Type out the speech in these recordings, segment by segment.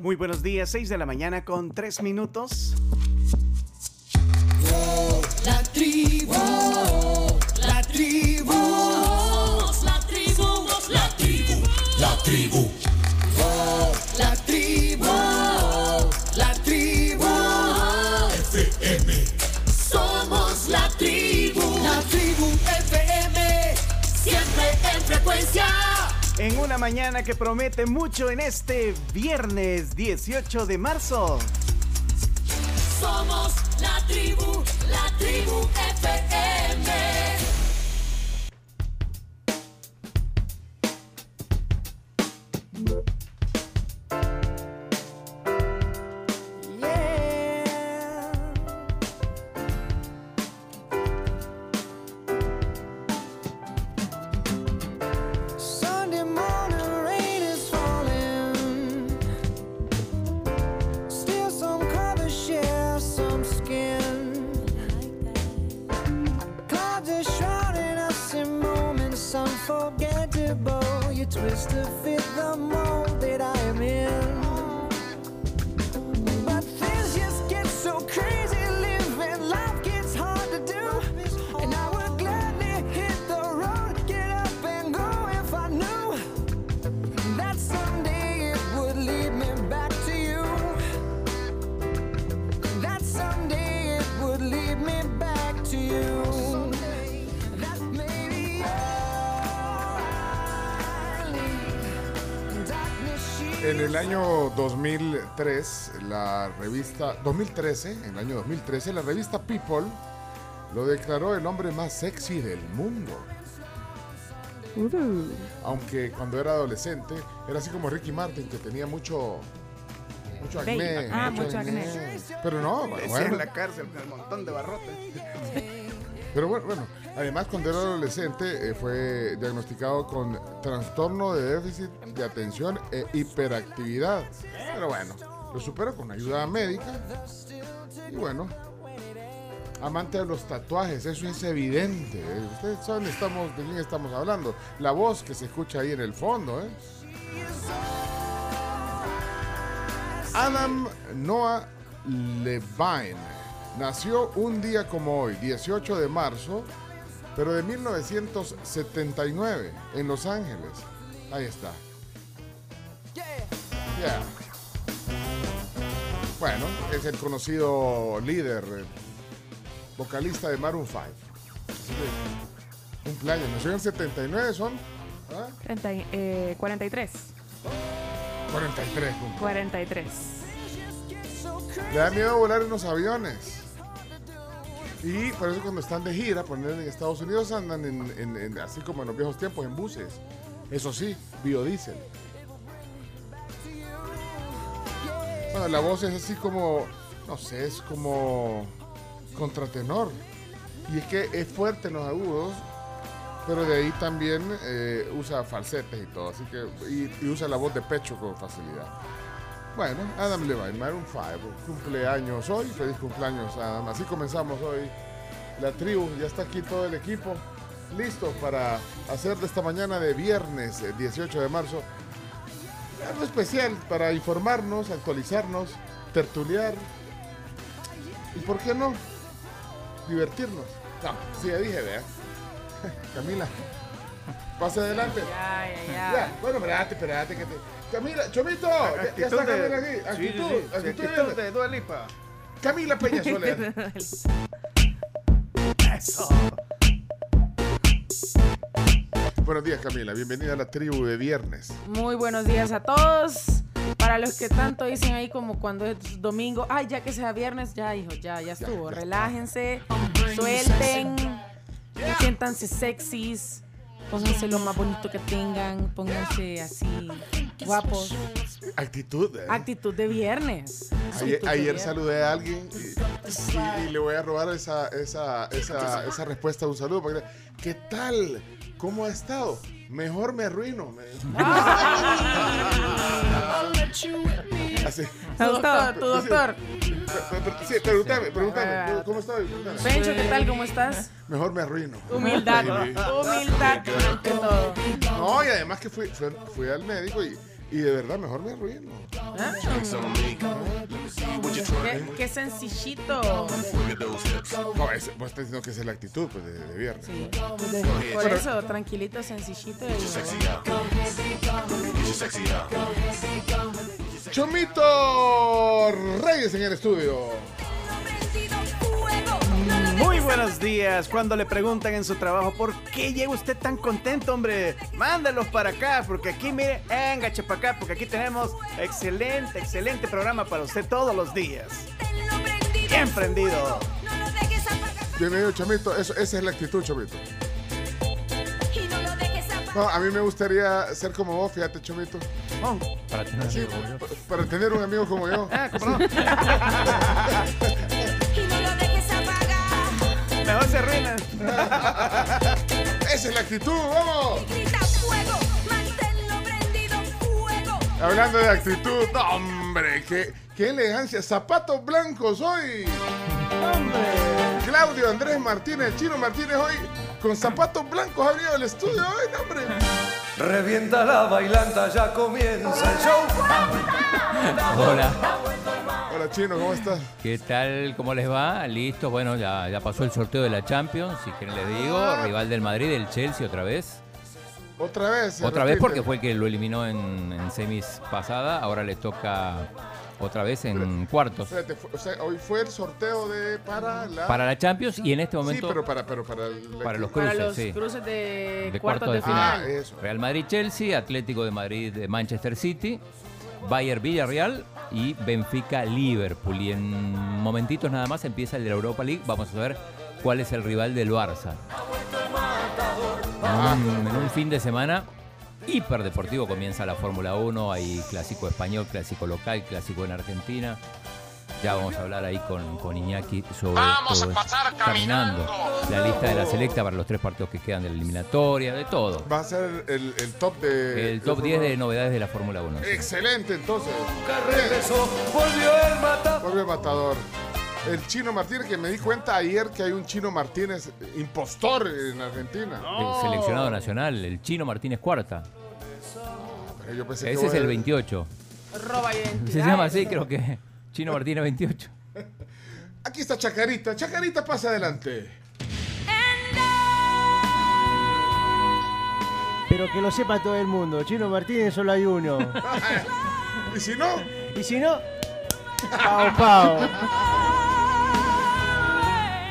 Muy buenos días, 6 de la mañana con 3 minutos. La tribu, En una mañana que promete mucho en este viernes 18 de marzo. Somos la tribu, la tribu FM. 2003, la revista 2013, en el año 2013, la revista People lo declaró el hombre más sexy del mundo. Aunque cuando era adolescente era así como Ricky Martin que tenía mucho mucho acné. Ah, mucho acné. Pero no, bueno, en la cárcel con un montón de barrotes. Pero bueno, bueno, además cuando era adolescente eh, fue diagnosticado con trastorno de déficit de atención e hiperactividad. Pero bueno, lo superó con ayuda médica. Y bueno, amante de los tatuajes, eso es evidente. ¿eh? Ustedes saben estamos, de quién estamos hablando. La voz que se escucha ahí en el fondo. ¿eh? Adam Noah Levine nació un día como hoy, 18 de marzo, pero de 1979, en Los Ángeles. Ahí está. Yeah. Bueno, es el conocido líder, eh, vocalista de Maroon 5. Así que, cumpleaños. Nació en el 79, son ¿ah? 30 y- eh, 43. 43. cumple. 43. Le da miedo volar en los aviones. Y por eso cuando están de gira, poner en Estados Unidos, andan en, en- así como en los viejos tiempos, en buses. Eso sí, biodiesel. La voz es así como, no sé, es como contratenor. Y es que es fuerte en los agudos, pero de ahí también eh, usa falsetes y todo. Así que, y usa la voz de pecho con facilidad. Bueno, Adam Levine, Maroon 5, cumpleaños hoy, feliz cumpleaños Adam. Así comenzamos hoy la tribu, ya está aquí todo el equipo, listo para hacer de esta mañana de viernes eh, 18 de marzo algo especial para informarnos, actualizarnos, tertuliar y por qué no, divertirnos. No, sí, ya dije, vea. Camila, pase adelante. Ya, ya, ya. Ya, bueno, espérate, espérate. Que te... Camila, Chomito, ya, ya está Camila aquí. Actitud, Sí, sí, sí. actitud. Actitud de Dua Lipa. Camila Peña Soler. Eso. Buenos días, Camila. Bienvenida a la tribu de viernes. Muy buenos días a todos. Para los que tanto dicen ahí como cuando es domingo, ay, ya que sea viernes, ya, hijo, ya, ya estuvo. ya. Relájense, suelten, siéntanse sexys, pónganse lo más bonito que tengan, pónganse así guapos. Actitud. ¿eh? Actitud de viernes. Ayer, Actitud de ayer viernes. saludé a alguien y, y- y le voy a robar esa, esa, esa, esa respuesta de un saludo. Porque, ¿Qué tal? ¿Cómo ha estado? Mejor me arruino. me- Así. ¿Te gustó? ¿Tu doctor? Sí, pregúntame, pregúntame. ¿Cómo estoy? Pencho, ¿qué tal? ¿Cómo estás? Mejor me arruino. Humildad. Humildad todo. No, y además que fui, fui, fui al médico y Y de verdad, mejor me arruino. ¿Ah? Qué, qué sencillito. No, es, vos estás diciendo que esa es la actitud pues, de, de viernes. Sí. Por eso, tranquilito, sencillito. y- Chomito Reyes en el estudio. Buenos días. Cuando le preguntan en su trabajo por qué llega usted tan contento, hombre, mándalos para acá, porque aquí, mire, venga, para acá, porque aquí tenemos excelente, excelente programa para usted todos los días. Bien prendido. Bienvenido, Chomito. Eso, esa es la actitud, Chomito. No, a mí me gustaría ser como vos, fíjate, Chomito. Oh, Para tener Sí, pa- para tener un amigo como yo. ah, ¿cómo no? Mejor se arruina. Esa es la actitud, vamos. Hablando de actitud, hombre, qué, qué elegancia. Zapatos blancos hoy. Claudio Andrés Martínez, Chino Martínez hoy con zapatos blancos ha venido al estudio hoy, hombre. Revienta la bailanta, ya comienza el show. Hola, Hola, Chino, ¿cómo estás? ¿qué tal? ¿Cómo les va? Listo, bueno, ya, ya pasó el sorteo de la Champions, si quieren les digo, rival del Madrid, el Chelsea otra vez. Otra vez. Otra vez porque fue el que lo eliminó en, en semis pasada, ahora le toca otra vez en cuartos. Espérate, fue- o sea, hoy fue el sorteo de para la. Para la Champions y en este Sí, momento pero para, pero para, la- para los Para cruces, los sí. cruces de, De cuartos cuartos de de final. Ah, eso. Real Madrid-Chelsea, Atlético de Madrid de Manchester City, Bayern Villarreal y Benfica Liverpool. Y en momentitos nada más empieza el de la Europa League. Vamos a ver cuál es el rival del Barça. En en un fin de semana hiperdeportivo comienza la Fórmula 1. Hay clásico español, clásico local, clásico en Argentina. Ya vamos a hablar ahí con, con Iñaki sobre todo esto. caminando. La lista de la selecta para los tres partidos que quedan de la eliminatoria, de todo. Va a ser el, el top de. El top 10 de novedades de la Fórmula 1. sí. Excelente, entonces. Regresó, volvió el mata. Vuelve matador. El chino Martínez, que me di cuenta ayer que hay un chino Martínez impostor en Argentina. El seleccionado nacional, el chino Martínez Cuarta. Pero yo pensé que Ese es el 28. Roba identidad. Se llama así, creo que. Chino Martínez 28. Aquí está Chacarita. Chacarita, pasa adelante. Pero que lo sepa todo el mundo. Chino Martínez solo hay uno. y si no, Y si no, pau pau.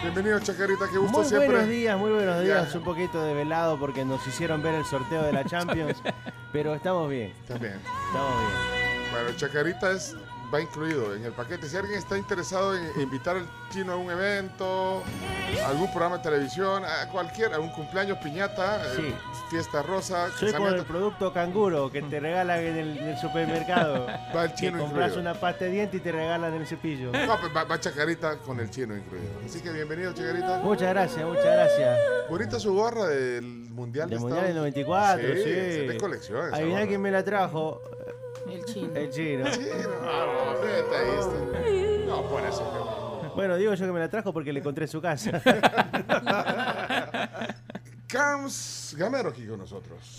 bienvenido Chacarita, qué gusto Muy siempre. buenos días, muy buenos días. Ya. Un poquito de velado porque nos hicieron ver el sorteo de la Champions. pero estamos bien, También. estamos bien. Bueno, Chacarita es, va incluido en el paquete. Si alguien está interesado en invitar al chino a un evento, a algún programa de televisión, a cualquier, a un cumpleaños, piñata, eh, Sí. fiesta rosa, Soy por el producto canguro que te regalan en el, en el supermercado. va el que chino compras incluido. una pasta de diente y te regalan el cepillo. No, pues va, va Chacarita con el chino incluido. Así que bienvenido, Chacarita. Muchas gracias, muchas gracias. Bonita su gorra del Mundial de Del Mundial del Estados- 94, sí. se ve colección. gorra. quién me la trajo. El chino. El chino. Chino, vamos, vete ahí está. No, por eso. Bueno, digo yo que me la trajo porque le encontré en su casa. Carms Gamero aquí con nosotros.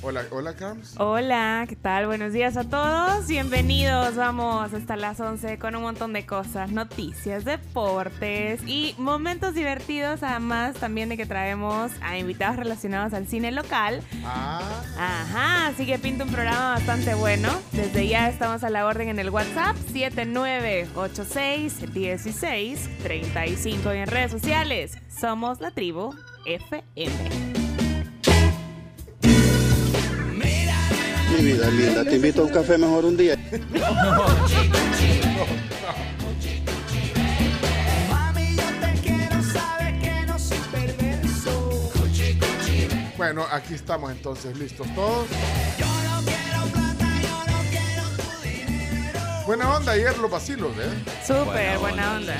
Hola, hola Carms. Hola, ¿qué tal? Buenos días a todos. Bienvenidos. Vamos hasta las 11 con un montón de cosas, noticias, deportes y momentos divertidos, además también de que traemos a invitados relacionados al cine local. Ah, Ajá, así que pinta un programa bastante bueno. Desde ya estamos a la orden en el WhatsApp 7986-1635 y en redes sociales. Somos la tribu FM. Mi vida linda, te invito a un café mejor un día. Mami, yo te quiero, sabes que no soy perverso. bueno, aquí estamos entonces, listos todos. Yo no quiero plata, yo no quiero tu dinero. Buena onda ayer los vacilos, ¿eh? Súper buena onda.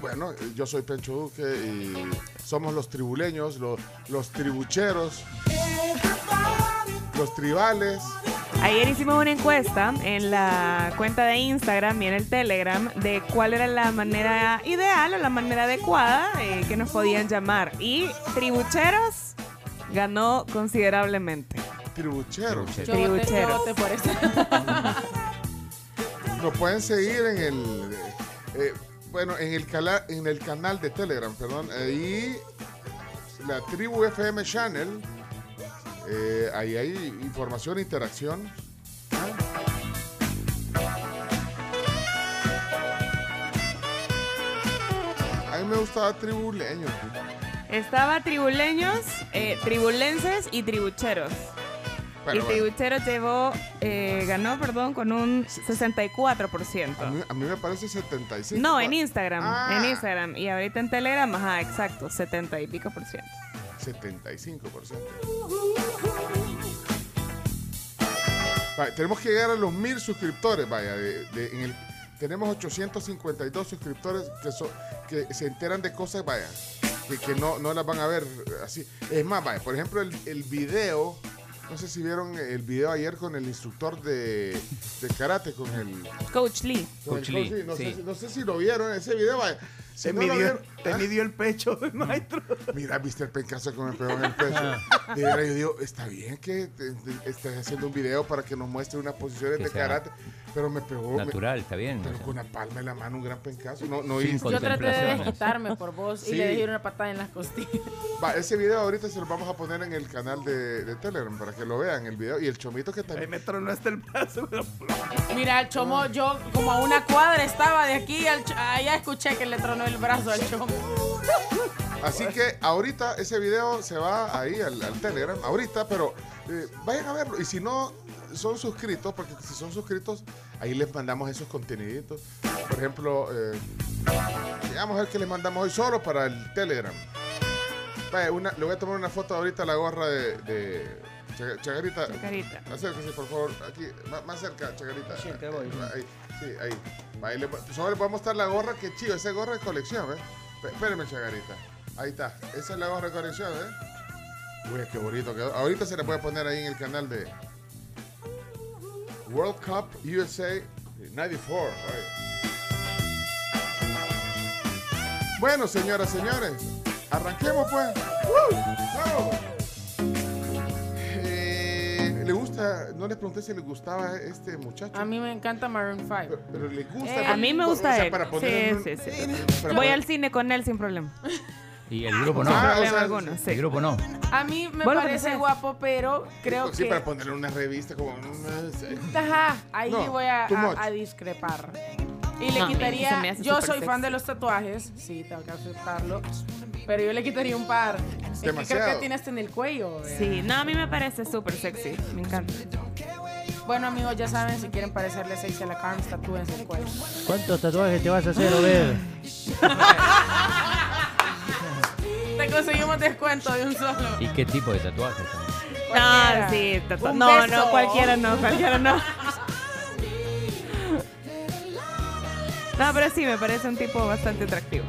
Bueno, yo soy Pencho Duque y somos los tribuleños, los, los tribucheros, los tribales. Ayer hicimos una encuesta en la cuenta de Instagram y en el Telegram de cuál era la manera ideal o la manera adecuada eh, que nos podían llamar. Y Tribucheros ganó considerablemente. Tribucheros. Yo voté, yo Tribucheros. voté por eso. Nos pueden seguir en el eh, bueno, en el cala- en el canal de Telegram, perdón, ahí la Tribu FM Channel. eh, ahí hay información, interacción. A mí me gustaba Tribuleño. Estaba tribuleños, eh, tribulenses y tribucheros. Bueno, y bueno. llevó, eh, ganó, perdón, con un 64%. A mí, a mí me parece 75. No, en Instagram, Ah. en Instagram. Y ahorita en Telegram, ajá, exacto, 70 y pico por ciento. 75%. Vaya, tenemos que llegar a los mil suscriptores, vaya, de- de- en el- tenemos 852 suscriptores que, so- que se enteran de cosas, vaya, que, que no, no las van a ver así. Es más, vaya, por ejemplo, el, el video, no sé si vieron el video ayer con el instructor de, de karate, con el... Coach Lee. con el Coach Lee, coach, no, sí. sé, si- no sé si lo vieron ese video. Si no lo vieron- te ¿Ah? midió el pecho, maestro. Mira, viste el pencazo que me pegó en el pecho. De verdad, yo digo, está bien que te- te- estés haciendo un video para que nos muestre unas posiciones Que de sea karate, pero me pegó. me- Natural, está bien. o pero sea. con una palma en la mano, un gran pencazo. No, no Sin hice. Yo traté de Contemplación. desquitarme por vos y le dejé una patada en las costillas. Va, ese video ahorita se lo vamos a poner en el canal de, de Telegram para que lo vean el video. Y el chomito que Ahí también. me tronó hasta el brazo. Mira, el chomo, yo como a una cuadra estaba de aquí, al ch- allá escuché que le tronó el brazo al chomo. Así que ahorita ese video se va ahí al, al Telegram, ahorita, pero eh, vayan a verlo. Y si no son suscritos, porque si son suscritos, ahí les mandamos esos conteniditos. Por ejemplo, eh, vamos a ver que les mandamos hoy solo para el Telegram. Vaya, una- le voy a tomar una foto ahorita a la gorra de, de Chaga- Chagarita. Chagarita. Acérquese, por favor, aquí, más, más cerca, Chagarita. Sí, te voy. Ahí, sí, ahí. Ahí le, solo le voy a mostrar la gorra, que chido, esa gorra de colección, ¿eh? Espé- Espéreme, Chagarita. Ahí está. Esa es la gorra de colección, ¿eh? Uy, qué bonito quedó. Ahorita se la puede poner ahí en el canal de World Cup USA 94. Ay. Bueno, señoras, señores, arranquemos pues. ¡Woo! Gusta? No les pregunté si le gustaba este muchacho. A mí me encanta Maroon 5. Pero, pero le gusta. Eh, A mí me o gusta sea, él. para Sí, sí, sí. para Voy al cine con él sin problema. Y el grupo no. Ah, o problema sea, alguno, sí. El grupo no. A mí me parece guapo, pero creo sí, que... para ponerle una revista como. Ajá, ahí No, voy a discrepar. Y le No, quitaría... me Yo soy fan de los tatuajes, sí, tengo que aceptarlo. Pero yo le quitaría un par. Es que creo que tiene hasta en el cuello. Sí, no, a mí me parece súper sexy. Me encanta. Bueno, amigos, ya saben, si quieren parecerle sexy a la Carms, tatúense el cuello. ¿Cuántos tatuajes te vas a hacer, Obed? Te conseguimos descuento de un solo. ¿Y qué tipo de tatuajes? No, sí, tatu- no, beso. no, cualquiera no, cualquiera no. No, pero sí, me parece un tipo bastante atractivo.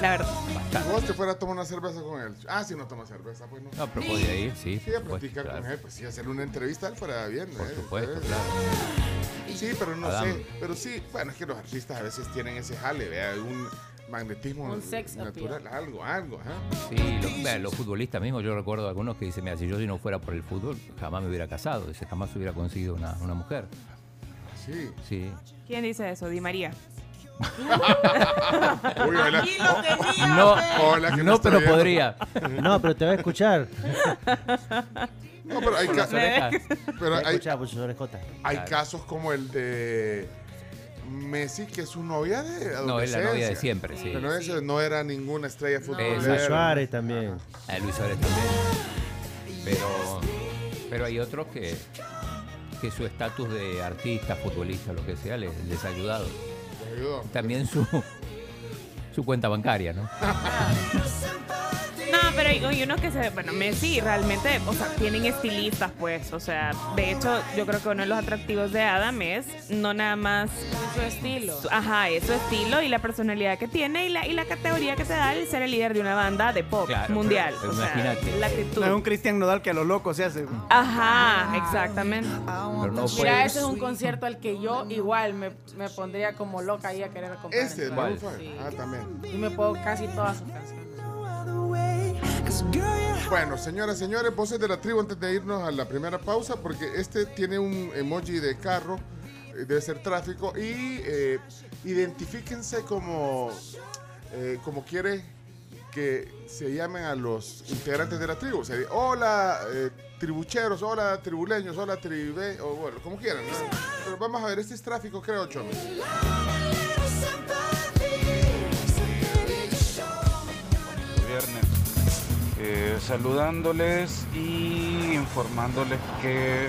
La verdad. Si vos te fueras a tomar una cerveza con él. Ah, si no toma cerveza, pues no. No, pero podía ir, sí. Sí, a por supuesto, platicar claro. con él, pues sí, hacerle una entrevista él fuera bien. Por ¿eh? supuesto, Eh, claro. Sí, pero no Adam. sé. Pero sí, bueno, es que los artistas a veces tienen ese jale, ¿vea? Un magnetismo Un sex natural, algo, algo, ajá. Sí, lo- vea, los futbolistas mismos, yo recuerdo algunos que dicen, mira, si yo si no fuera por el fútbol, jamás me hubiera casado, dice, jamás hubiera conseguido una, una mujer. Sí. Sí. ¿Quién dice eso? Di María. Uy, hola. Aquí lo tenía. No, Hola, que no, está pero viendo. podría. No, pero te va a escuchar. No, pero hay, Por ca- las orejas. pero Te va a hay, escuchar por sus orejotas. hay Claro. casos como el de Messi, que es su novia de. No, es la novia de siempre, sí. Pero no, es- no era ninguna estrella futbolera. Luis Suárez también. A Luis Suárez también. Pero, pero hay otros que, que su estatus de artista, futbolista, lo que sea, les, les ha ayudado. También su, su cuenta bancaria, ¿no? No, pero hay, hay unos que se. Bueno, Messi realmente, o sea, tienen estilistas, pues. O sea, de hecho, yo creo que uno de los atractivos de Adam es no nada más. Su estilo. su- Ajá, es su estilo y la personalidad que tiene y la, y la categoría que te da el ser el líder de una banda de pop Claro, mundial. pero O sea, la actitud. No es un Cristian Nodal que a lo loco se hace. Ajá, exactamente. Pero no fue. Mira, ese es un concierto al que yo igual me, me pondría como loca ahí a querer acompañar. Este, five. Sí. Ah, también. Y me puedo casi todas sus canciones. Bueno, señoras, señores, voces de la tribu antes de irnos a la primera pausa, porque este tiene un emoji de carro, eh, debe ser tráfico, y eh, identifíquense como, eh, como quiere que se llamen a los integrantes de la tribu. Hola, eh, tribucheros, hola, tribuleños, hola, tribe, o bueno, como quieran. ¿no? Vamos a ver, este es tráfico, creo, Chomi. viernes. Eh, saludándoles y informándoles que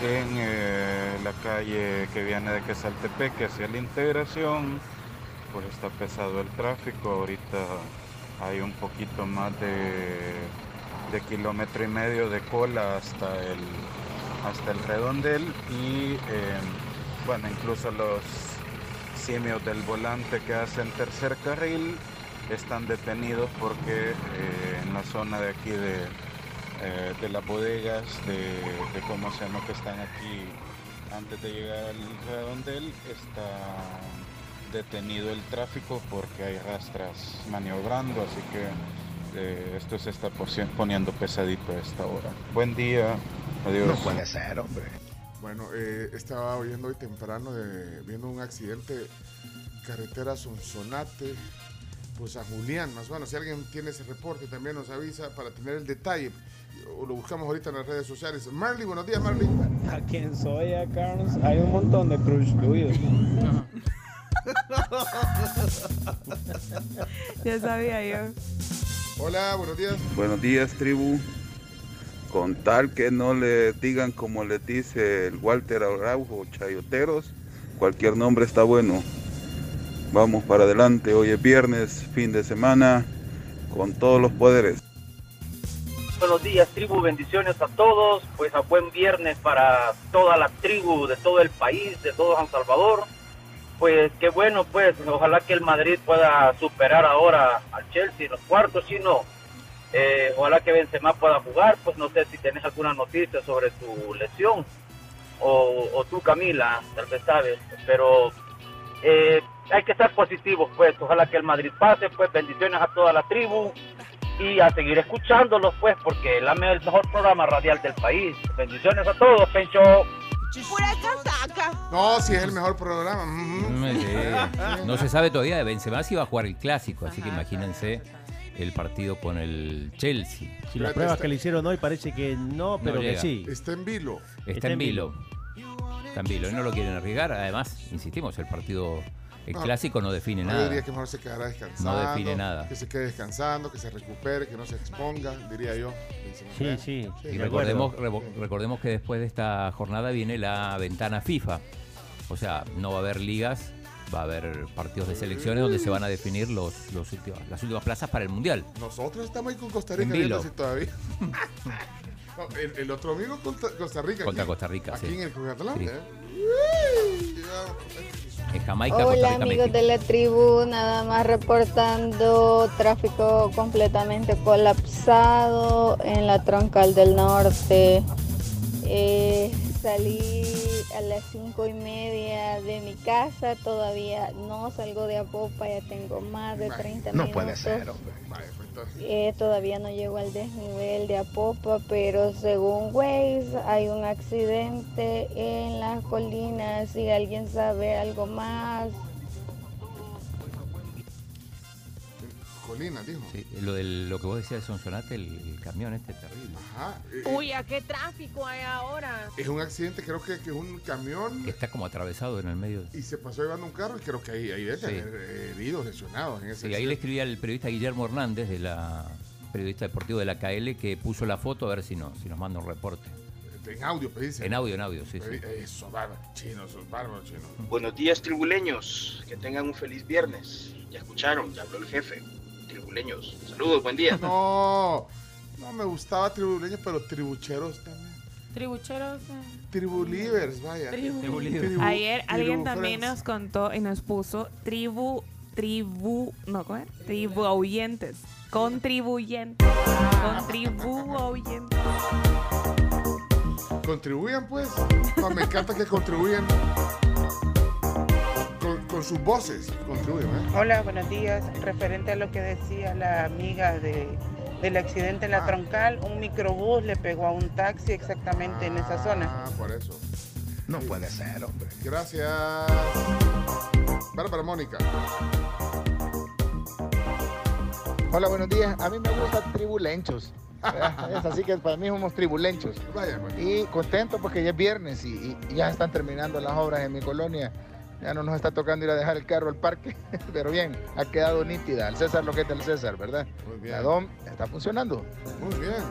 en eh, la calle que viene de Quesaltepeque hacia la integración, pues está pesado el tráfico. Ahorita hay un poquito más de, de kilómetro y medio de cola hasta el, hasta el redondel y eh, bueno, incluso los simios del volante que hacen tercer carril están detenidos porque eh, en la zona de aquí de, eh, de las bodegas, de, de cómo se llama que están aquí antes de llegar al redondel, está detenido el tráfico porque hay rastras maniobrando, así que eh, esto se está poniendo pesadito a esta hora. Buen día, adiós. ser, hombre. Bueno, eh, estaba oyendo hoy temprano, de, viendo un accidente, carretera Sonsonate, pues a Julián, más o menos. Si alguien tiene ese reporte, también nos avisa para tener el detalle. O lo buscamos ahorita en las redes sociales. Marley, buenos días, Marley. A quien soy, a Carlos, hay un montón de crush tuyos. Ya sabía yo. Hola, buenos días. Buenos días, tribu. Con tal que no le digan como le dice el Walter Araujo, chayoteros, cualquier nombre está bueno. Vamos para adelante, hoy es viernes, fin de semana, con todos los poderes. Buenos días, tribu, bendiciones a todos. Pues a buen viernes para toda la tribu de todo el país, de todo San Salvador. Pues qué bueno, pues ojalá que el Madrid pueda superar ahora al Chelsea en los cuartos, si no, eh, ojalá que Benzema pueda jugar. Pues no sé si tenés alguna noticia sobre tu lesión o, o tú, Camila, tal vez sabes, pero eh, hay que estar positivos, pues ojalá que el Madrid pase, pues bendiciones a toda la tribu y a seguir escuchándolos, pues, porque la me- el mejor programa radial del país. Bendiciones a todos, Pencho. Pura casaca. No, si es el mejor programa. Mm, sí. No se sabe todavía de Benzema si va a jugar el clásico, así que imagínense el partido con el Chelsea. Si las pruebas que le hicieron hoy parece que no, pero que sí. Está en vilo. Está, en vilo. Está en vilo y no lo quieren arriesgar. Además, insistimos, el partido, el No, clásico no define Yo nada. diría que mejor se quedará descansando. No define nada. Que se quede descansando, que se recupere, que no se exponga, diría yo. Sí, sí. Y recordemos, que después de esta jornada viene la ventana FIFA. O sea, no va a haber ligas, va a haber partidos de selecciones donde se van a definir los, los últimos, las últimas plazas para el Mundial. Nosotros estamos ahí con Costa Rica si todavía. No, el, el otro amigo contra Costa Rica. Contra aquí- Costa Rica, Aquí sí. en el Jugatlán, Sí. ¿eh? En Jamaica, Costa Hola Rica, amigos México. de la tribu, nada más reportando tráfico completamente colapsado en la troncal del norte. Eh, salí a las cinco y media de mi casa, todavía no salgo de Apopa, ya tengo más de 30 No minutos. puede ser, hombre. Eh, todavía no llego al desnivel de Apopa, pero según Waze hay un accidente en las colinas. Si alguien sabe algo más, Colina, dijo. Sí, lo, del, lo que vos decías de Sonsonate, el, el camión este terrible. Ajá. eh, Uy, ¿a qué tráfico hay ahora? Es un accidente, creo que, que es un camión Que está como atravesado en el medio. y se pasó llevando un carro y creo que ahí, ahí debe Sí. tener eh, heridos, lesionados en ese Sí, ahí le escribí al periodista Guillermo Hernández, de la periodista deportivo de la KL, que puso la foto a ver si, no, si nos manda un reporte. En audio, pedís. En audio, en audio, sí, sí. Eso, bárbaro. Chino, sos bárbaro, chino. Buenos días, tribuleños. Que tengan un feliz viernes. Ya escucharon, ya habló el jefe. Tribuleños. Saludos, buen día. No, no me gustaba tribuleños, pero tribucheros también. Tribucheros. eh. Tribulivers, vaya. Tribu- Tribu- Ayer alguien tribu también nos contó y nos puso tribu, tribu, no, ¿cómo es? Tribuyentes. Contribuyentes. Contribuyentes. Contribuyan, pues. No, me encanta que contribuyan con, sus voces. Contribuyen, ¿eh? Hola, buenos días. Referente a lo que decía la amiga de, del accidente en la troncal, un microbús le pegó a un taxi exactamente en esa zona. Ah, por eso. No puede ser, hombre. Gracias. Bárbara Mónica. Hola, buenos días. A mí me gusta tribulenchos. así que para mí somos tribulenchos. Vaya, pues. Y contento porque ya es viernes y, y ya están terminando las obras en mi colonia. Ya no nos está tocando ir a dejar el carro al parque, pero bien, ha quedado nítida. Al César lo que es del César, ¿verdad? Muy bien. La DOM está funcionando. Muy bien.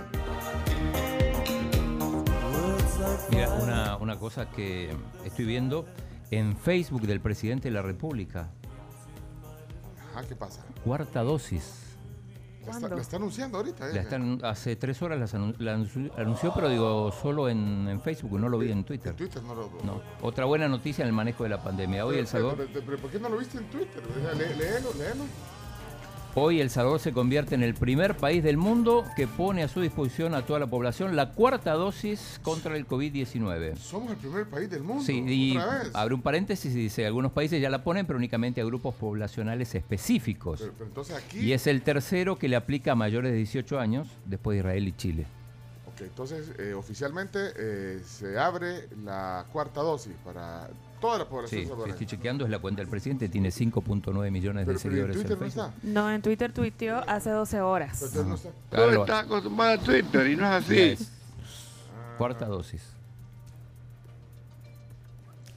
Mira, una, una cosa que estoy viendo en Facebook del presidente de la República. Ajá, ¿qué pasa? Cuarta dosis. La está, la está anunciando ahorita, ¿eh? La están, hace tres horas las anun- la anunció, anunció, pero digo solo en, en Facebook, no lo vi en Twitter. En Twitter no lo No. Otra buena noticia en el manejo de la pandemia. Hoy El Salvador, Pero, pero, pero, ¿por qué no lo viste en Twitter? O sea, lé- léelo, léelo. Hoy El Salvador se convierte en el primer país del mundo que pone a su disposición a toda la población la cuarta dosis contra el COVID-19. Somos el primer país del mundo. Sí, y Otra vez. abre un paréntesis y dice, algunos países ya la ponen, pero únicamente a grupos poblacionales específicos. Pero, pero entonces aquí. Y es el tercero que le aplica a mayores de 18 años, después de Israel y Chile. Ok, entonces eh, oficialmente eh, se abre la cuarta dosis para toda la población Sí, salvadoreña. estoy chequeando, es la cuenta del presidente, tiene 5.9 millones de Pero, pero en seguidores en Twitter no Facebook. está. No, en Twitter tuiteó hace 12 horas. Entonces no está. Claro, estás acostumbrado a Twitter y no es así. es. Cuarta dosis.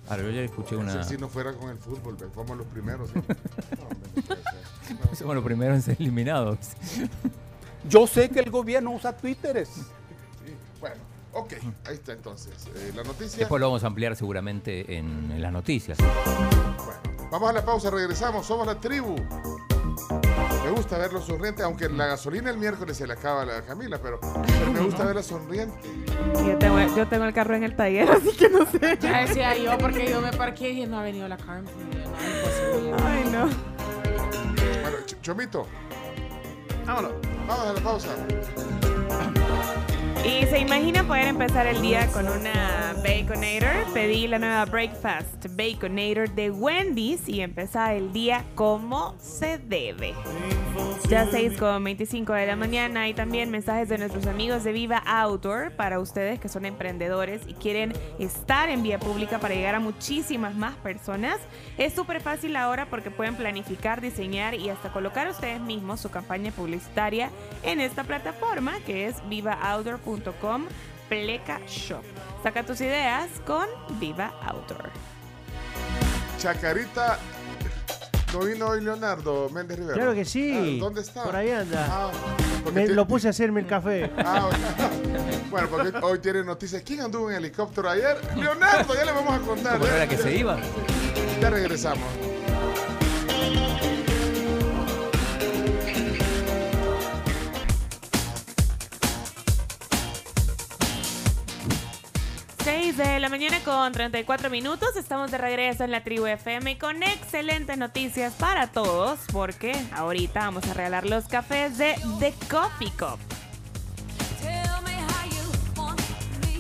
Ahora, yo ya escuché una... Si no fuera con el fútbol, ve, fuimos los primeros. ¿sí? No, no. Somos los primeros en ser eliminados. Yo sé que el gobierno usa Twitteres. Sí, Bueno, ok, ahí está entonces. eh, la noticia. Después lo vamos a ampliar seguramente en, en las noticias. Vamos a la pausa, regresamos. Somos la tribu. Me gusta verlo sonriente, aunque la gasolina el miércoles se le acaba a la Camila, pero, pero me gusta verla sonriente. Yo tengo, yo tengo el carro en el taller, así que no sé. Ya decía yo, porque yo me parqué y no ha venido la Carmen. No. Ay, no. Bueno, Ch- Chomito. Vámonos. Vamos a la pausa. Y se imagina poder empezar el día con una Baconator. Pedí la nueva Breakfast Baconator de Wendy's y empezar el día como se debe. Ya 6 con 25 de la mañana hay también mensajes de nuestros amigos de Viva Outdoor para ustedes que son emprendedores y quieren estar en vía pública para llegar a muchísimas más personas. Es súper fácil ahora porque pueden planificar, diseñar y hasta colocar ustedes mismos su campaña publicitaria en esta plataforma que es vivaoutdoor.com Pleca Shop. Saca tus ideas con Viva Outdoor. Chacarita. ¿No vino hoy Leonardo Méndez Rivera? Claro que sí. Ah, ¿Dónde está? Por ahí anda. Ah, Me- lo puse a hacerme el café. Ah, bueno, porque hoy tiene noticias. ¿Quién anduvo en helicóptero ayer? Leonardo, ya le vamos a contar. ¿Cómo ¿eh? era que se iba? Ya regresamos. De la mañana con 34 minutos. Estamos de regreso en la tribu FM con excelentes noticias para todos porque ahorita vamos a regalar los cafés de The Coffee Cup.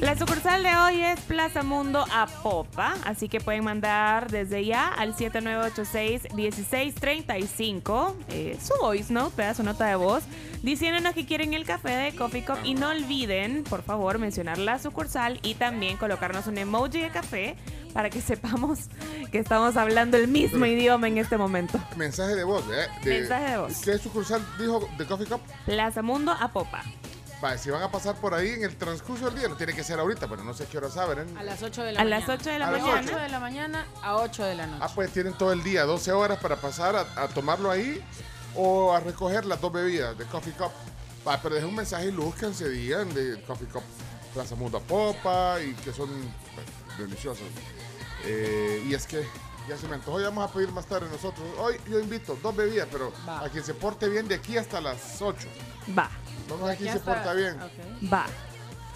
La sucursal de hoy es Plaza Mundo a Popa, así que pueden mandar desde ya al 7986-1635 eh, su voice note, pedazo nota de voz, diciéndonos que quieren el café de Coffee Cup y no olviden, por favor, mencionar la sucursal y también colocarnos un emoji de café para que sepamos que estamos hablando el mismo idioma en este momento. Mensaje de voz, ¿eh? De- Mensaje de voz. ¿Qué sucursal dijo de Coffee Cup? Plaza Mundo a Popa. Vale, si van a pasar por ahí en el transcurso del día, no tiene que ser ahorita, pero no sé qué hora saben. ¿eh? A las 8 de la A mañana. las 8 de la A las mañana. 8 de la mañana a 8 de la noche. Ah, pues tienen todo el día, 12 horas para pasar a, a tomarlo ahí o a recoger las dos bebidas de Coffee Cup. Va, pero dejen un mensaje y lúzcanse, digan de Coffee Cup Plaza Mundo a Popa y que son pues, deliciosos. Eh, y es que Ya se me antojó, ya vamos a pedir más tarde nosotros. Hoy yo invito dos bebidas, pero Va. a quien se porte bien de aquí hasta las 8. Va, Vamos a quien Ya se porta bien. Ok. va.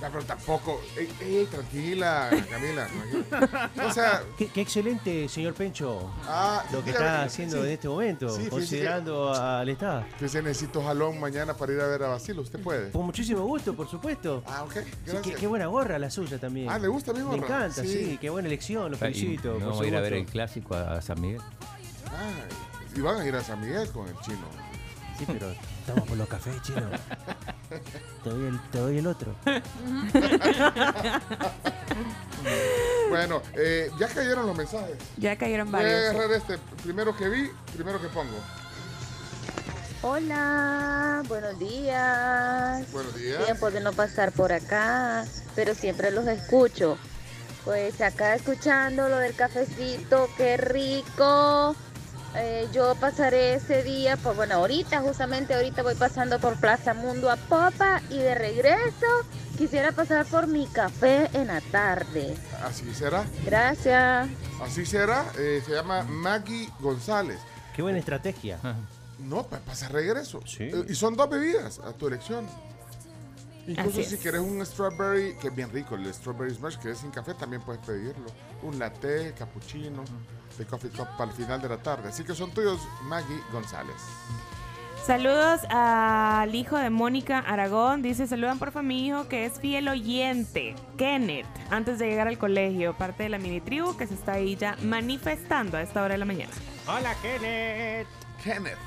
Ya, pero tampoco. Ey, ey, tranquila, Camila. tranquila. O sea, Qué, qué excelente, señor Pencho, ah, lo que está haciendo sí. en este momento, Sí, considerando al Estado. Que se necesito jalón mañana para ir a ver a Basilo. ¿Usted puede? Con muchísimo gusto, por supuesto. Ah, ok. Sí, Gracias. qué, qué buena gorra la suya también. Ah, ¿le gusta mi Me gorra? encanta, sí. Sí. qué buena elección, lo Y felicito. no por vamos su a ir a ver el clásico a San Miguel. Ah, y van a ir a San Miguel con el chino. Sí, pero estamos por los cafés, chino. Te doy el, te doy el otro. Bueno, eh, ya cayeron los mensajes. Ya cayeron Voy a varios. agarrar este primero que vi, primero que pongo. Hola, buenos días. Buenos días. Tiempo de no pasar por acá, pero siempre los escucho. Pues acá escuchando lo del cafecito, qué rico. Eh, yo pasaré ese día, pues bueno, ahorita, justamente ahorita voy pasando por Plaza Mundo a Popa y de regreso quisiera pasar por mi café en la tarde. Así será. Gracias. Así será. Eh, se llama Maggie González. Qué buena estrategia. No, para pasar regreso. Sí. Eh, y son dos bebidas a tu elección. Incluso Así si es. quieres un strawberry, que es bien rico, el strawberry smash, que es sin café, también puedes pedirlo. Un latte, cappuccino, de coffee cup para el final de la tarde. Así que son tuyos, Maggie González. Saludos al hijo de Mónica Aragón. Dice, saludan por favor a mi hijo que es fiel oyente, Kenneth, antes de llegar al colegio, parte de la mini tribu que se está ahí ya manifestando a esta hora de la mañana. Hola, Kenneth. Kenneth.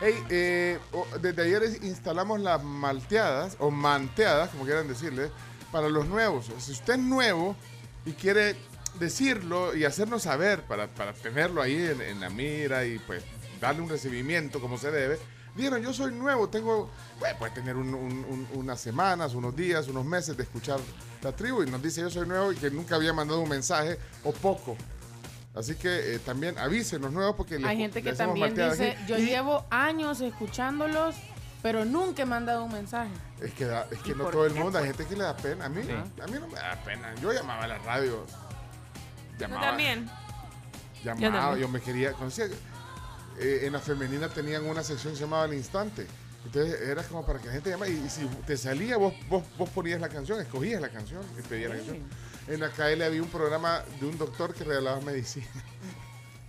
Hey, eh, oh, desde ayer instalamos las malteadas, o manteadas, como quieran decirle, para los nuevos. Si usted es nuevo y quiere decirlo y hacernos saber para, para tenerlo ahí en, en la mira y pues darle un recibimiento como se debe, Vieron, yo soy nuevo, tengo, bueno, puede tener un- un- un- unas semanas, unos días, unos meses de escuchar la tribu y nos dice yo soy nuevo y que nunca había mandado un mensaje o poco. Así que eh, también avísenos nuevos porque le- Hay gente le que hacemos también dice, aquí. yo Y llevo años escuchándolos, pero nunca he mandado un mensaje. Es que, da- es que ¿Y no todo el mundo, hay pues? gente que le da pena. A mí, a mí no me da pena. Yo llamaba a la radio. Yo Llamaba, también. Llamaba, Yo yo, me quería. conocía- eh, en la femenina tenían una sección que se llamaba Al Instante. Entonces era como para que la gente llamara. Y, y si te salía, vos, vos, vos ponías la canción, escogías la canción y pedías la canción. En la KL había un programa de un doctor que regalaba medicina.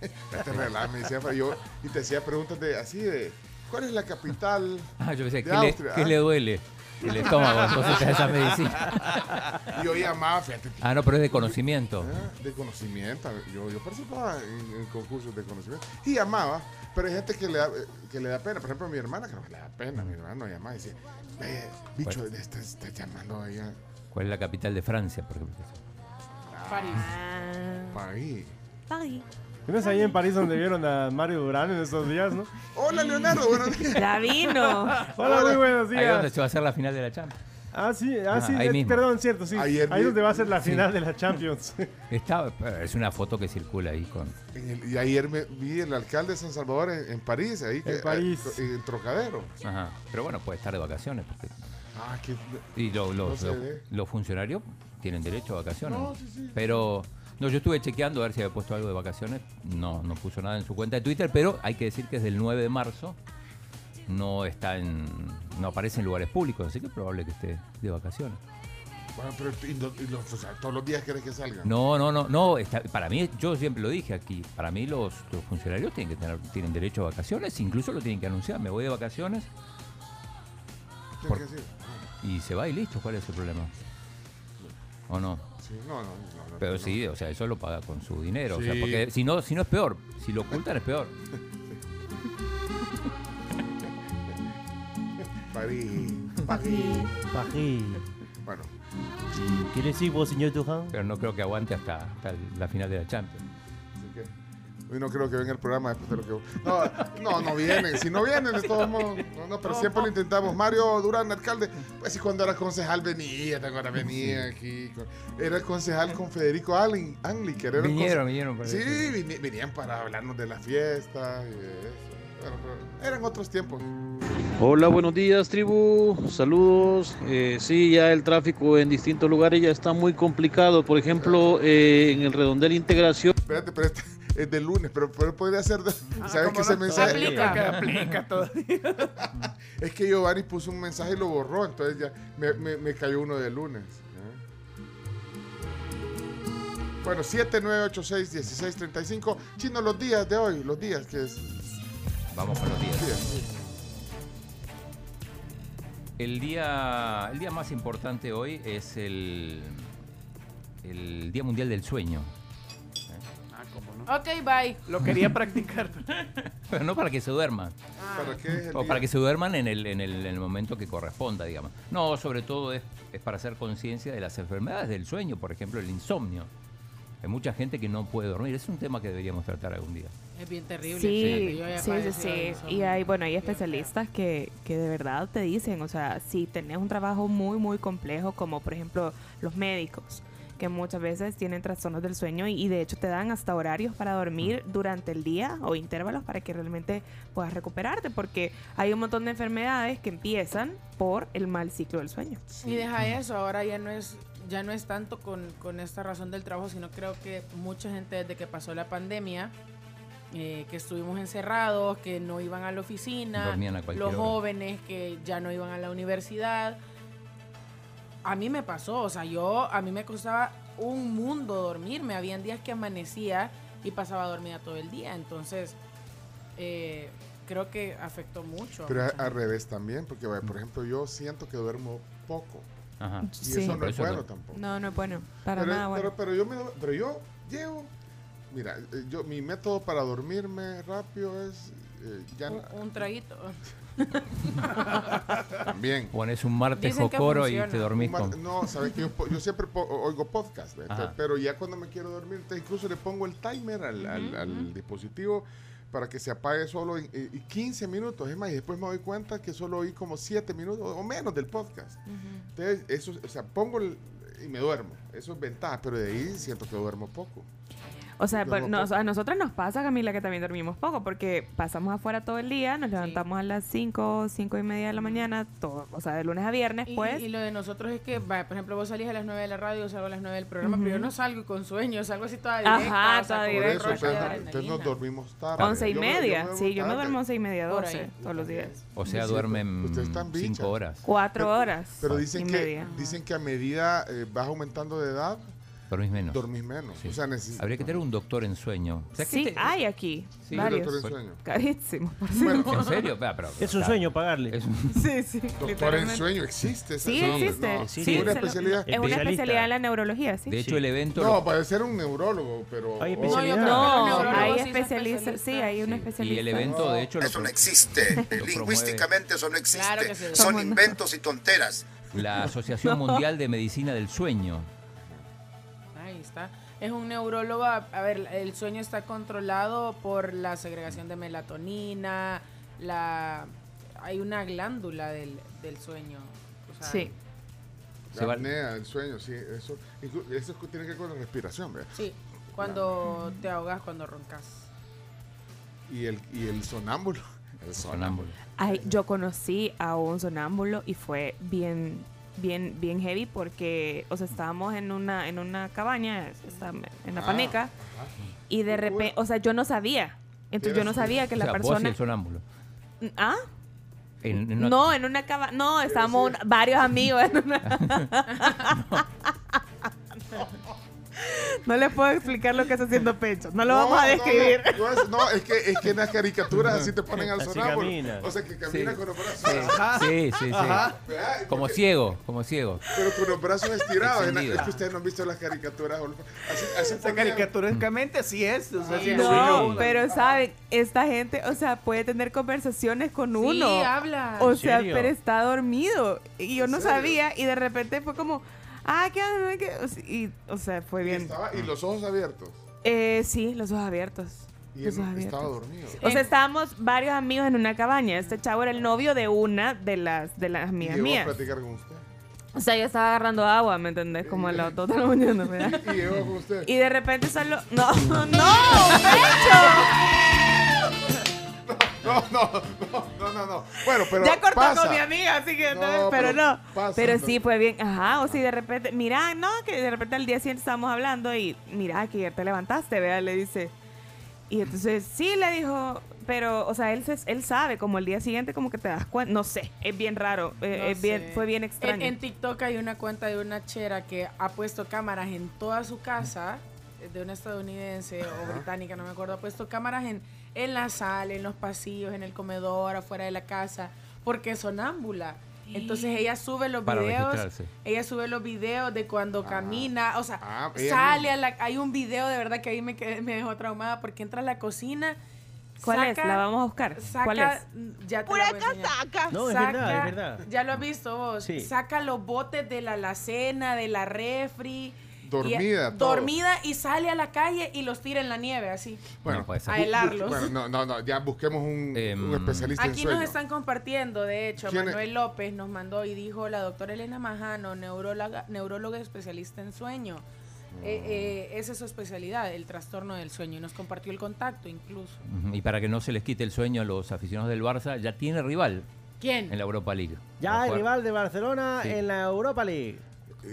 te regalaba medicina para yo y te hacía preguntas de así de ¿cuál es la capital Ah, yo pensé, de ¿qué, le, qué Ah. le duele? El estómago, entonces te da esa medicina. Yo llamaba, fíjate, Ah, no, pero es de conocimiento. Ah, De conocimiento. Yo, yo participaba en, en concursos de conocimiento. Y llamaba, pero hay gente que le, da, que le da pena. Por ejemplo, mi hermana, creo que le da pena. Mi hermano llamaba y decía, "Eh, bicho, Bueno. estás estás llamando allá. ¿Cuál es la capital de Francia, por ejemplo? París. París. París. ¿No es ahí en París donde vieron a Mario Durán en esos días, no? Hola, Leonardo, buenos días. Ya vino. Hola, muy buenos Ahí es donde días. se va a hacer la final de la Champions. Ah, sí, ah, Ah, sí, ahí eh, mismo. perdón, cierto, sí. Ayer ahí vi- donde va a ser la Sí. final de la Champions. Está, es una foto que circula ahí con. En el- y ayer me vi el alcalde de San Salvador en, en París, ahí que, En París. eh, en Trocadero. Ajá. Pero bueno, puede estar de vacaciones. Porque, Ah, que y lo- lo- No se lo- ve. los funcionarios tienen derecho a vacaciones. No, sí, sí. Pero no, yo estuve chequeando a ver si había puesto algo de vacaciones. No, no puso nada en su cuenta de Twitter, pero hay que decir que es del 9 de marzo. No está en. no aparece en lugares públicos, así que es probable que esté de vacaciones. Bueno, pero y no- y los- o sea, todos los días querés que salga. No, no, no, no. está- para mí, yo siempre lo dije aquí, para mí los, los funcionarios tienen que tener, tienen derecho a vacaciones, incluso lo tienen que anunciar. Me voy de vacaciones por- que decir. y se va y listo. ¿Cuál es el problema? ¿O no? Sí, no, no, Pero sí, o sea, eso lo paga con su dinero. O sea, Sí. porque si no, si no es peor. Si lo ocultan es peor. París. París. París. Bueno, ¿Qué le decís vos, señor Durán? Pero no creo que aguante hasta, hasta la final de la Champions. Hoy no creo que venga el programa después de lo que. No, no, no vienen. Si no vienen, de todos modos. No, no, pero siempre lo intentamos. Mario Durán, alcalde. Pues sí, cuando era concejal venía, te acuerdas, venía aquí. Era el concejal con Federico Anli- Anliker. era el Vinieron, vinieron. para Sí, decir. venían para hablarnos de la fiesta y de eso. Bueno, pero eran otros tiempos. Hola, buenos días, tribu. Saludos. Eh, sí, ya el tráfico en distintos lugares ya está muy complicado. Por ejemplo, eh, en el redondel integración. Espérate, pero este, es de lunes, pero, pero podría ser. de- Ah, ¿Sabes que ese no- mensaje? aplica, que aplica todavía. es que Giovanni puso un mensaje y lo borró, entonces ya me, me- me cayó uno de lunes. ¿eh? Bueno, 7986-1635. Chino, los días de hoy, los días que es. Vamos con los días. Días. El día, el día más importante hoy es el, el Día Mundial del Sueño. Ah. Ok, bye. Lo quería practicar. Pero no para que se duerman. ¿Para qué es el O día? para que se duerman en el, en el, en el momento que corresponda, digamos. No, sobre todo es, es para hacer conciencia de las enfermedades del sueño, por ejemplo, el insomnio. Hay mucha gente que no puede dormir. Es un tema que deberíamos tratar algún día. Es bien terrible. Sí, sí, sí, sí. insomnio. Y hay, bueno, hay especialistas que, que de verdad te dicen, o sea, si tenés un trabajo muy, muy complejo, como por ejemplo los médicos, que muchas veces tienen trastornos del sueño y, y de hecho te dan hasta horarios para dormir durante el día o intervalos para que realmente puedas recuperarte, porque hay un montón de enfermedades que empiezan por el mal ciclo del sueño. Y deja eso, ahora ya no es ya no es tanto con, con esta razón del trabajo, sino creo que mucha gente desde que pasó la pandemia, eh, que estuvimos encerrados, que no iban a la oficina, a los hora. jóvenes que ya no iban a la universidad. A mí me pasó, o sea, yo, a mí me costaba un mundo dormir, me habían días que amanecía y pasaba dormida todo el día, entonces eh, creo que afectó mucho. Pero a- al revés también, porque por ejemplo, yo siento que duermo poco. Ajá. Y Sí. eso no es bueno no. tampoco. No, no es bueno, para pero, nada bueno. pero, pero yo me, pero yo llego. Mira, eh, yo mi método para dormirme rápido es eh, ya un, un traguito. también. Pones un martes Dicen que y funciona. te dormís con... No, sabes que yo, po- yo siempre po- oigo podcast, ¿ve? Ajá. pero ya cuando me quiero dormir, incluso le pongo el timer al, dispositivo para que se apague solo en, en- en 15 minutos. Es más, y después me doy cuenta que solo oí como 7 minutos o menos del podcast. Entonces, eso, o sea, pongo el, y me duermo. Eso es ventaja, pero de ahí siento que duermo poco. O sea, pues, no nos- a nosotros nos pasa, Camila, que también dormimos poco, porque pasamos afuera todo el día, nos levantamos a las 5, 5 y media de la mañana, todo, o sea, de lunes a viernes, Y, pues. y lo de nosotros es que, va, por ejemplo, vos salís a las 9 de la radio, yo salgo a las 9 del programa, pero yo no salgo con sueño, salgo así toda Ajá, directa. o sea, toda directa. entonces, nos dormimos tarde. Once y Yo me- media, me sí, yo me duermo once y media, Por doce, ahí. todos los días. O sea, duermen ustedes están bichas. cinco horas. Cuatro horas. Pero dicen y que, media. dicen que a medida eh, vas aumentando de edad, Dormís menos. dormís menos. Sí. O sea, necesitas. Habría que tener un doctor en sueño. O sea, que Sí, te- hay aquí, Sí, varios. doctor en sueño. Carísimos, por Bueno, cierto. ¿En serio? Ah, pero- Es un claro. sueño pagarle. Es un- Sí, sí, Doctor en sueño existe. Sí, existe. no. Sí, sí. Una especialidad. Es una Especialista. especialidad en la neurología, sí. De hecho, Sí. el evento... No, lo- puede ser un neurólogo, pero. Hay o- No, No, hay especialistas, sí, hay un y especialista. el evento, de hecho, Eso no existe. promueve Lingüísticamente eso no existe. Son inventos y tonteras. la Asociación Mundial de Medicina del Sueño. Está. Es un neurólogo. A ver, el sueño está controlado por la segregación de melatonina. La hay una glándula del, del sueño. o sea, Sí. La Se va- apnea, el sueño, sí. Eso, eso tiene que ver con la respiración, ¿verdad? Sí. Cuando te ahogas, cuando roncas. Y el, y el sonámbulo. El Sonámbulo. Ay, yo conocí a un sonámbulo y fue bien, bien, bien heavy porque, o sea, estábamos en una, en una cabaña, en la Ah, paneca, ajá. y de repente, o sea, yo no sabía. Entonces yo no sabía que O la sea, vos y persona. el sonámbulo. ¿Ah? En- en una- No, en una cabaña. No, estábamos un- varios amigos en una. No les puedo explicar lo que está haciendo Pecho. No lo vamos a no, describir. No, no, es, no, es que, es que en las caricaturas así te ponen al sonámbulo. O sea, que camina Sí. con los brazos. Sí, sí, sí, sí. Como porque- ciego, como ciego. Pero con los brazos estirados. la- es que ustedes no han visto las caricaturas. Así, así O sea, caricaturescamente así es. O sea, Sí. sí, No, sí. pero saben, esta gente, o sea, puede tener conversaciones con Sí, uno. habla. O ¿En sea, serio? pero está dormido. Y yo ¿En no serio? sabía. Y de repente fue como, ah, ¿qué? ¿Qué? Y, o sea, fue y, bien. estaba- y los ojos abiertos. Eh, sí, los ojos abiertos. Y Los él ojos estaba abiertos. dormido. O sea, estábamos varios amigos en una cabaña. Este chavo era el novio de una de las de las Y amigas llegó a mías. platicar con usted. O sea, yo estaba agarrando agua, ¿me entendés? Como a las 2 de la mañana, ¿verdad? Y llegó con usted. Y de repente solo... ¡No! ¡No! ¡Pecho! No, no, no, no, no, no. Bueno, pero ya cortó pasa. con mi amiga, así que No, entonces, pero, pero no. pasa, pero sí fue bien. Ajá, o sí, de repente, mira, no, que de repente al día siguiente estábamos hablando y mira, que ayer te levantaste, vea, le dice. Y entonces sí le dijo, pero, o sea, él, se- él sabe, como el día siguiente como que te das cuenta, no sé, es bien raro, eh, No es bien, fue bien En, extraño. en TikTok hay una cuenta de una chera que ha puesto cámaras en toda su casa, de una estadounidense o británica, no me acuerdo, ha puesto cámaras en, en la sala, en los pasillos, en el comedor, afuera de la casa, porque es sonámbula. Entonces ella sube los Para videos, registrarse. ella sube los videos de cuando camina, o sea, Ah, sale a la, hay un video de verdad que ahí me, quedé- me dejó traumada porque entra a la cocina. ¿Cuál es? La vamos a buscar. Saca, ¿Cuál es? Ya te Pura casaca. No, es Saca- verdad, es verdad. Ya lo has visto vos. Sí. Saca los botes de la alacena, de la refri. Dormida, y, todo. Dormida y sale a la calle y los tira en la nieve, así. Bueno, puede ser. a helarlos. Bueno, no, no, no, ya busquemos un, un especialista Aquí en nos sueño. están compartiendo, de hecho, ¿Quién es? Manuel López nos mandó y dijo la doctora Elena Majano, neuróloga, neuróloga especialista en sueño. Eh, eh, esa es su especialidad, el trastorno del sueño. Y nos compartió el contacto incluso. Ujú, Y para que no se les quite el sueño a los aficionados del Barça, ya tiene rival ¿Quién? en la Europa League. Ya hay rival de Barcelona Sí. en la Europa League.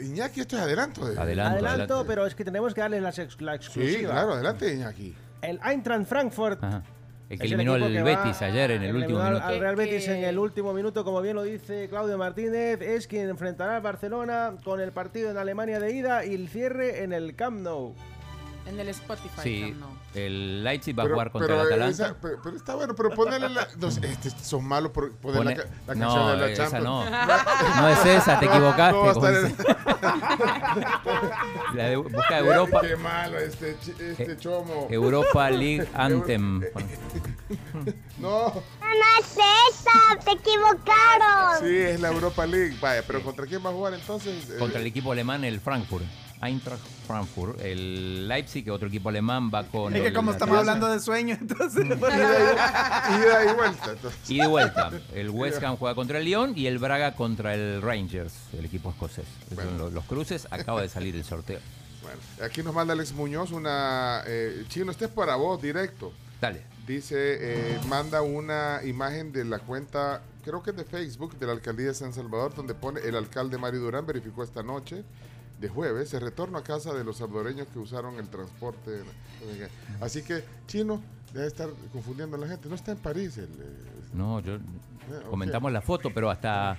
Iñaki, esto es adelanto. de- Adelanto, Adelanto, adelante. pero es que tenemos que darles la, ex- la exclusiva. Sí, claro, adelante, Iñaki. El Eintracht Frankfurt. Ajá. El que eliminó el que va- Betis ayer en el último al- minuto. Al Real Betis en el último minuto, como bien lo dice Claudio Martínez, es quien enfrentará al Barcelona con el partido en Alemania de ida y el cierre en el Camp Nou. En el Spotify. Sí, el Leipzig va a jugar contra pero, el eh, Atalanta. esa- pero, pero está bueno, pero ponerle la. No, sé, este, son malos por poner Pone- la, la no, canción de la esa Champions. no. No es esa, te equivocaste, No, en- La de- busca Europa. Qué malo este, este Eh, chomo. Europa League Anthem. No, No es esa, te equivocaron. sí, es la Europa League. Vaya, pero ¿contra quién va a jugar entonces? Eh, Contra el equipo alemán, el Frankfurt. Eintracht Frankfurt. El Leipzig, que otro equipo alemán, va con. Es que como estamos hablando de sueño, entonces. Ida y vuelta. entonces. Y de vuelta, el West Ham juega contra el Lyon y el Braga contra el Rangers, el equipo escocés. Esos son los, los cruces. Acaba de salir el sorteo. Bueno, aquí nos manda Alex Muñoz una. eh, Chino, este es para vos, directo. Dale. Dice, eh, manda una imagen de la cuenta, creo que es de Facebook, de la alcaldía de San Salvador, donde pone el alcalde Mario Durán verificó esta noche de jueves el retorno a casa de los salvadoreños que usaron el transporte. Así que, Chino, debe estar confundiendo a la gente. No está en París. El, eh, No, yo. ok. Comentamos la foto, pero hasta.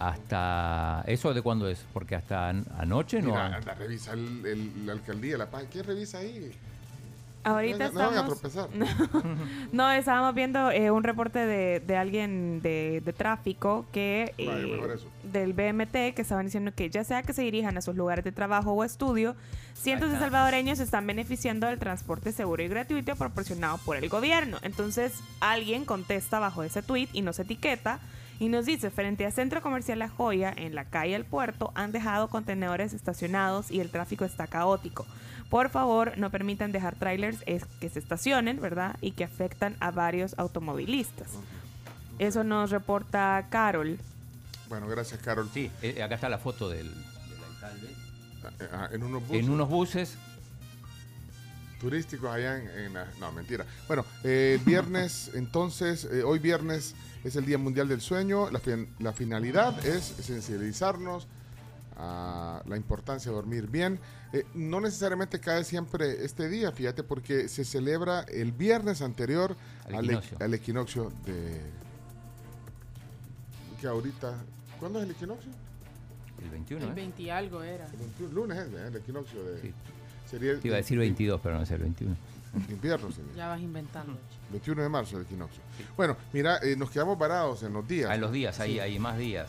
Hasta. ¿Eso de cuándo es? Porque hasta an- anoche no. Anda, revisa el- el- la alcaldía, la página. ¿Quién revisa ahí? Ahorita no, van a estamos... tropezar. No, estábamos viendo eh, un reporte de, de alguien de, de tráfico que eh, del BMT que estaban diciendo que ya sea que se dirijan a sus lugares de trabajo o estudio, cientos de salvadoreños están beneficiando del transporte seguro y gratuito proporcionado por el gobierno. Entonces alguien contesta bajo ese tweet y nos etiqueta y nos dice, frente a Centro Comercial La Joya, en la calle El Puerto, han dejado contenedores estacionados y el tráfico está caótico. Por favor, no permitan dejar trailers es- que se estacionen, ¿verdad? Y que afectan a varios automovilistas. Eso nos reporta Carol. Bueno, gracias, Carol. Sí, eh, acá está la foto del, del alcalde. Ah, en unos buses. En unos buses. Turísticos allá en, en la- no mentira bueno eh, viernes entonces eh, hoy viernes es el día mundial del sueño la, fin- la finalidad es sensibilizarnos a la importancia de dormir bien Eh, no necesariamente cae siempre este día fíjate porque se celebra el viernes anterior Al e- equinoccio. al equinoccio de que ahorita ¿cuándo es el equinoccio? El 21, El ¿eh? 20 y algo era. El 21, lunes es ¿eh? el equinoccio de sería el- Te iba a decir 22, pero no es el 21. invierno sería. Ya vas inventando. 21 de marzo el equinoccio. Bueno, mira, eh, nos quedamos varados en los días. Hay los días, hay, Sí. hay más días.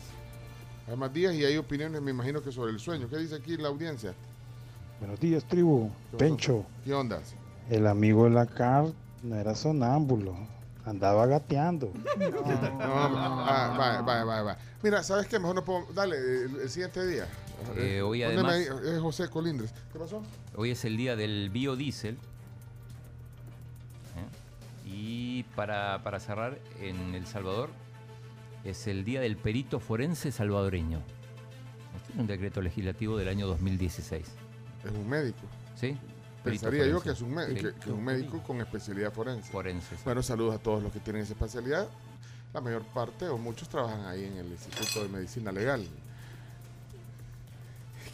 Hay más días y hay opiniones, me imagino que sobre el sueño. ¿Qué dice aquí la audiencia? Buenos días, tribu. Pencho, ¿Qué onda? el amigo de la car no era sonámbulo, andaba gateando. No, ah, vaya, vaya, vaya. Mira, ¿sabes qué? Mejor no puedo. Dale, el, el siguiente día. Eh, hoy además- ahí, es José Colindres. ¿Qué pasó? Hoy es el día del biodiesel. ¿eh? Y para, para cerrar, en El Salvador es el día del perito forense salvadoreño. Este es un decreto legislativo del año 2016. Es un médico. ¿Sí? Pensaría yo que es, un, que- un médico con especialidad forense. Forense. sí. Bueno, saludos a todos los que tienen esa especialidad. La mayor parte o muchos trabajan ahí en el Instituto de Medicina Legal.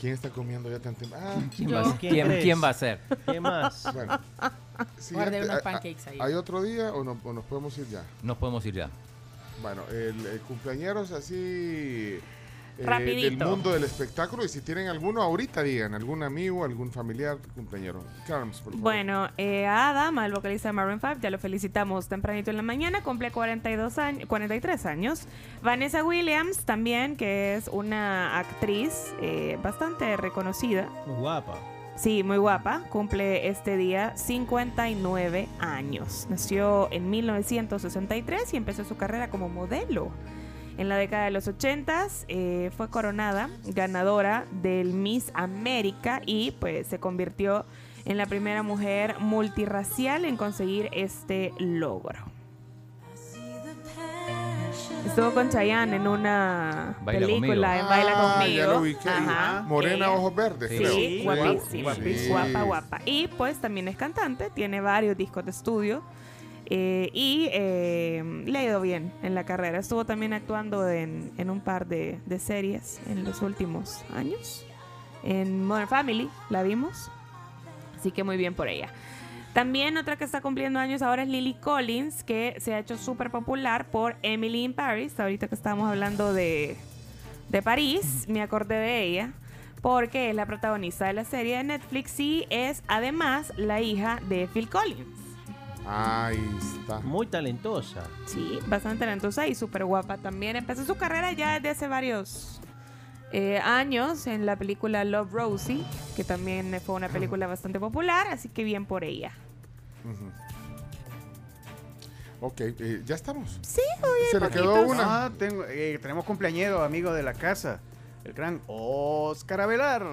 ¿Quién está comiendo ya tan temprano? Ah, ¿Quién va a- quién- quién va a ser? ¿Quién más? Bueno, unos pancakes ahí. ¿Hay otro día o, no- o nos podemos ir ya? Nos podemos ir ya. Bueno, el, el cumpleañeros así eh, del mundo del espectáculo y si tienen alguno ahorita digan, algún amigo, algún familiar cumpleañero. Carms, por favor. Bueno, eh, a Adam, al vocalista de Maroon 5, ya lo felicitamos tempranito en la mañana, cumple 42 años, 43 años. Vanessa Williams también, que es una actriz eh, bastante reconocida. Muy guapa. Sí, muy guapa. Cumple este día 59 años. Nació en 1963 y empezó su carrera como modelo. En la década de los 80 eh, fue coronada ganadora del Miss América y pues se convirtió en la primera mujer multirracial en conseguir este logro. Estuvo con Chayanne en una Baila película, conmigo. en Baila Ah, Conmigo. ya lo ubiqué. Ajá, Morena, ella- ojos verdes, Sí, creo. Sí, guapísima. guapísima. Guapa, Sí. guapa. Y pues también es cantante, tiene varios discos de estudio. Eh, y eh, le ha ido bien en la carrera. Estuvo también actuando en, en un par de, de series en los últimos años. En Modern Family la vimos. Así que muy bien por ella. También otra que está cumpliendo años ahora es Lily Collins, que se ha hecho súper popular por Emily in Paris. Ahorita que estábamos hablando de, de París, me acordé de ella, porque es la protagonista de la serie de Netflix y es además la hija de Phil Collins. Ahí está. Muy talentosa. Sí, bastante talentosa y súper guapa también. Empezó su carrera ya desde hace varios eh, años en la película Love Rosie, que también fue una película bastante popular, así que bien por ella. Ok, eh, ya estamos. Sí, Se le quedó una. Ah, tengo, eh, tenemos cumpleañero, amigo de la casa. El gran Oscar Avelar.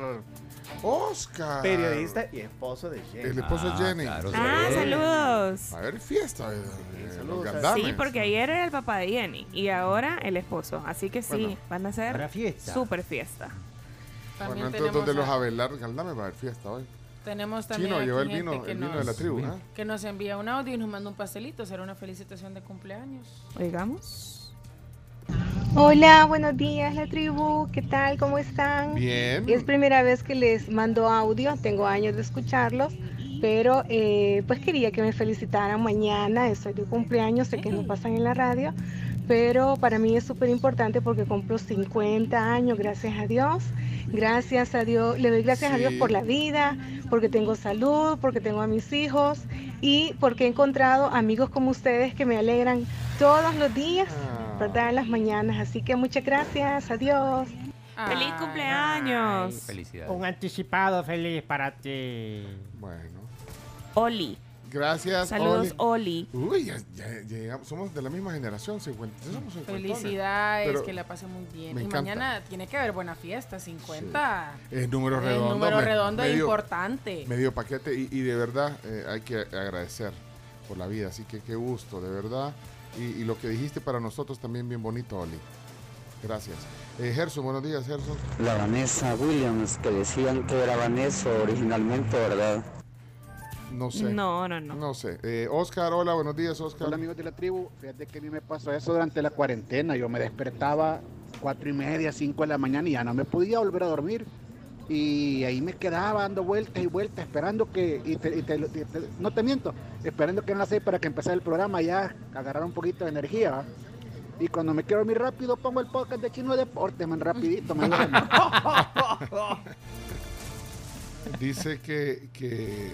Oscar. Periodista y esposo de Jenny. El esposo de Jenny. Ah, saludos. A ver, fiesta. eh, los saludos. Sí, porque ayer era el papá de Jenny y ahora el esposo. Así que sí, Bueno, van a ser fiesta. súper fiesta. También Bueno, entonces, donde los a- Avelar Galdame va a haber fiesta hoy. Tenemos también Chino, llevó el vino, gente que el vino nos- de la tribu, ¿ah? que nos envía un audio y nos manda un pastelito. Será una felicitación de cumpleaños. Oigamos. Hola, buenos días la tribu, ¿qué tal? ¿Cómo están? Bien. Es primera vez que les mando audio, tengo años de escucharlos, pero eh, pues quería que me felicitaran mañana, estoy de cumpleaños, sé que no pasan en la radio, pero para mí es súper importante porque cumplo 50 años, gracias a Dios. Gracias a Dios, le doy gracias a Dios por la vida, porque tengo salud, porque tengo a mis hijos y porque he encontrado amigos como ustedes que me alegran todos los días, ¿verdad? En las mañanas. Así que muchas gracias, adiós. ¡Feliz cumpleaños! Felicidades. Un anticipado feliz para ti. Bueno. Oli. Gracias, Saludos, Oli. Uy, ya, ya- ya llegamos, somos de la misma generación, 50. somos cincuentones. Felicidades, Pero que la pase muy bien. me Y encanta. mañana tiene que haber buena fiesta, 50. Es número Es redondo. número me- redondo e medio- importante. Medio paquete y, y de verdad eh, hay que agradecer por la vida. Así que qué gusto, de verdad. Y, y lo que dijiste para nosotros también bien bonito, Oli. Gracias. Eh, Gerson, buenos días, Gerson. La Vanessa Williams, que decían que era Vanessa originalmente, ¿verdad? No sé. No, no, no. No sé. Eh, Oscar, hola, buenos días, Oscar. Hola amigos de la tribu, fíjate que a mí me pasó eso durante la cuarentena, yo me despertaba cuatro y media, cinco de la mañana y ya no me podía volver a dormir y ahí me quedaba dando vueltas y vueltas esperando que, y te- y te- y te- no te miento, esperando que eran las seis para que empezara el programa ya agarrar un poquito de energía y cuando me quiero dormir rápido pongo el podcast de Chino Deportes, man, rapidito me. Dice que, que eh,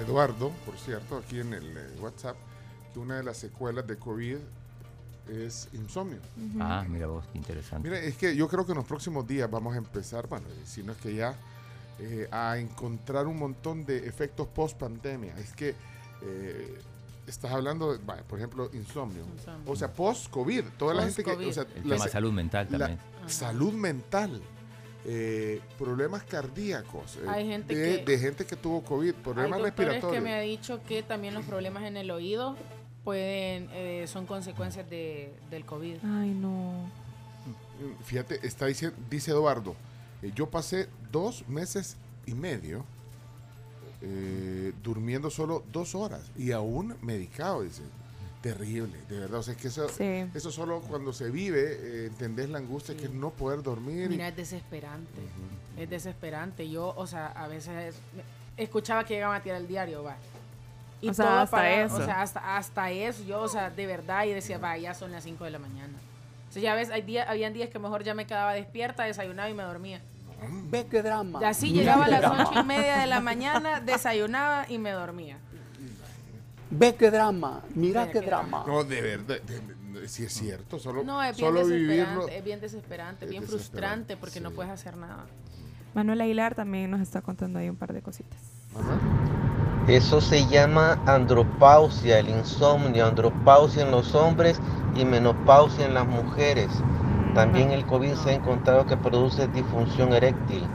Eduardo, por cierto, aquí en el eh, WhatsApp, que una de las secuelas de COVID es insomnio. Ah, mira vos, qué interesante. Mira, es que yo creo que en los próximos días vamos a empezar, bueno, si no es que ya, eh, a encontrar un montón de efectos post pandemia. Es que eh, estás hablando, de, por ejemplo, insomnio. Insomnio. O sea, post-COVID. Toda la gente que. O sea, El la tema salud mental la también. salud mental. eh, problemas cardíacos. eh, Hay gente de, que- de gente que tuvo COVID, problemas Hay respiratorios. que me ha dicho que también los problemas en el oído pueden eh, son consecuencias de, del COVID. Ay, no. Fíjate, está diciendo, dice Eduardo, eh, yo pasé dos meses y medio eh, durmiendo solo dos horas y aún medicado, dice. Terrible, de verdad. O sea, es que eso, Sí. eso solo cuando se vive, eh, entendés la angustia que es no poder dormir. y- Mira, es desesperante. Es desesperante. Yo, o sea, a veces escuchaba que llegaban a tirar el diario, va. Y O sea, todo hasta apagado, eso. O sea, hasta, hasta eso. Yo, o sea, de verdad, y decía, va, ya son las 5 de la mañana. O sea, ya ves, hay días, habían días que mejor ya me quedaba despierta, desayunaba y me dormía. Ve qué drama. Y así llegaba a las drama. ocho y media de la mañana, desayunaba y me dormía. Ve qué drama. Mira qué qué drama. No, de verdad, de- de- sí es cierto, solo, No, es bien solo vivirlo. es bien desesperante, es bien desesperante, frustrante porque no puedes hacer nada. Manuel Aguilar también nos está contando ahí un par de cositas. Eso se llama andropausia, el insomnio, andropausia en los hombres y menopausia en las mujeres. También el COVID se ha encontrado que produce disfunción eréctil.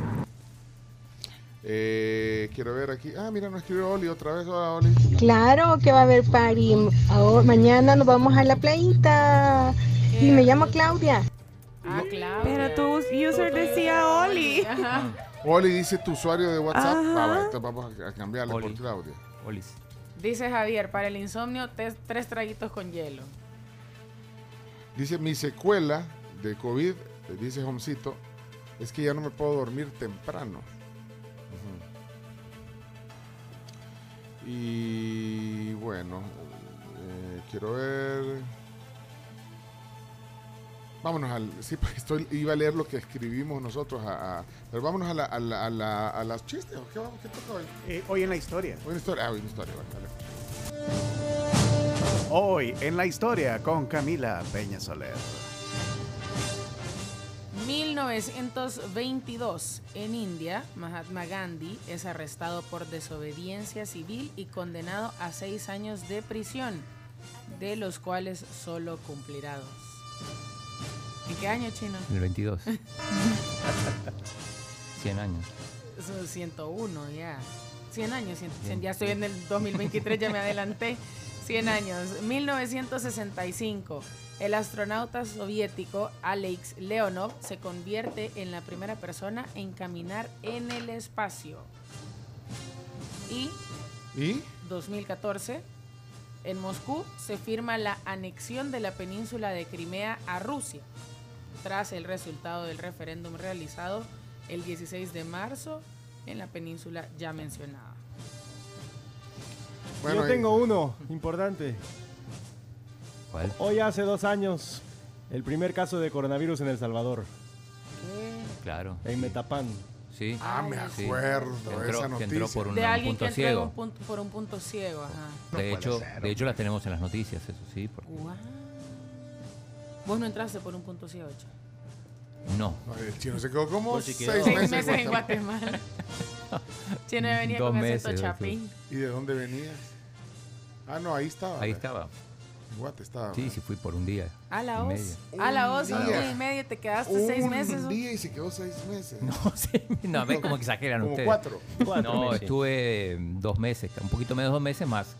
Eh, quiero ver aquí. Ah, mira, nos escribió Oli otra vez. Hola, Oli. Claro que va a haber party. Ahora- mañana nos vamos a la playita. Y me llamo Claudia. Ah, claro. Pero tu user decía Oli. Oli dice tu usuario de WhatsApp. Ah, va, entonces vamos a- cambiarle por Claudia. Olis. Dice Javier, para el insomnio, tres traguitos con hielo. Dice mi secuela de COVID, dice Homcito, es que ya no me puedo dormir temprano. Y bueno, eh, quiero ver. Vámonos al. Sí, porque estoy, iba a leer lo que escribimos nosotros. A, a- pero vámonos a, la, a, la- a, la- a las chistes. ¿o ¿Qué, toca hoy? Eh, hoy en la historia. Hoy en la historia. Ah, hoy en la historia. vale, dale. Hoy en la historia con Camila Peña Soler. 1922, en India, Mahatma Gandhi es arrestado por desobediencia civil y condenado a seis años de prisión, de los cuales solo cumplirá dos. ¿En qué año, chino? El 22. 100 años. Son 101 ya. 100 años, 100, 100, ya estoy en el 2023, ya me adelanté. 100 años. 1965. El astronauta soviético Alex Leonov se convierte en la primera persona en caminar en el espacio. Y ¿Y? 2014, en Moscú se firma la anexión de la península de Crimea a Rusia, tras el resultado del referéndum realizado el 16 de marzo en la península ya mencionada. Yo tengo uno importante. ¿Cuál? Hoy hace dos años, el primer caso de coronavirus en El Salvador, Claro. en Metapán. Sí. Ah, me Sí. acuerdo entró, esa que entró noticia. por un, de un alguien punto que ciego. un punto- por un punto ciego. Ajá. de, hecho, de hecho, las tenemos en las noticias, eso sí. porque-. Vos no entraste por un punto ciego, Che. No. El chino se quedó como Pues sí seis, quedó. Seis meses, meses en Guatemala. Chino venía Dos con meses, chapín. ¿Y de dónde venías? Ah, no, ahí estaba. Ahí estaba. En Guate estaba. Sí, sí, fui por un día. A la medio. A la voz, Un un día. día y medio, te quedaste Un seis meses. ¿o? día y se quedó seis meses. No, sí, no, ver cómo exageran Como ustedes. cuatro. Cuatro no, meses. estuve mm, dos meses, un poquito menos de dos meses más,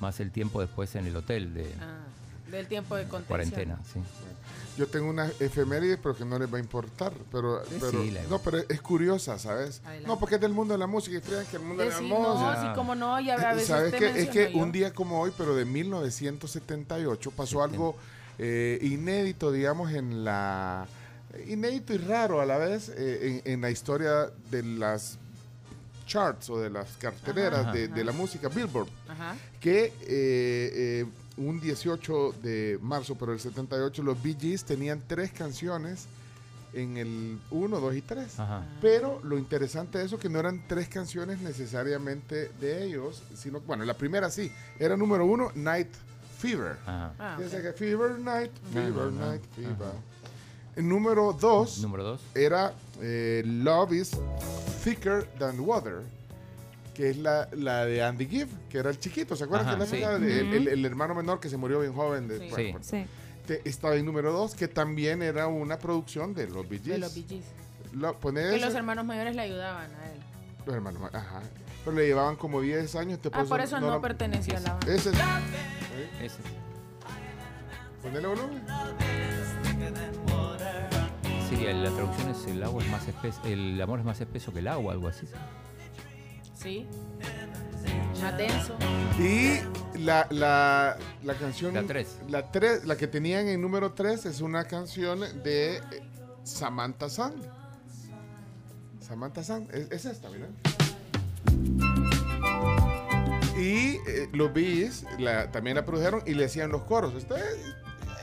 más el tiempo después en el hotel de Ah, del tiempo de contención. cuarentena, sí. Yo tengo una efeméride, pero que no les va a importar. Pero, Sí, pero sí, la- no, pero es curiosa, ¿sabes? Adelante. No, porque es del mundo de la música y fíjate que el mundo de la Sí, música. no, sí, como no, ya a veces ¿Sabes te qué? Es que yo. un día como hoy, pero de 1978, pasó algo eh, inédito, digamos, en la. Inédito y raro a la vez eh, en, en la historia de las charts o de las carteleras Ajá. de, de la música Billboard. Ajá. Que eh, eh, un 18 de marzo, pero el 78, los Bee Gees tenían tres canciones en el 1, 2 y 3. Ajá. Pero lo interesante de eso que no eran tres canciones necesariamente de ellos, sino, bueno, la primera sí, era número uno, Night Fever. Ajá. Ah, ok. que Fever, Night, No, Fever, no, no. Night, Fever. El número dos Número dos. era eh, Love is Thicker Than Water, que es la, la de Andy Gibb, que era el chiquito, ¿se acuerdan? Ajá, que la sí. de- el, el- el hermano menor que se murió bien joven. De, Sí. bueno, Sí. Te- estaba en número dos, que también era una producción de los Bee De Gees. los Bee Gees. Lo- Que los hermanos mayores le ayudaban a él. los hermanos, ajá. Pero le llevaban como 10 años. te Ah, por eso no, lo- pertenecía a la banda. Ese es. Ese. Ponele volumen. Sí, la traducción es el agua es más espeso, el amor es más espeso que el agua, algo así. Sí. Más denso. Y la, la, la canción. La tres. La, tres, la que tenían en número 3 es una canción de eh, Samantha Sang. Samantha Sang. Es, es esta, mira. Y eh, los Bees la, también la produjeron y le hacían los coros. Esta es-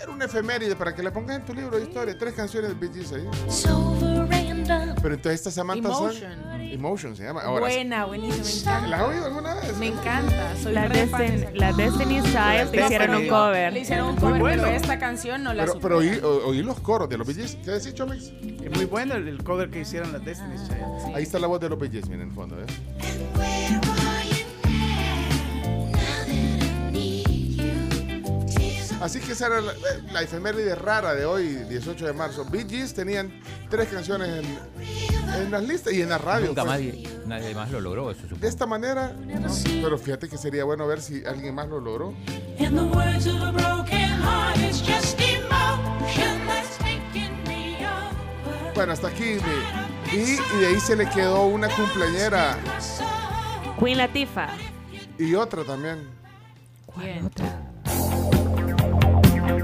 era una efeméride para que le pongas en tu libro de historia. Tres canciones de Bee Gees ahí. Pero entonces esta Samantha Son- Emotion. Emotion se llama. Ahora, Buena, buenísima, me encanta. ¿La has oído alguna vez? Me encanta. Soy La, Destin- la Destiny's Child le hicieron un cover. Le hicieron un Muy cover, bueno. pero esta canción no la Pero, pero oí, o- oí los coros de los Bee Gees. ¿Qué decís, Chomix? Es muy bueno el, el cover que hicieron las Destiny's Child. Ahí está la voz de los Bee Gees, miren, en el fondo. ¿eh? Así que esa era la, la efeméride rara de hoy, 18 de marzo. Bee Gees tenían tres canciones en, en las listas y en la radio. Nunca pues. nadie, nadie más lo logró, eso De supongo. esta manera, no. pero fíjate que sería bueno ver si alguien más lo logró. In the words of a broken heart, it's just emotion that's taking me over. Bueno, hasta aquí. Y, y de ahí se le quedó una cumpleañera Queen Latifah. y otra también. ¿Quién?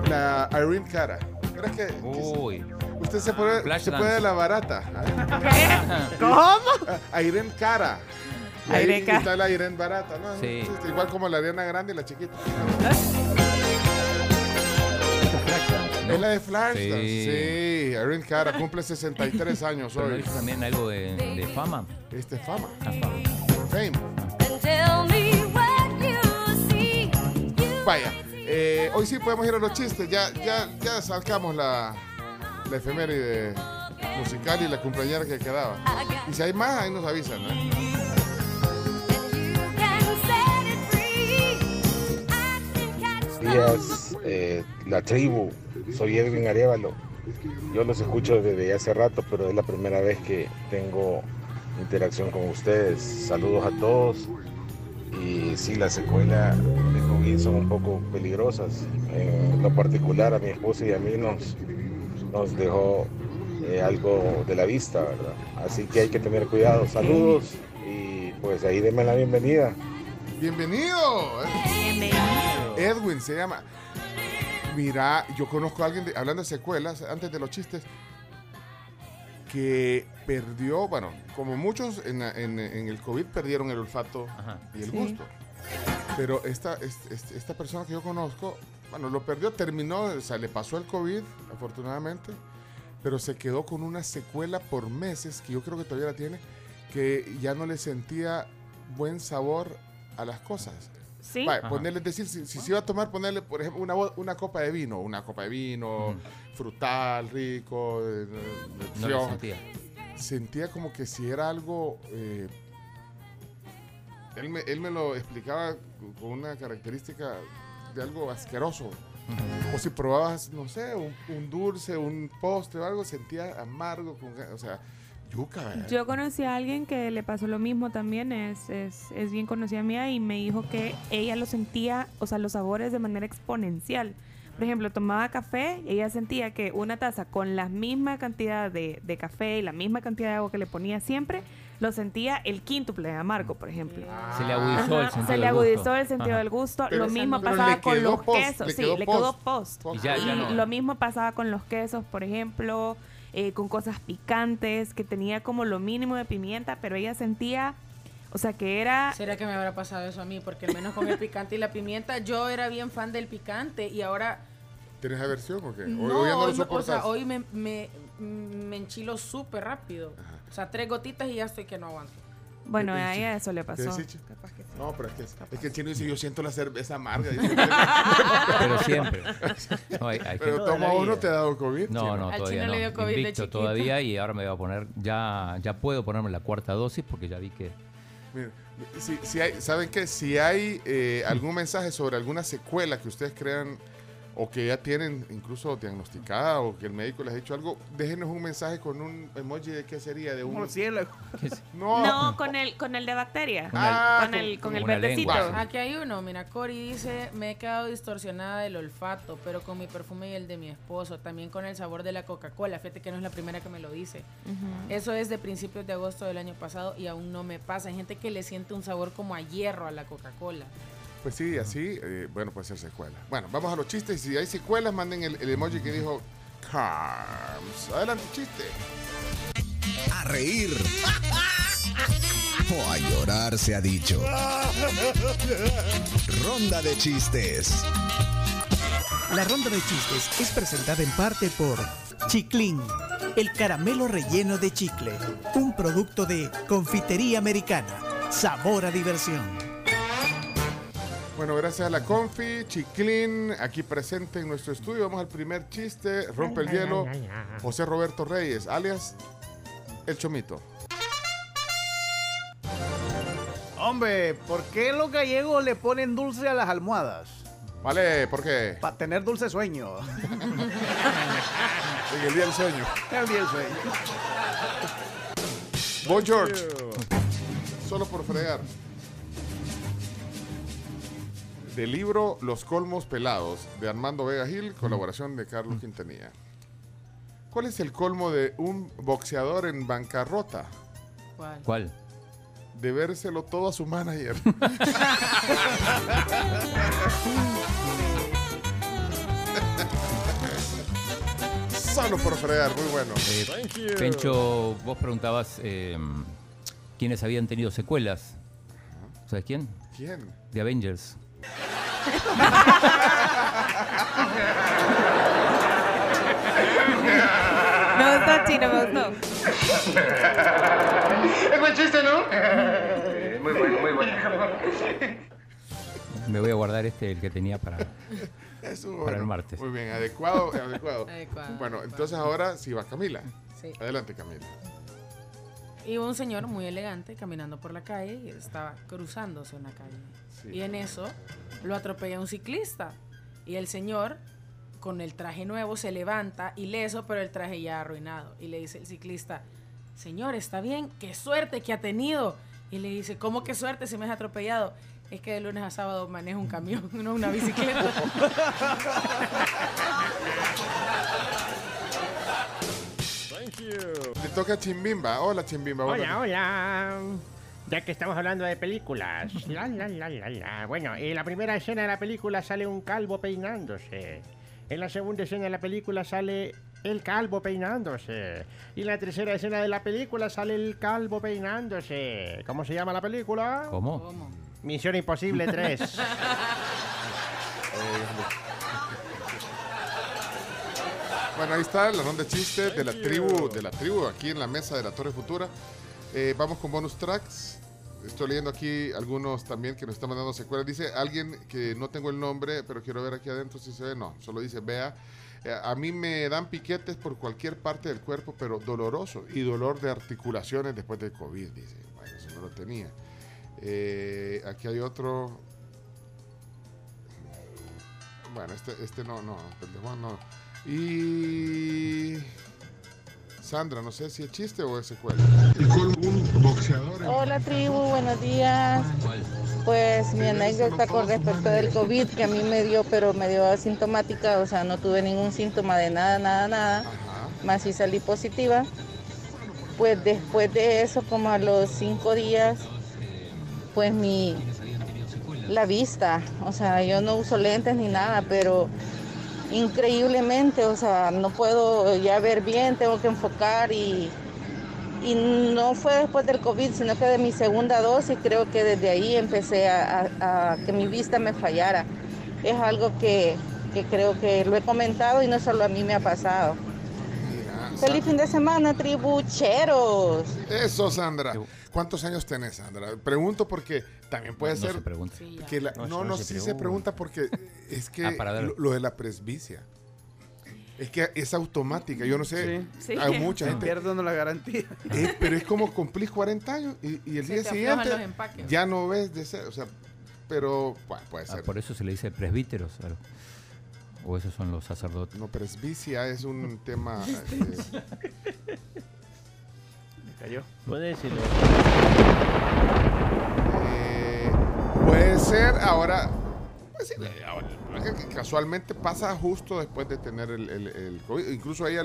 La Irene Cara. Pero es que, que Uy. usted se puede, se puede la barata. ¿Cómo? A Irene Cara. Irene Cara. está la Irene barata, ¿no? Sí. Igual como la Ariana grande y la chiquita. Es la de Flashdance. Sí. Sí. Irene Cara cumple 63 años Pero hoy. también algo de, de fama. Este es fama. Ah, fama. Fame. Tell me what you see. Vaya, eh, hoy sí podemos ir a los chistes. Ya, ya, ya sacamos la, la efeméride musical y la cumpleañera que quedaba. Y si hay más, ahí nos avisan. ¿no? días, eh, la tribu. Soy Edwin Arevalo. Yo los escucho desde hace rato, pero es la primera vez que tengo interacción con ustedes. Saludos a todos. Y sí, las secuelas de COVID son un poco peligrosas. En lo particular, a mi esposa y a mí nos, nos dejó eh, algo de la vista, ¿verdad? Así que hay que tener cuidado. Saludos y pues ahí denme la bienvenida. Bienvenido. Edwin se llama. Mira, yo conozco a alguien, de- hablando de secuelas, antes de los chistes, que perdió, bueno, como muchos en, la- en- en el COVID perdieron el olfato y el Sí. gusto. Pero esta, es- es- esta persona que yo conozco, bueno, lo perdió, terminó, o sea, le pasó el COVID, afortunadamente, pero se quedó con una secuela por meses, que yo creo que todavía la tiene, que ya no le sentía buen sabor a las cosas. Sí. Ponerle, decir, si, si se iba a tomar, ponerle, por ejemplo, una, bo- una copa de vino, una copa de vino, frutal, rico, de- de- No sentía. Sentía como que si era algo... eh, él, me, él me lo explicaba con una característica de algo asqueroso. O si probabas, no sé, un, un dulce, un postre o algo, sentía amargo, con, o sea, yuca. ¿verdad? Yo conocí a alguien que le pasó lo mismo también, es, es, es bien conocida mía y me dijo que ella lo sentía, o sea, los sabores de manera exponencial. Por ejemplo, tomaba café y ella sentía que una taza con la misma cantidad de, de café y la misma cantidad de agua que le ponía siempre, lo sentía el quíntuple de amargo, por ejemplo. Se le agudizó el sentido se le del gusto. agudizó el sentido del gusto. Pero- lo mismo pasaba con los post, quesos. le sí, quedó le quedó post. post. Y ya- ya no. lo mismo pasaba con los quesos, por ejemplo, eh, con cosas picantes, que tenía como lo mínimo de pimienta, pero ella sentía, o sea, que era... ¿Será que me habrá pasado eso a mí? Porque al menos con el picante y la pimienta, yo era bien fan del picante y ahora ¿Tienes aversión o qué? ¿O- no, o ya no lo hoy, o sea, hoy me, me, me enchilo súper rápido. O sea, tres gotitas y ya estoy que no aguanto. Bueno, ¿Qué- a ella eso le ¿Qué pasó. decís, Chi? No, pero es que, es que el chino dice, yo siento la cerveza amarga. Pero siempre. No, hay- hay pero toma uno te ha dado COVID. No, chino? no, Al todavía chino no. le dio COVID de Invicto chiquito. todavía y ahora me voy a poner, ya, ya puedo ponerme la cuarta dosis porque ya vi que Mira, si, si hay, ¿Saben qué? Si hay eh, algún mensaje sobre alguna secuela que ustedes crean o que ya tienen incluso diagnosticada o que el médico les ha dicho algo, déjenos un mensaje con un emoji de qué sería, de un... Murciélago. No, No, con el, con el de bacteria. Ah, con el, con el verdecito. lengua. Aquí hay uno, mira, Cori dice, me he quedado distorsionada del olfato, pero con mi perfume y el de mi esposo, también con el sabor de la Coca-Cola, fíjate que no es la primera que me lo dice. Eso es de principios de agosto del año pasado y aún no me pasa. Hay gente que le siente un sabor como a hierro a la Coca-Cola. Pues sí, así, eh, bueno, puede ser secuela. Bueno, vamos a los chistes. Si hay secuelas, manden el, el emoji que dijo Carms. Adelante, chiste. A reír. O a llorar se ha dicho. Ronda de chistes. La ronda de chistes es presentada en parte por Chiclin, el caramelo relleno de chicle, un producto de confitería americana. Sabor a diversión. Bueno, gracias a la Confi, Chiclin, aquí presente en nuestro estudio. Vamos al primer chiste. Rompe el hielo. José Roberto Reyes, alias El Chomito. Hombre, ¿por qué los gallegos le ponen dulce a las almohadas? Vale, ¿por qué? Para tener dulce sueño. En el día del sueño. El día del sueño. Bon George. Solo por fregar. Del libro Los Colmos Pelados de Armando Vega Gil, colaboración de Carlos Quintanilla. ¿Cuál es el colmo de un boxeador en bancarrota? ¿Cuál? ¿Cuál? Debérselo todo a su manager. Solo por fregar, muy bueno. Eh, Pencho, vos preguntabas eh, quiénes habían tenido secuelas. ¿Sabes quién? ¿Quién? The Avengers. Me gustó, Chino, me gustó. Es buen chiste, ¿no? Muy bueno, muy bueno. Me voy a guardar este, el que tenía para, Eso, para bueno. el martes. Muy bien, adecuado, adecuado. Adecuado. Bueno, entonces ahora sí va Camila. Sí. Adelante, Camila. Iba un señor muy elegante caminando por la calle y estaba cruzándose una calle. Sí. Y en eso lo atropella un ciclista. Y el señor, con el traje nuevo, se levanta ileso, pero el traje ya arruinado. Y le dice el ciclista, señor, está bien, qué suerte que ha tenido. Y le dice, ¿cómo qué suerte si me has atropellado? Es que de lunes a sábado manejo un camión, no una bicicleta. Le toca a Chimbimba. Hola, Chimbimba. Hola, hola. Ya que estamos hablando de películas. La, la, la, la, la. Bueno, en la primera escena de la película sale un calvo peinándose. En la segunda escena de la película sale el calvo peinándose. Y en la tercera escena de la película sale el calvo peinándose. ¿Cómo se llama la película? ¿Cómo? Misión Imposible 3. Bueno, ahí está la ronda de chistes de la tribu, de la tribu aquí en la mesa de la Torre Futura. Eh, vamos con bonus tracks. Estoy leyendo aquí algunos también que nos están mandando secuelas. Dice alguien que no tengo el nombre, pero quiero ver aquí adentro si se ve. No, solo dice, vea, eh, a mí me dan piquetes por cualquier parte del cuerpo, pero doloroso. Y dolor de articulaciones después del COVID, dice. Bueno, eso no lo tenía. Eh, aquí hay otro. Bueno, este, este no, no, Juan no. Y. Sandra, no sé si es chiste o es secuela. un boxeador. Hola tribu, buenos días. Pues mi anécdota con respecto del COVID que a mí me dio, pero me dio asintomática, o sea, no tuve ningún síntoma de nada, nada, nada, más si salí positiva. Pues después de eso, como a los cinco días, pues mi, la vista, o sea, yo no uso lentes ni nada, pero increíblemente, o sea, no puedo ya ver bien, tengo que enfocar y, y no fue después del COVID, sino que de mi segunda dosis, creo que desde ahí empecé a, a- a que mi vista me fallara. Es algo que, que creo que lo he comentado y no solo a mí me ha pasado. Feliz fin de semana, tribucheros. Eso, Sandra. ¿Cuántos años tenés, Sandra? Pregunto porque también puede No ser. se pregunta. que la- No, no, no, no se sí se pregunta. pregunta porque es que Ah, lo, lo de la presbicia. Es que es automática. Yo no sé. Sí. Hay mucha gente. pierde uno la garantía. Eh, pero es como cumplís 40 años y, y el Se día siguiente ya no ves de ser. O sea, pero bueno, puede Ah, ser. por eso se le dice presbíteros. claro. O esos son los sacerdotes. No, presbicia es un tema. este, cayó. Puede decirlo. Eh, puede ser ahora. Pues ahora, que casualmente pasa justo después de tener el, el- el COVID. Incluso ella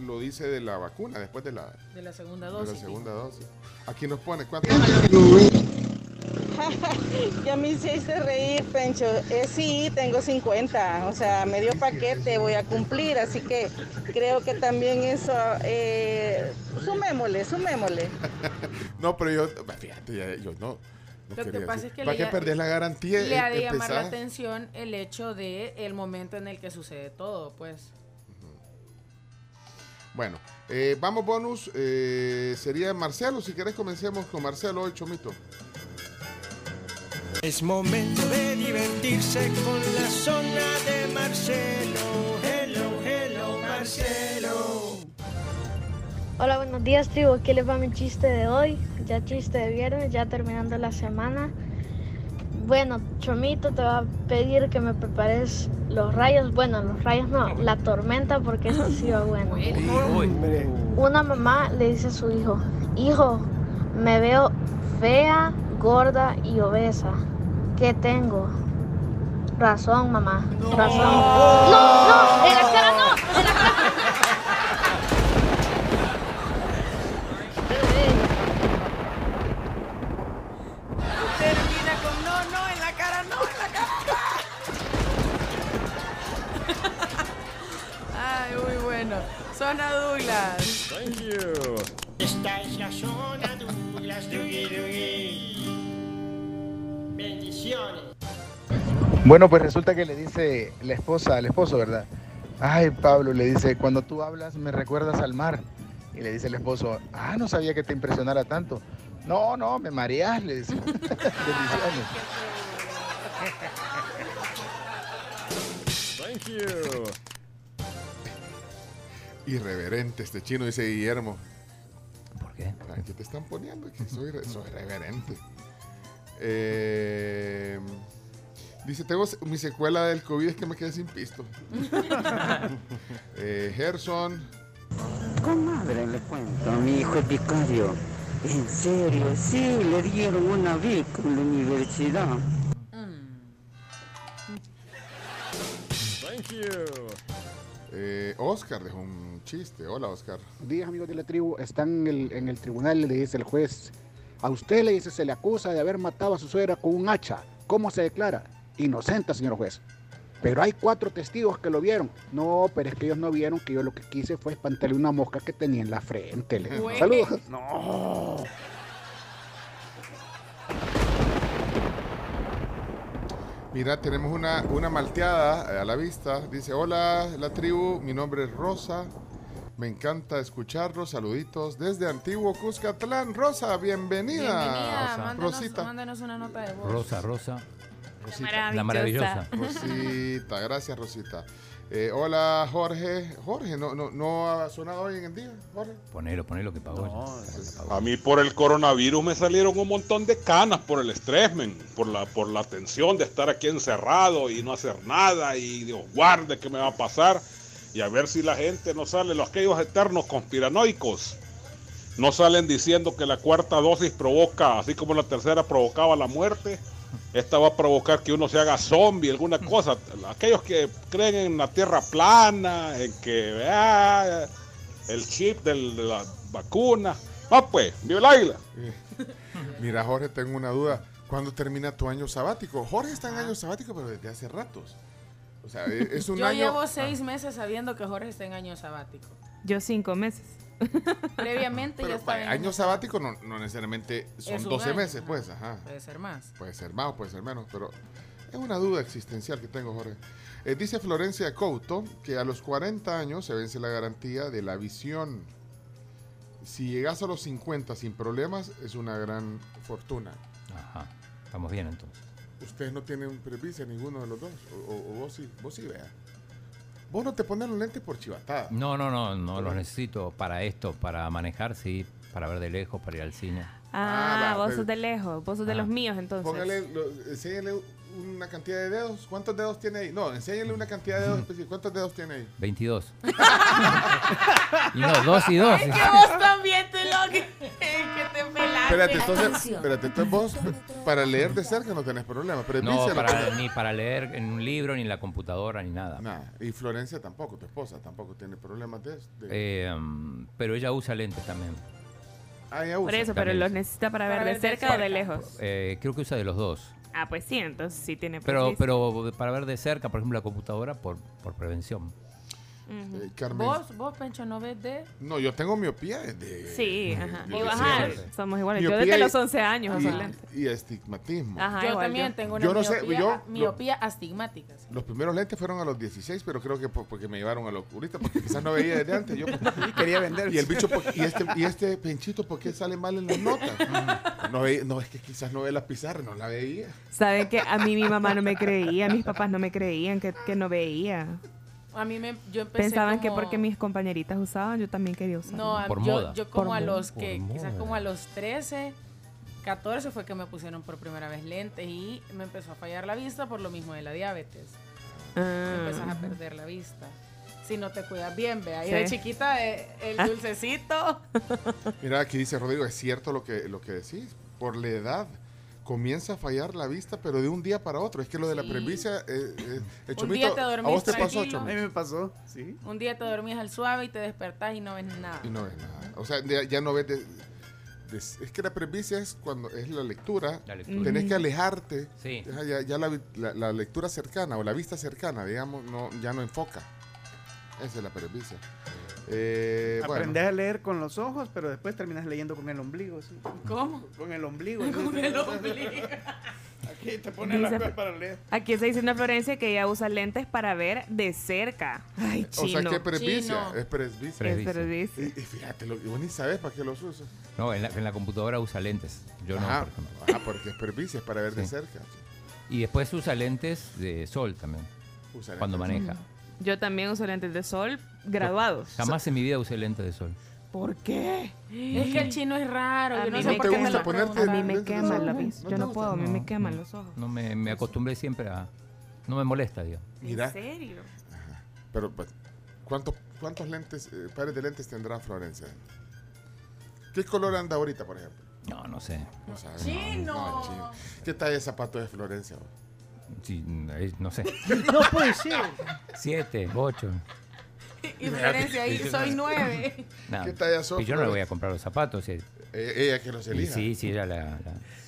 lo dice de la vacuna, después de la, De la segunda de dosis. la segunda dosis. Aquí nos pone cuánto. Ya me hiciste reír, Pencho. Eh, sí, tengo 50, o sea, medio paquete voy a cumplir, así que creo que también eso, eh, sumémosle, sumémosle. No, pero yo, fíjate, ya- yo no. no Lo que pasa decir. es que ¿Para le perdés la garantía? Le ha de llamar la atención el hecho de el momento en el que sucede todo, pues. Bueno, eh, vamos bonus. eh, sería Marcelo. Si querés comencemos con Marcelo hoy, Chomito. Es momento de divertirse con la zona de Marcelo. Hello, hello, Marcelo. Hola, buenos días, tribu. Aquí les va mi chiste de hoy. Ya chiste de viernes, ya terminando la semana. Bueno, Chomito te va a pedir que me prepares los rayos. Bueno, los rayos no, la tormenta, porque esto sí va bueno. Una mamá le dice a su hijo: Hijo, me veo fea, gorda y obesa. ¿Qué tengo? Razón, mamá. Razón. No, no, en la cara no. En la cara. Termina con no, no, en la cara, no, en la cara. Ay, muy bueno. Zona Douglas. Thank you. Esta es la zona Douglas, Dougie, Dougie. Bendiciones. Bueno, pues resulta que le dice la esposa al esposo, ¿verdad? Ay, Pablo, le dice, cuando tú hablas me recuerdas al mar. Y le dice el esposo, ah, no sabía que te impresionara tanto. No, no, me mareas, le dice. Bendiciones. Thank you. Irreverente este chino, dice Guillermo. ¿Por qué? ¿Qué te están poniendo? Que soy, re- soy reverente. Eh, dice, tengo mi secuela del COVID es que me quedé sin pisto. eh, Gerson. Comadre, le cuento, mi hijo es vicario. En serio, sí, le dieron una beca en la universidad. Thank you. Eh, Oscar dejó un chiste. Hola, Oscar. días, amigos de la tribu, están en el, en el tribunal le dice el juez, a usted le dice, se le acusa de haber matado a su suegra con un hacha. ¿Cómo se declara? Inocente, señor juez. Pero hay cuatro testigos que lo vieron. No, pero es que ellos no vieron que yo lo que quise fue espantarle una mosca que tenía en la frente. Saludos. No. Mira, tenemos una, una malteada eh, a la vista. Dice, hola, la tribu, mi nombre es Rosa. Me encanta escucharlos. Saluditos desde Antiguo Cuscatlán. Rosa, bienvenida. Bienvenida, mándanos, Rosita. mándanos una nota de voz. Rosa, Rosa. Rosita. La maravillosa. Rosita, gracias Rosita. Eh, hola Jorge. Jorge, ¿no, no, ¿no ha sonado hoy en el día, Jorge? Ponelo, ponelo que pagó. A mí por el coronavirus me salieron un montón de canas por el estrés, men, por la, por la tensión de estar aquí encerrado y no hacer nada y Dios guarde qué me va a pasar y a ver si la gente no sale, los aquellos eternos conspiranoicos, no salen diciendo que la cuarta dosis provoca, así como la tercera provocaba la muerte, esta va a provocar que uno se haga zombie, alguna cosa. Aquellos que creen en la tierra plana, en que ah, el chip del- de la vacuna. Ah, pues, viva el águila. Mira, Jorge, tengo una duda. ¿Cuándo termina tu año sabático? Jorge está Ah. en año sabático, pero desde hace ratos. O sea, e- es un Yo año... llevo seis meses sabiendo que Jorge está en año sabático. Yo cinco meses. Previamente ya estaba en año sabático no, no necesariamente son Es un 12 año, meses, ajá. pues, ajá. Puede ser más. Puede ser más o puede ser menos, pero es una duda existencial que tengo, Jorge. Eh, dice Florencia Couto que a los 40 años se vence la garantía de la visión. Si llegas a los 50 sin problemas, es una gran fortuna. Ajá. Estamos bien entonces. Ustedes no tienen presbicia ninguno de los dos. O, o- o vos sí, vos sí, vea. Vos no te pones los lentes por chivatada. No, no, no, no los necesito para esto, para manejar, sí, para ver de lejos, para ir al cine. Ah, Ah, va, vos pero- sos de lejos, vos sos de Ah. los míos entonces. Póngale, lo- enséñale una cantidad de dedos. ¿Cuántos dedos tiene ahí? No, enséñale una cantidad de dedos específicos. ¿Cuántos dedos tiene ahí? 22. y no, dos y dos. Es que vos también te lo que, te pelaste. Espérate, entonces, espérate, entonces vos para leer de cerca no tenés problema. Pero No, para, ni para leer en un libro, ni en la computadora, ni nada. Nada. Y Florencia tampoco, tu esposa tampoco tiene problemas de, de- Eh, mm, pero ella usa lentes también. Ah, Por eso, pero los necesita para, Para ver de cerca o de lejos. Eh, creo que usa de los dos. Ah, pues sí, entonces sí tiene Pero, pero para ver de cerca, por ejemplo, la computadora, por, por prevención. Eh, Carmen. ¿Vos, vos, Pencho, no ves de...? No, yo tengo miopía desde. Sí, ajá. Y ajá, siempre. somos iguales. Yo desde y- los 11 años y- lentes. Y astigmatismo. Ajá, yo igual también yo. tengo una Yo no sé, miopía, yo- miopía astigmática. sí. Los primeros lentes fueron a los 16, pero creo que po- porque me llevaron al oculista, porque quizás no veía desde antes. Yo quería vender. Y el bicho, ¿por- y este, y este penchito, ¿por qué sale mal en las notas? No, ve- no, es que quizás no ve las pizarras, no la veía. Saben que a mí mi mamá no me creía, mis papás no me creían que, que no veía. A mí me, yo empecé Pensaban que porque mis compañeritas usaban, yo también quería usar. No, a- Por yo, moda. yo como Por a moda. los que, quizás moda. como a los 13, 14 fue que me pusieron por primera vez lentes y me empezó a fallar la vista por lo mismo de la diabetes. Ah. Empezás a perder la vista. Si no te cuidas bien, ve ahí Sí. de chiquita eh, el dulcecito. Mira, aquí dice Rodrigo, es cierto lo que, lo que decís. Por la edad comienza a fallar la vista, pero de un día para otro. Es que lo de la Sí. presbicia, eh, eh, el Un chomito, día te ¿a dormís vos te pasó. A mí Chomito? me pasó, sí. Un día te dormís al suave y te despertás y no ves nada. Y no ves nada. O sea, ya, ya no ves de, de- es que la presbicia es cuando es la lectura. La lectura. Tenés que alejarte. Sí. Ya, ya- la, la- la lectura cercana o la vista cercana, digamos, no, ya no enfoca. Esa es la presbicia. Eh, bueno. Aprendes a leer con los ojos, pero después terminas leyendo con el ombligo. ¿sí? ¿Cómo? Con el ombligo. Con el ombligo. Aquí te pones la Dice- cosa para leer. Aquí está diciendo Florencia que ella usa lentes para ver de cerca. Ay, O sea, chino. que presbicia, Chino. es presbicia. Es presbicia. Y, y fíjate, lo, y vos ni sabes para qué los usas. No, en la, en la computadora usa lentes. Yo no, Ajá. por ejemplo. Ah, porque es presbicia, es para ver de Sí. cerca. Y después usa lentes de sol también, Usa cuando lentes. maneja. Yo también uso lentes de sol graduados. Jamás en mi vida usé lentes de sol. ¿Por qué? Es que el chino es raro. A yo no mí sé me por qué me lo ponerte A mí me queman vista. ¿No Yo no puedo, a mí me queman no. los ojos. No me, me acostumbré siempre a... No me molesta, digo. Mira, ¿En serio? pero pues, ¿cuántos, ¿cuántos lentes, eh, pares de lentes tendrá Florencia? ¿Qué color anda ahorita, por ejemplo? No, no sé. No. ¡Chino! No, chino. ¿Qué talla de zapatos de Florencia? Sí, no sé. No puede ser. Siete, ocho. Y Florencia, ahí soy nueve. Nada. ¿Qué talla sos, Y yo no le voy a comprar los zapatos. sí. Eh, ella que los Y elija. sí, sí, ella, la- la-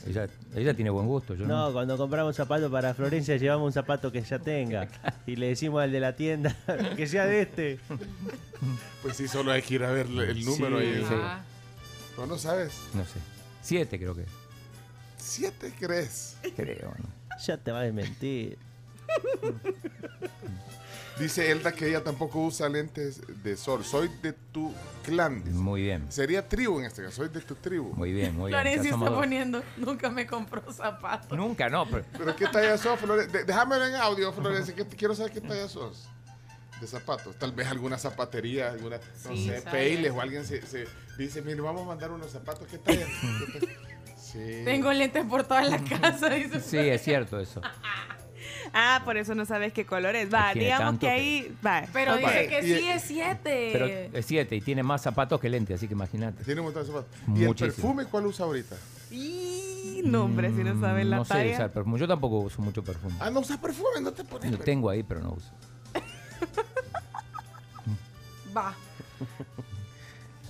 ella, ella tiene buen gusto. Yo no. No, cuando compramos zapatos para Florencia llevamos un zapato que ya tenga y le decimos al de la tienda que sea de este. Pues sí, solo hay que ir a ver el número Sí. ahí. Sí. Pero no sabes. No sé. Siete creo que. ¿Siete crees? Creo. ¿no? Ya te va a desmentir. Dice Elda que ella tampoco usa lentes de sol. Soy de tu clan. dice. Muy bien. Sería tribu en este caso. Soy de tu tribu. Muy bien, muy bien. Florencia está dos. poniendo, nunca me compró zapatos. Nunca, no. Pero, ¿Pero qué talla sos, Florencia? De- Déjamelo en audio, Florencia, que quiero saber qué talla sos. De zapatos. Tal vez alguna zapatería, alguna, no Sí, sé. Peiles o alguien se, se dice, mire, vamos a mandar unos zapatos. ¿Qué talla? ¿Qué talla? Sí. Tengo lentes por toda la casa. Dice. sí, es cierto eso. Ah, por eso no sabes qué colores. Va, Tiene digamos tanto que que- ahí. Va. Pero ok. dice que sí es siete. Pero es siete y tiene más zapatos que lentes, así que imagínate. Tiene un montón de zapatos. ¿Y el Muchísimo. perfume cuál usa ahorita? Y no, hombre, si no sabes la Mm, no sé talla. usar perfume. Yo tampoco uso mucho perfume. Ah, no usas perfume, no te pones. Lo tengo ahí, pero no uso. Va.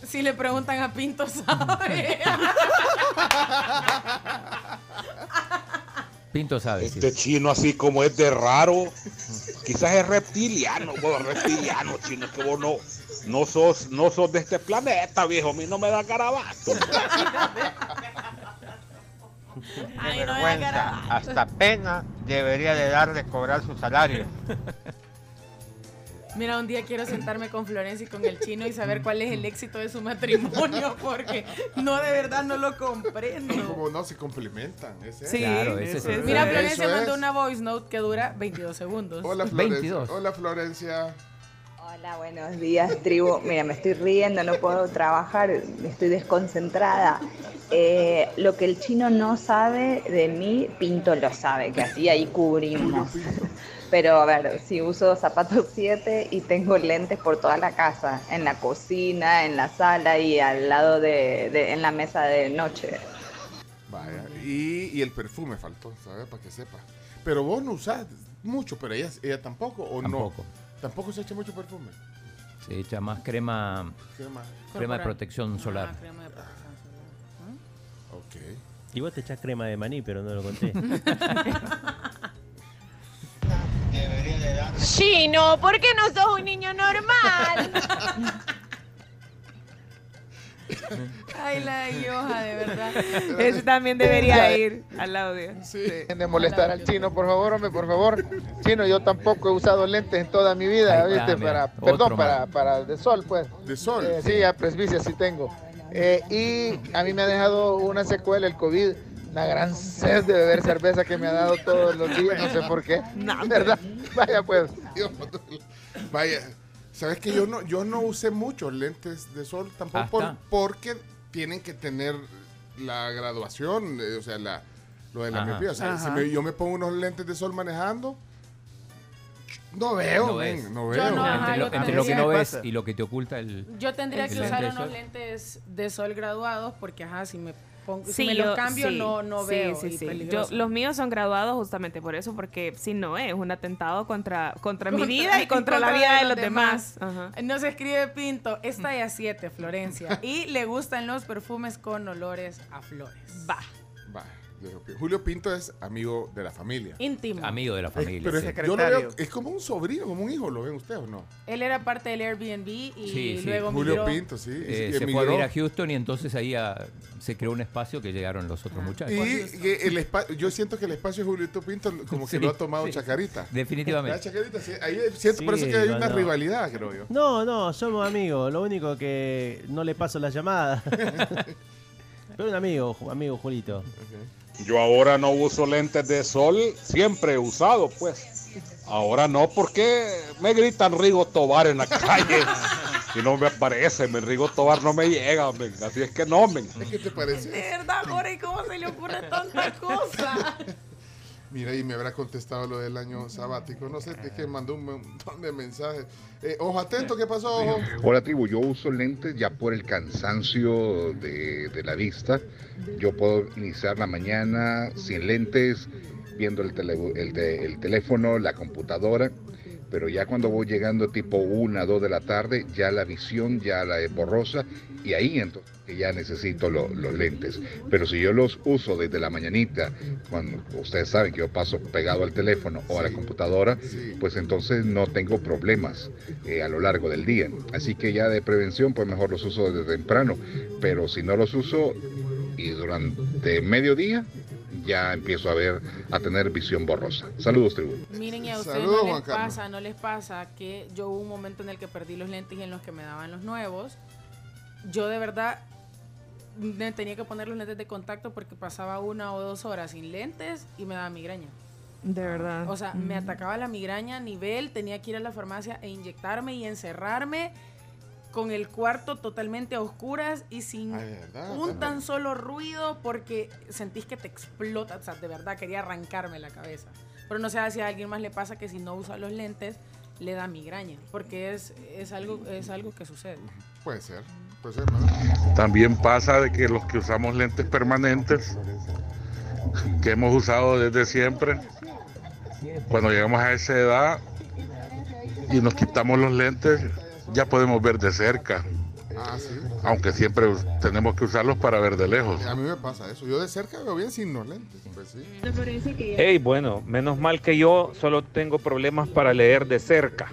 Si le preguntan a Pinto, sabe. Pinto sabe. sí. Este chino así como es de raro, quizás es reptiliano, vos reptiliano, chino, que vos no, no sos, no sos de este planeta, viejo, a mí no me da garabato. Ay, no hasta pena debería de dar de cobrar su salario. Mira, un día quiero sentarme con Florencia y con el chino y saber cuál es el éxito de su matrimonio, porque no, de verdad no lo comprendo. Como no se complementan. ese Sí, Claro, ese es Mira, Eso Florencia mandó es. una voice note que dura 22 segundos. Hola Florencia. 22. Hola Florencia. Hola, buenos días, tribu. Mira, me estoy riendo, no puedo trabajar, estoy desconcentrada. Eh, lo que el chino no sabe de mí, Pinto lo sabe, que así ahí cubrimos. Pero a ver, si uso zapatos 7 y tengo lentes por toda la casa, en la cocina, en la sala y al lado de, de- en la mesa de noche. Vaya. Y, y el perfume faltó, ¿sabes? Para que sepa. Pero vos no usás mucho, pero ella, ella tampoco, ¿o Tampoco. no? Tampoco se echa mucho perfume. Se echa más crema, ¿Qué más? crema de protección solar. Ah, crema de protección solar. Ok. Y vos te echás crema de maní, pero no lo conté. Chino, ¿por qué no sos un niño normal? Ay, la Yoja, de verdad. Ese también debería ir al audio. De molestar al chino, por favor, hombre, por favor. Chino, yo tampoco he usado lentes en toda mi vida, Ahí ¿viste? Para, perdón, para, para de sol, pues. De sol. Eh, sí, a presbicia sí tengo. Eh, y a mí me ha dejado una secuela el COVID, una gran sed de beber cerveza que me ha dado todos los días, no sé por qué. ¿Verdad? Vaya pues. Vaya, sabes que yo no, yo no usé muchos lentes de sol tampoco por- Hasta. porque tienen que tener la graduación, eh, o sea, la, lo de la Ajá. miopía. O sea, si me- yo me pongo unos lentes de sol manejando, no veo, No ves. no Yo veo. no, ajá, entre lo, entre lo que no ves pasa. y lo que te oculta el. Yo tendría el que usar unos lentes de sol graduados porque, ajá, si me pongo, si me yo- los cambio sí, no, no sí, veo. sí. Yo, los míos son graduados justamente por eso, porque si no es un atentado contra, contra mi vida y contra la vida de los demás. Ajá. Nos escribe Pinto, es talla 7, Florencia, y le gustan los perfumes con olores a flores. Va. Va, Julio Pinto. Julio es amigo de la familia. Íntimo. Amigo de la familia. Pero sí. es, yo lo veo, es como un sobrino, como un hijo, ¿lo ven ustedes o no? Él era parte del Airbnb y Sí, sí. luego Julio migró. Pinto, sí. y- Eh, se fue a vivir a Houston y entonces ahí ah, se creó un espacio que llegaron los otros muchachos. Y que el espa- yo siento que el espacio de Julito Pinto como que Sí, lo ha tomado sí. Chacarita. Definitivamente. La Chacarita, sí. Ahí siento, por eso que hay no, una no. rivalidad, creo yo. No, no, somos amigos. Lo único que no le paso la llamada. Pero un amigo, amigo Julito. Yo ahora no uso lentes de sol, siempre he usado, pues. Ahora no, porque me gritan Rigo Tobar en la calle. y no me aparece, men, Rigo Tobar no me llega, men. Así es que no, men. ¿Qué te parece? De verdad, Jorge, ¿cómo se le ocurre tanta cosa? Mira, y me habrá contestado lo del año sabático. No sé, es que mandó un montón de mensajes. Eh, ojo atento, ¿qué pasó, ojo? Hola tribu, yo uso lentes ya por el cansancio de, de la vista. Yo puedo iniciar la mañana sin lentes, viendo el, tele- el te- el teléfono, la computadora, pero ya cuando voy llegando tipo 1, 2 de la tarde, ya la visión ya la es borrosa y ahí entonces que ya necesito lo- los lentes. Pero si yo los uso desde la mañanita, cuando ustedes saben que yo paso pegado al teléfono o a la computadora, pues entonces no tengo problemas eh, a lo largo del día. Así que ya de prevención, pues mejor los uso desde temprano. Pero si no los uso y durante mediodía, ya empiezo a ver, a tener visión borrosa. Saludos, tribu. Miren, y a ustedes Saludos, no les pasa, no les pasa que yo hubo un momento en el que perdí los lentes y en los que me daban los nuevos. Yo de verdad me tenía que poner los lentes de contacto porque pasaba una o dos horas sin lentes y me daba migraña. De verdad. O sea, me atacaba la migraña a nivel, tenía que ir a la farmacia e inyectarme y encerrarme con el cuarto totalmente a oscuras y sin verdad, un verdad. tan solo ruido porque sentís que te explota. O sea, de verdad quería arrancarme la cabeza. Pero no sé si a alguien más le pasa que si no usa los lentes le da migraña, porque es, es, algo, es algo que sucede. Puede ser. También pasa de que los que usamos lentes permanentes, que hemos usado desde siempre, cuando llegamos a esa edad y nos quitamos los lentes, ya podemos ver de cerca, Ah, sí. aunque siempre tenemos que usarlos para ver de lejos. A mí me pasa eso. Yo de cerca veo bien sin los lentes. Pues sí. Hey, bueno, menos mal que yo solo tengo problemas para leer de cerca.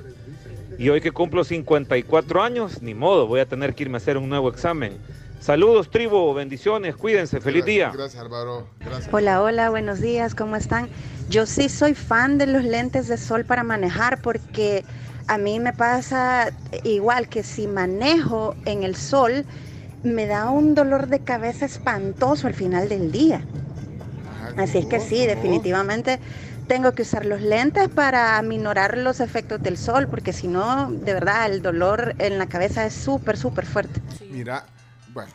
Y hoy que cumplo 54 años, ni modo, voy a tener que irme a hacer un nuevo examen. Saludos, tribu, bendiciones, cuídense, feliz día. Gracias, Álvaro. Gracias. Hola, hola, buenos días, ¿cómo están? Yo sí soy fan de los lentes de sol para manejar porque a mí me pasa igual que si manejo en el sol, me da un dolor de cabeza espantoso al final del día. Así es que sí, definitivamente tengo que usar los lentes para aminorar los efectos del sol porque si no, de verdad, el dolor en la cabeza es súper, súper fuerte. Mira, bueno,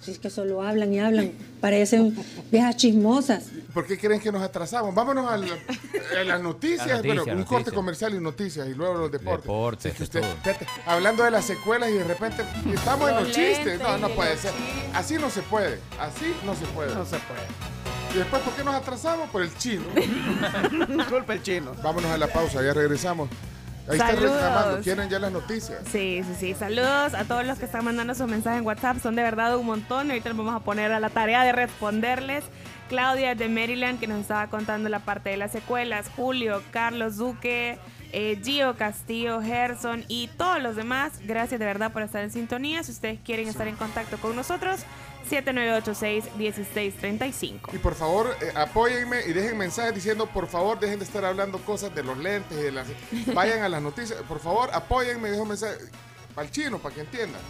Si es que solo hablan y hablan, parecen viejas chismosas. ¿por qué creen que nos atrasamos? Vámonos a, la- a las noticias. Noticias, bueno, un corte comercial y noticias y luego los deportes. Deportes, que usted- espérate, hablando de las secuelas y de repente estamos en Los chistes. No, no puede ser. Así no se puede. Así no se puede. No se puede. Y después, ¿por qué nos atrasamos? Por el chino. Culpa el chino. Vámonos a la pausa, ya regresamos. Ahí están reclamando, quieren ya las noticias. Sí, sí, sí. Saludos a todos los que están mandando sus mensajes en WhatsApp. Son de verdad un montón. Ahorita nos vamos a poner a la tarea de responderles. Claudia de Maryland, que nos estaba contando la parte de las secuelas. Julio, Carlos Duque, eh, Gio Castillo, Gerson y todos los demás. Gracias de verdad por estar en sintonía. Si ustedes quieren estar en contacto con nosotros, 7986-1635. Y por favor, eh, apóyenme y dejen mensajes diciendo, por favor, dejen de estar hablando cosas de los lentes y de las... Vayan a las noticias. Por favor, apóyenme y dejen mensajes al chino para que entiendan.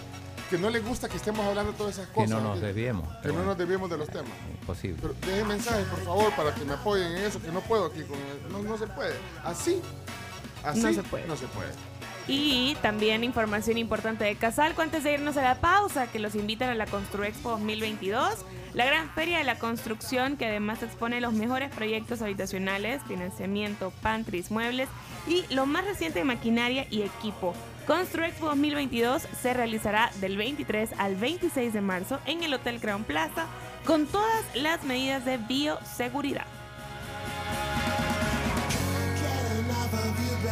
Que no les gusta que estemos hablando de todas esas Que cosas. no nos desviemos. Que no nos desviemos de los temas. Imposible. Pero dejen mensajes, por favor, para que me apoyen en eso, que no puedo aquí. Con no, no se puede. Así. Así No se puede. No se puede. Y también información importante de Casalco antes de irnos a la pausa, que los invitan a la Construexpo 2022, la gran feria de la construcción que además expone los mejores proyectos habitacionales, financiamiento, pantries, muebles y lo más reciente de maquinaria y equipo. Construexpo 2022 se realizará del 23 al 26 de marzo en el Hotel Crown Plaza con todas las medidas de bioseguridad.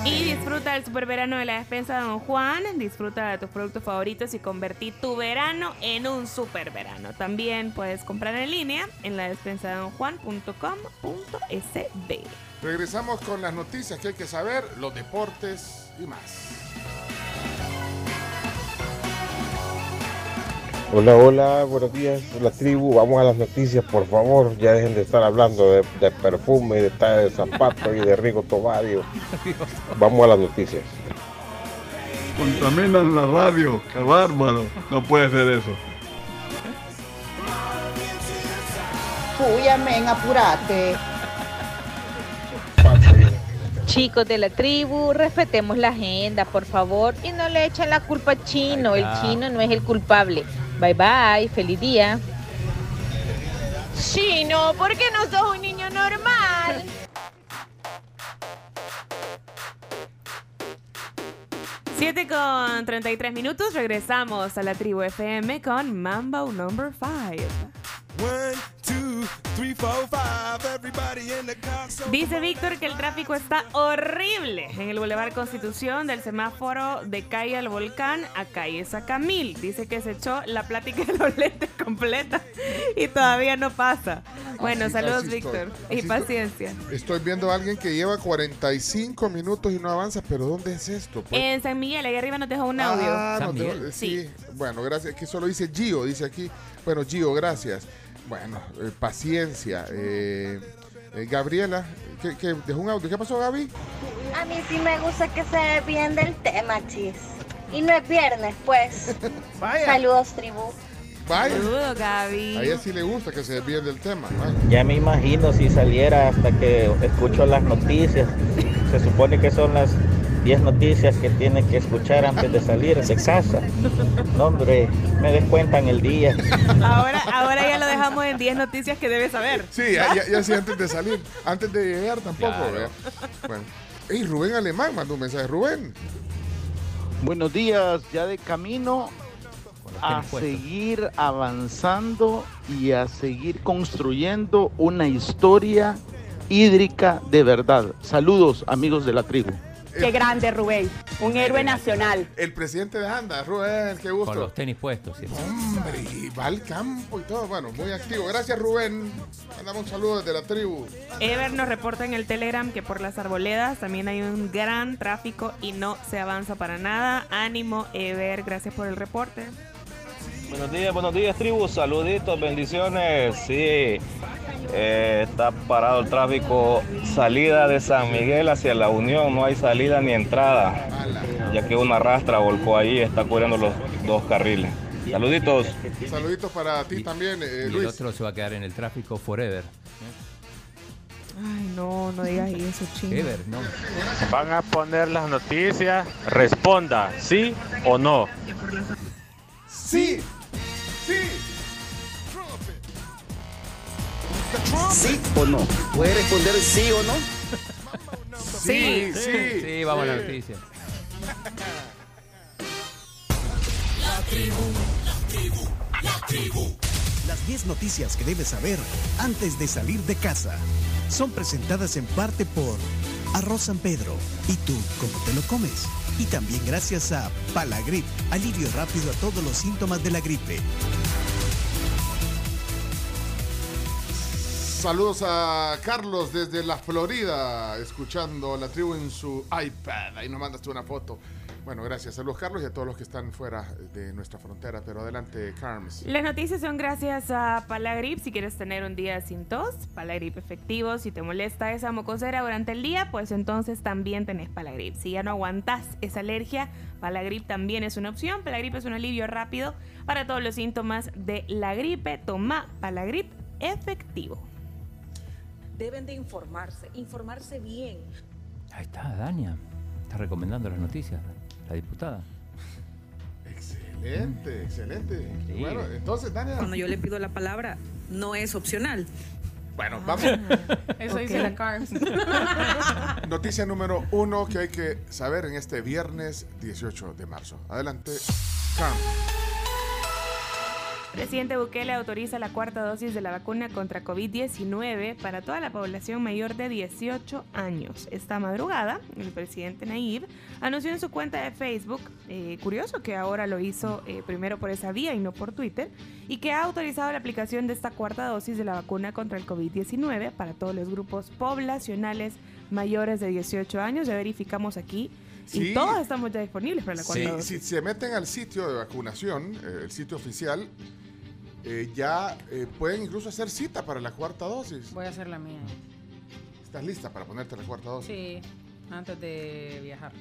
Y disfruta del super verano de la despensa de Don Juan. Disfruta de tus productos favoritos y convertí tu verano en un super verano. También puedes comprar en línea en la despensa. Regresamos con las noticias que hay que saber, los deportes y más. Hola, hola, buenos días, la tribu. Vamos a las noticias, por favor. Ya dejen de estar hablando de, de perfume, de tal de zapatos y de Rigo Tobario. Vamos a las noticias. Contaminan la radio, qué bárbaro. No puede ser eso. Puya, men, apurate. Chicos de la tribu, respetemos la agenda, por favor, y no le echen la culpa al chino. El chino no es el culpable. Bye bye, feliz día. Chino, ¿por qué no sos un niño normal? Siete con 33 minutos, regresamos a la tribu FM con Mambo Number 5. One, two, three, four, five. Everybody in the car. So Dice Víctor que el tráfico está horrible en el Boulevard Constitución del semáforo de calle al volcán a calle Sacamil. Dice que se echó la plática de los lentes completa y todavía no pasa. Bueno, Así- saludos así estoy. Víctor y estoy. paciencia. Estoy viendo a alguien que lleva 45 minutos y no avanza, pero ¿dónde es esto? pues? En San Miguel, ahí arriba nos dejó un audio. Ah, no Miguel. sí. Bueno, gracias. Que solo dice Gio, dice aquí. Bueno, Gio, gracias. Bueno, eh, paciencia. Eh, eh, Gabriela, ¿qué, qué, dejó un audio. ¿Qué pasó, Gaby? A mí sí me gusta que se desvíen del tema, chis. Y no es viernes, pues. Saludos, tribu. Vaya. Saludos, Gaby. A ella sí le gusta que se desvíen del tema. Vaya. Ya me imagino si saliera hasta que escucho las noticias. Se supone que son las 10 noticias que tiene que escuchar antes de salir de casa. No, hombre, me descuentan el día. Ahora, ahora ya lo dejamos en 10 noticias que debes saber. Sí, ya, ya, ya sí, antes de salir. Antes de llegar tampoco. Bueno. Ey, Rubén Alemán mandó un mensaje. Rubén. Buenos días, ya de camino a seguir avanzando y a seguir construyendo una historia hídrica de verdad. Saludos, amigos de la tribu. Qué grande, Rubén. Un héroe nacional. El presidente de Anda, Rubén, qué gusto. Con los tenis puestos. sí. Hombre, y va al campo y todo. Bueno, muy activo. Gracias, Rubén. Mandamos un saludo desde la tribu. Ever nos reporta en el Telegram que por las arboledas también hay un gran tráfico y no se avanza para nada. Ánimo, Ever, gracias por el reporte. Buenos días, buenos días, tribu. Saluditos, bendiciones. Sí, eh, está parado el tráfico. Salida de San Miguel hacia la Unión. No hay salida ni entrada. Ya que una rastra volcó ahí. Está cubriendo los dos carriles. Saluditos. Saluditos para ti también, eh, Y el otro se va a quedar en el tráfico forever. Ay, no, no digas eso, chino. Ever, no. Van a poner las noticias. Responda, sí o no. Sí, sí. ¿Sí o no? ¿Puede responder sí o no? Sí, sí, sí, vamos a la noticia. La tribu, la tribu, la tribu. Las 10 noticias que debes saber antes de salir de casa son presentadas en parte por Arroz San Pedro. ¿Y tú cómo te lo comes? Y también gracias a Palagrip, alivio rápido a todos los síntomas de la gripe. Saludos a Carlos desde la Florida, escuchando la tribu en su iPad. Ahí nos mandaste una foto. Bueno, gracias. Saludos, Carlos, y a todos los que están fuera de nuestra frontera. Pero adelante, Carms. Las noticias son gracias a Palagrip. Si quieres tener un día sin tos, Palagrip efectivo. Si te molesta esa mocosera durante el día, pues entonces también tenés Palagrip. Si ya no aguantás esa alergia, Palagrip también es una opción. Palagrip es un alivio rápido para todos los síntomas de la gripe. Toma Palagrip efectivo. Deben de informarse, informarse bien. Ahí está, Dania. Está recomendando las noticias, la diputada. Excelente, excelente. Bueno, entonces, Dania. Cuando yo le pido la palabra, no es opcional. Bueno, vamos. Eso dice la Carms. Noticia número uno que hay que saber en este viernes 18 de marzo. Adelante, Carms. Presidente Bukele autoriza la cuarta dosis de la vacuna contra COVID-19 para toda la población mayor de 18 años. Esta madrugada, el presidente Nayib anunció en su cuenta de Facebook, eh, curioso que ahora lo hizo eh, primero por esa vía y no por Twitter, y que ha autorizado la aplicación de esta cuarta dosis de la vacuna contra el COVID-19 para todos los grupos poblacionales mayores de 18 años. Ya verificamos aquí. Sí. Y todos estamos ya disponibles para la cuarta Sí, dosis. si se meten al sitio de vacunación, eh, el sitio oficial, eh, ya eh, pueden incluso hacer cita para la cuarta dosis. Voy a hacer la mía. ¿Estás lista para ponerte la cuarta dosis? Sí, antes de viajar.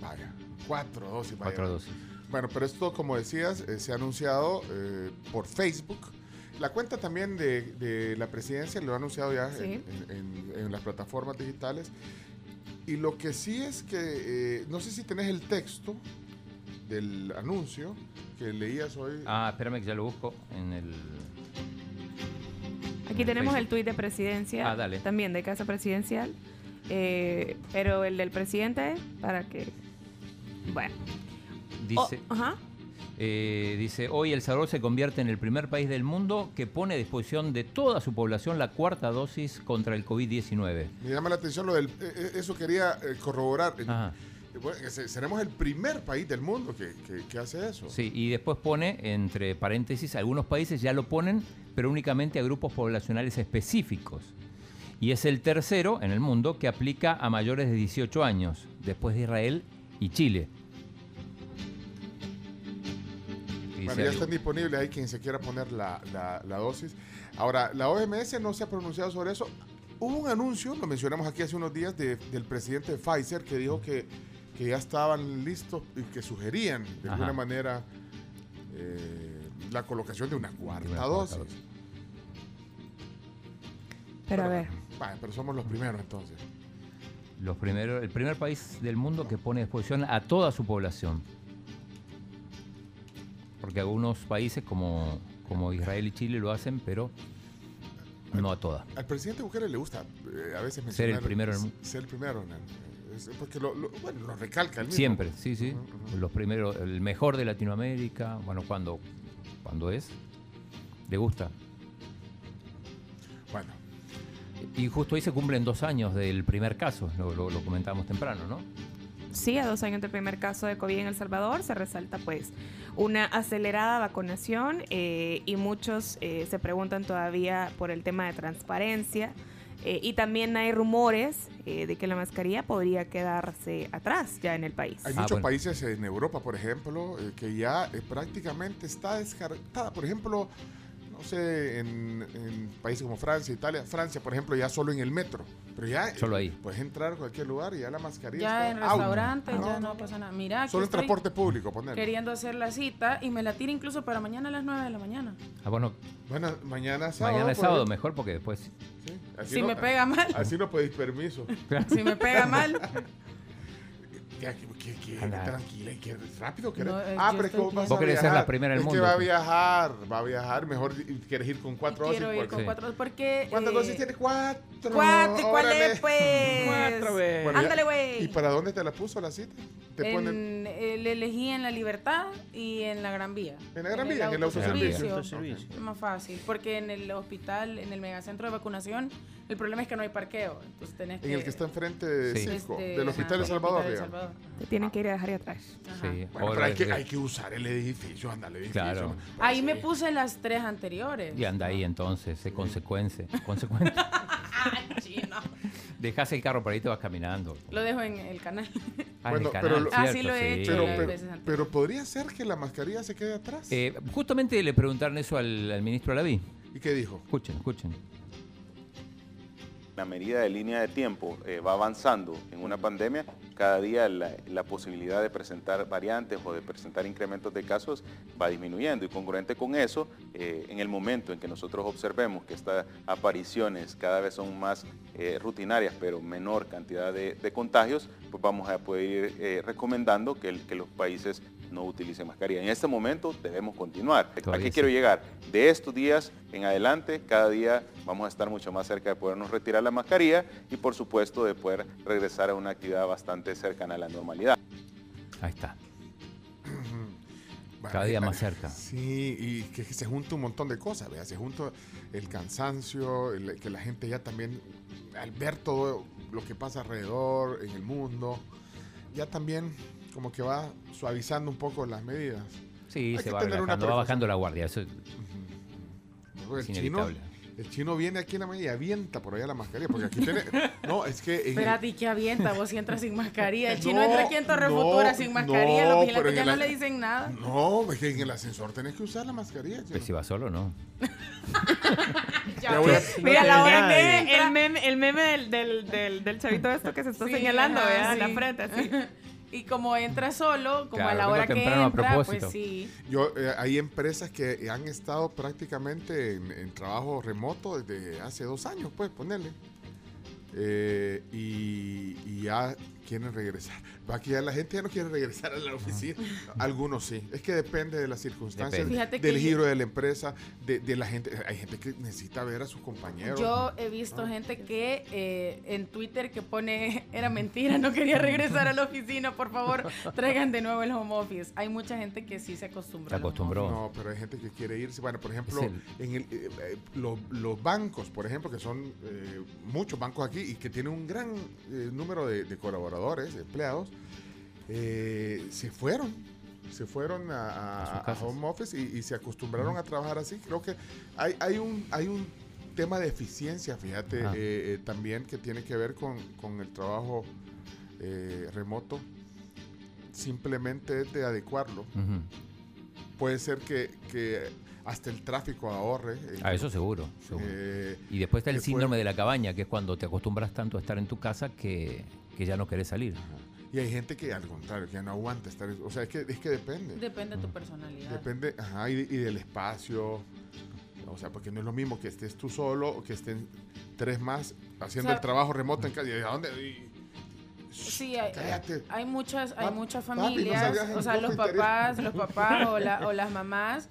Vaya, cuatro dosis. vaya. Cuatro dosis. Bueno, pero esto, como decías, eh, se ha anunciado eh, por Facebook. La cuenta también de, de la presidencia lo ha anunciado ya Sí. en, en- en las plataformas digitales. Y lo que sí es que, eh, no sé si tenés el texto del anuncio que leías hoy. Ah, espérame que ya lo busco en el. Aquí en tenemos el Facebook. tuit de presidencia, Ah, dale. también de Casa Presidencial, eh, pero el del presidente, para que... Bueno. Dice, Oh, ajá. eh, dice, hoy El Salvador se convierte en el primer país del mundo que pone a disposición de toda su población la cuarta dosis contra el COVID-19. Me llama la atención lo del. eh, eso quería corroborar. Ajá. Bueno, se- seremos el primer país del mundo que, que- que hace eso. Sí, y después pone, entre paréntesis, algunos países ya lo ponen, pero únicamente a grupos poblacionales específicos. Y es el tercero en el mundo que aplica a mayores de 18 años, después de Israel y Chile. Y Bueno, ya están disponibles, hay quien se quiera poner la, la- la dosis. Ahora, la OMS no se ha pronunciado sobre eso. Hubo un anuncio, lo mencionamos aquí hace unos días, de- del presidente de Pfizer que dijo que, que ya estaban listos y que sugerían de Ajá. alguna manera eh, la colocación de una cuarta Una cuarta dosis. Pero a ver, Vale, pero somos los primeros entonces. Los primeros, el primer país del mundo que pone a disposición a toda su población. Porque algunos países como, como Israel y Chile lo hacen, pero no a toda. Al presidente Bukele le gusta eh, a veces Ser el mencionar- primero en el mundo. Ser el primero. en el- es- porque lo, lo- bueno, lo recalca mismo. Siempre, sí, sí. Los primeros, el mejor de Latinoamérica, bueno, cuando, cuando es, le gusta. Bueno. Y justo hoy se cumplen dos años del primer caso, lo, lo, lo comentábamos temprano, ¿no? sí, a dos años del primer caso de COVID en El Salvador se resalta pues una acelerada vacunación eh, y muchos eh, se preguntan todavía por el tema de transparencia. Eh, y también hay rumores eh, de que la mascarilla podría quedarse atrás ya en el país. Hay muchos países en Europa, por ejemplo, eh, que ya eh, prácticamente está descartada. Por ejemplo, no sé, en, en países como Francia, Italia. Francia, por ejemplo, ya solo en el metro. Pero ya Solo ahí. puedes entrar a cualquier lugar y ya la mascarilla Ya está en restaurantes, ya no pasa nada. Mira, aquí Solo en transporte público, poner. Queriendo hacer la cita y me la tira incluso para mañana a las 9 de la mañana. Ah, bueno, Bueno, mañana es sábado. mañana es por sábado, mejor porque después... Sí, así Si no- me pega mal. Así no pedís permiso. Si me pega mal. ¿Qué, qué, qué, qué Anda. tranquila y qué rápido querés. No, eh, ah, pero es que vos vas Vos a querés ser la primera del es mundo, que va a viajar, va a viajar. Mejor quieres ir con cuatro dosis. Quiero ir con Sí. cuatro porque. ¿Cuántas eh, dosis tiene? Cuatro. Cuatro, ¿cuál Órale. es, pues? Cuatro, ve. Bueno, Ándale, güey. ¿Y para dónde te la puso la cita? Te En, ponen eh, le elegí en La Libertad y en La Gran Vía. en la Gran Vía, en el autoservicio. Es más fácil, porque en el hospital, en el megacentro de vacunación, El problema es que no hay parqueo. Entonces tenés que... En el que está enfrente de Sí. Cisco, Este, del Hospital de Salvador. Hospital de digamos. Salvador. Te tienen que ir a dejar ahí atrás. Sí. Bueno, pero hay que, re- hay que usar el edificio, anda el edificio. Claro. Ahí me puse las tres anteriores. Y anda ahí entonces, sé consecuencia. consecuente. Chino. Dejas el carro por ahí y te vas caminando. Lo dejo en el canal. Ah, en Bueno, el canal, pero lo- Ah, lo he hecho Pero, pero, pero podría ser que la mascarilla se quede atrás. Eh, justamente le preguntaron eso al, al ministro Alaví. ¿Y qué dijo? Escuchen, escuchen. La medida de línea de tiempo eh, va avanzando en una pandemia, cada día la, la posibilidad de presentar variantes o de presentar incrementos de casos va disminuyendo. Y congruente con eso, eh, en el momento en que nosotros observemos que estas apariciones cada vez son más eh, rutinarias pero menor cantidad de, de contagios, pues vamos a poder ir recomendando que los países no utilicen mascarilla. En este momento debemos continuar. ¿A qué sí. quiero llegar? De estos días en adelante, cada día vamos a estar mucho más cerca de podernos retirar la mascarilla y por supuesto de poder regresar a una actividad bastante cercana a la normalidad. Ahí está. Cada día eh, más cerca. Sí, y que se junta un montón de cosas, ¿vea? Se junta el cansancio, el- que la gente ya también, al ver todo lo que pasa alrededor, en el mundo, ya también como que va suavizando un poco las medidas. Sí, Hay se que va tener una relajando, va bajando la guardia. Eso es el chino, el chino viene aquí en la media y avienta por allá la mascarilla, porque aquí tiene... No, es que... el- Espérate, ¿y qué avienta? Vos si entras sin mascarilla. El chino No, entra aquí en Torre no, Futura sin mascarilla. no, Los vigilantes ya el no a- le dicen nada. No, es que en el ascensor tenés que usar la mascarilla. chino. Pues si va solo, no. Ya voy a-. Mira, la hora el meme, el meme del, del, del, del chavito esto que se está Sí, señalando, ¿verdad? sí. La frente, así. Y como entra solo, como a la hora que a entra, pues sí. Yo, eh, hay empresas que han estado prácticamente en, en trabajo remoto desde hace dos años, pues, ponerle. Eh, y, y ya quieren regresar. Va que ya la gente ya no quiere regresar a la oficina. Algunos sí. Es que depende de las circunstancias, Depende. Del giro de la empresa, de, de la gente. Hay gente que necesita ver a sus compañeros. Yo he visto gente que eh, en Twitter que pone, era mentira, no quería regresar a la oficina, por favor, traigan de nuevo el home office. Hay mucha gente que sí se acostumbra. Se acostumbró. No, pero hay gente que quiere irse. Bueno, por ejemplo, el- en el, eh, eh, los, los bancos, por ejemplo, que son eh, muchos bancos aquí y que tienen un gran eh, número de, de colaboradores, de empleados, eh, se fueron. Se fueron a, a- A a home office y, y se acostumbraron a trabajar así. Creo que hay, hay, un, hay un tema de eficiencia, fíjate, eh, eh, también que tiene que ver con, con el trabajo remoto. Simplemente es de adecuarlo puede ser que, que hasta el tráfico ahorre. eh, Ah, eso seguro. seguro. eh, y después está el síndrome de la cabaña, que es cuando te acostumbras tanto a estar en tu casa que, que ya no querés salir. y hay gente que al contrario, que ya no aguanta estar. O sea, es que, es que depende. Depende de tu personalidad. Depende, ajá, y, y del espacio. O sea, porque no es lo mismo que estés tú solo o que estén tres más haciendo O sea- el trabajo remoto en casa. ¿Y a dónde? Y- Sí, hay, hay muchas, hay muchas papi, no familias, o sea, los papás, los papás o, la- o las mamás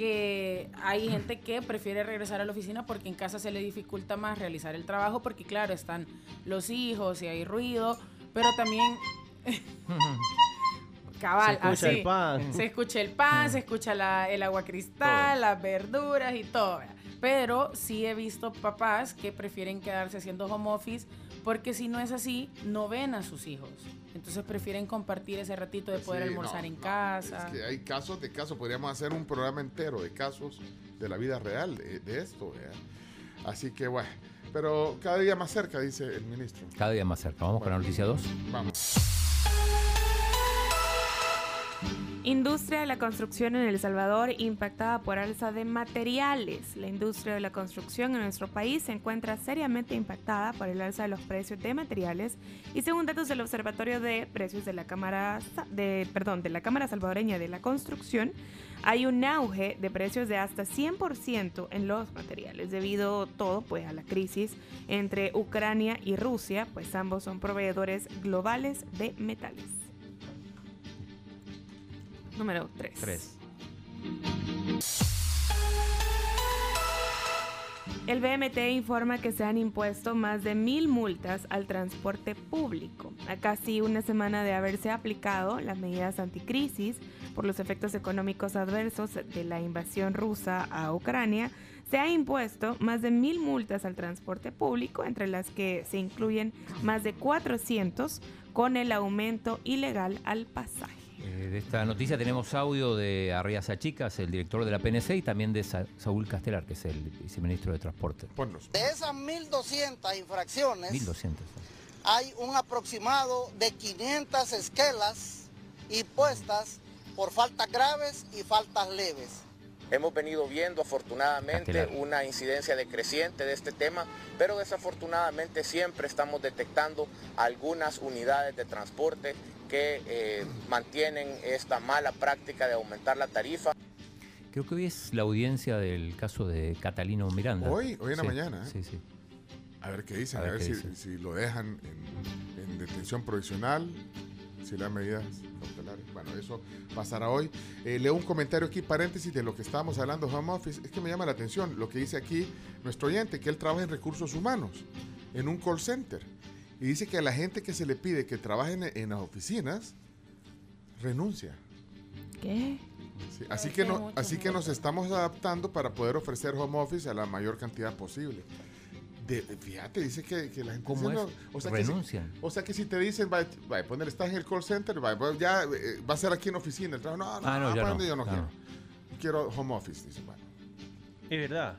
que hay gente que prefiere regresar a la oficina porque en casa se le dificulta más realizar el trabajo porque claro, están los hijos y hay ruido, pero también cabal, Se escucha así, el pan. se escucha el pan, se escucha la- el agua cristal, las verduras y todo. Pero sí he visto papás que prefieren quedarse haciendo home office porque si no es así, no ven a sus hijos. Entonces prefieren compartir ese ratito de poder Sí, almorzar no, en no, casa. Es que hay casos de casos. Podríamos hacer un programa entero de casos de la vida real de, de esto. ¿verdad? Así que bueno. Pero cada día más cerca, dice el ministro. Cada día más cerca. Vamos con la noticia 2. Vamos. Industria de la construcción en El Salvador impactada por alza de materiales. La industria de la construcción en nuestro país se encuentra seriamente impactada por el alza de los precios de materiales y según datos del Observatorio de Precios de la Cámara de perdón, de la Cámara Salvadoreña de la Construcción, hay un auge de precios de hasta 100% en los materiales debido todo pues a la crisis entre Ucrania y Rusia, pues ambos son proveedores globales de metales. Número 3. 3. El BMT informa que se han impuesto más de mil multas al transporte público. A casi una semana de haberse aplicado las medidas anticrisis por los efectos económicos adversos de la invasión rusa a Ucrania, se ha impuesto más de mil multas al transporte público, entre las que se incluyen más de 400 con el aumento ilegal al pasaje. Eh, de esta noticia tenemos audio de Arriaza Chicas, el director de la PNC, y también de Sa- Saúl Castelar, que es el viceministro de Transporte. De esas 1.200 infracciones, 1200. hay un aproximado de 500 esquelas impuestas por faltas graves y faltas leves. Hemos venido viendo afortunadamente Castelar. una incidencia decreciente de este tema, pero desafortunadamente siempre estamos detectando algunas unidades de transporte que eh, mantienen esta mala práctica de aumentar la tarifa. Creo que hoy es la audiencia del caso de Catalino Miranda. Hoy, hoy en la Sí, mañana. ¿eh? Sí, sí. A ver qué dicen, A a ver ver, qué si, dicen. si lo dejan en, en detención provisional, si le dan medidas cautelares. Bueno, eso pasará hoy. Eh, leo un comentario aquí, paréntesis, de lo que estábamos hablando, home office. Es que me llama la atención lo que dice aquí nuestro oyente, que él trabaja en recursos humanos, en un call center. Y dice que a la gente que se le pide que trabaje en, en las oficinas, renuncia. ¿Qué? Sí, así que, no, mucho, así que nos estamos adaptando para poder ofrecer home office a la mayor cantidad posible. De- fíjate, dice que, que la gente ¿Cómo dice, es? no, o sea que si- Renuncian. o sea que si te dicen, va, va a poner, estás en el call center, va, va, ya eh, va a ser aquí en oficina. El trabajo, no, no, Ah, no, yo no quiero. Quiero home office, dice, bueno. Es verdad.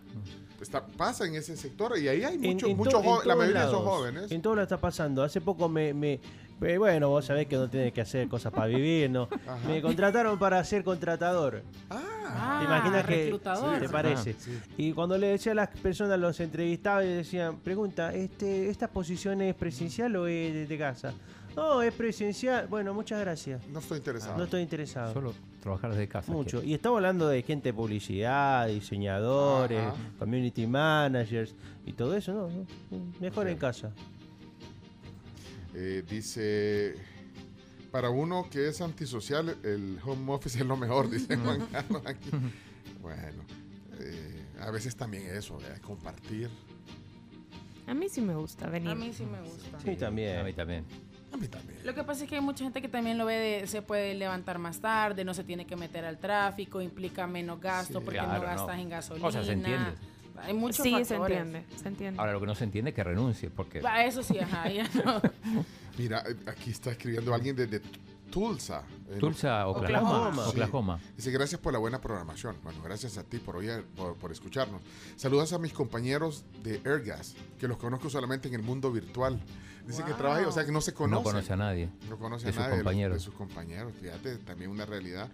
Está, pasa en ese sector y ahí hay muchos, muchos jóvenes, la mayoría son lados. jóvenes. En todo lo está pasando. Hace poco me, me- eh, bueno, vos sabés que uno tiene que hacer cosas para vivir, ¿no? Me contrataron para ser contratador. Ah, ¿Te imaginas que reclutador. te parece? Y cuando le decía a las personas, los entrevistaba y decían, pregunta, este, ¿esta posición es presencial o es de, de casa? No, es presencial. Bueno, muchas gracias. No estoy interesado. No estoy interesado. Solo trabajar desde casa. Mucho. Y estamos hablando de gente de publicidad, diseñadores, Ajá. community managers y todo eso, ¿no? Mejor en casa. Eh, dice, para uno que es antisocial, el home office es lo mejor, dice Juan Carlos aquí. Bueno, eh, a veces también eso, ¿verdad? compartir. A mí sí me gusta venir. A mí sí me gusta. Sí, también. A mí también. A mí también. Lo que pasa es que hay mucha gente que también lo ve de se puede levantar más tarde, no se tiene que meter al tráfico, implica menos gasto Sí, porque claro, no no. gastas en gasolina. O sea, se entiende. Hay muchos sí, se entiende, se entiende. Ahora lo que no se entiende es que renuncie, porque Va, Eso sí, ajá, ya no. Mira, aquí está escribiendo alguien desde Tulsa. Tulsa, Oklahoma. Oklahoma. Dice, gracias por la buena programación. Bueno, gracias a ti por, oír- por, por escucharnos. Saludos a mis compañeros de Airgas, que los conozco solamente en el mundo virtual. Dice que trabaja, o sea, que no se conoce. no conoce a nadie. No conoce a sus nadie los- compañeros. De, sus compañeros. Fíjate, también una realidad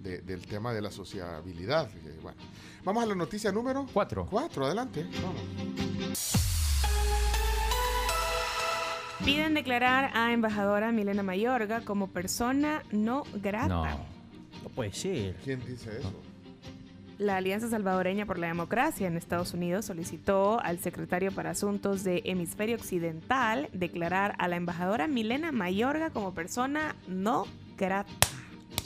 de- del tema de la sociabilidad. Eh, Bueno, vamos a la noticia número Cuatro. Cuatro, adelante. Vamos. Piden declarar a embajadora Milena Mayorga como persona no grata. No. No puede ser. ¿Quién dice eso? La Alianza Salvadoreña por la Democracia en Estados Unidos solicitó al secretario para Asuntos de Hemisferio Occidental declarar a la embajadora Milena Mayorga como persona no grata.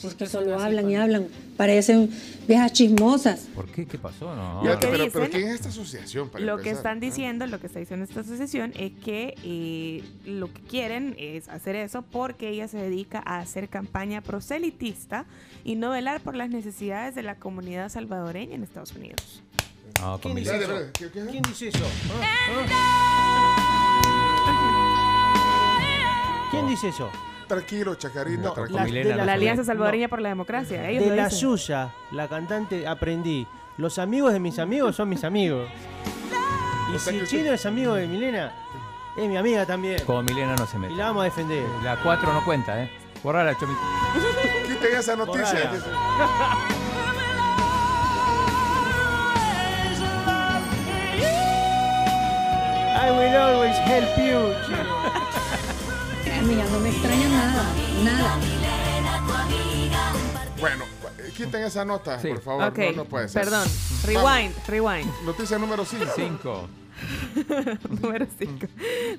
Es que solo hablan y hablan, parecen viejas chismosas. ¿Por qué? ¿Qué pasó? No. Ya, Lo que pero, dicen- pero ¿quién es esta asociación? para Lo que están ¿Ah? diciendo, lo que está diciendo esta asociación es que eh, lo que quieren es hacer eso porque ella se dedica a hacer campaña proselitista y no velar por las necesidades de la comunidad salvadoreña en Estados Unidos. No, ¿Quién dice eso? verdad, ¿qué- qué? ¿Quién dice eso? ¿Ah? ¿Quién dice eso? Tranquilo, Chacarita, No, tranquilo. la- Milena de La Alianza no. Salvadoreña por la Democracia. Ellos De la dicen. suya, la cantante, aprendí. Los amigos de mis amigos son mis amigos. Y O sea si chino es amigo de Milena, es mi amiga también. Como Milena no se mete. Y la vamos a defender. La 4 no cuenta, ¿eh? Borrala, Chomito. Quiten esa noticia. I will always help you, chino. Mira, no me extraña nada, nada. Bueno, eh, quiten esa nota, Sí. por favor. Ok, No, no puede ser. perdón. Vamos. Rewind, rewind. Noticia número 5. 5. Número 5.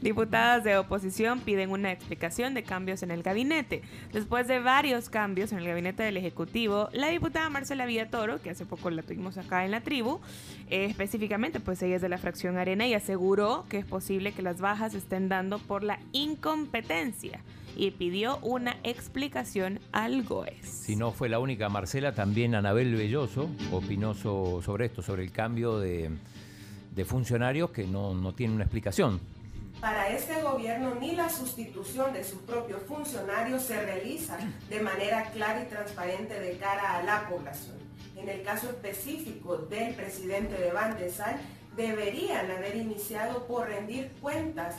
Diputadas de oposición piden una explicación de cambios en el gabinete. Después de varios cambios en el gabinete del Ejecutivo, la diputada Marcela Villatoro, que hace poco la tuvimos acá en la tribu, eh, específicamente, pues ella es de la fracción Arena y aseguró que es posible que las bajas estén dando por la incompetencia y pidió una explicación al GOES. Si no fue la única, Marcela, también Anabel Belloso opinó so- sobre esto, sobre el cambio de, de funcionarios que no, no tienen una explicación. Para este gobierno ni la sustitución de sus propios funcionarios se realiza de manera clara y transparente de cara a la población. En el caso específico del presidente de Bandesal, deberían haber iniciado por rendir cuentas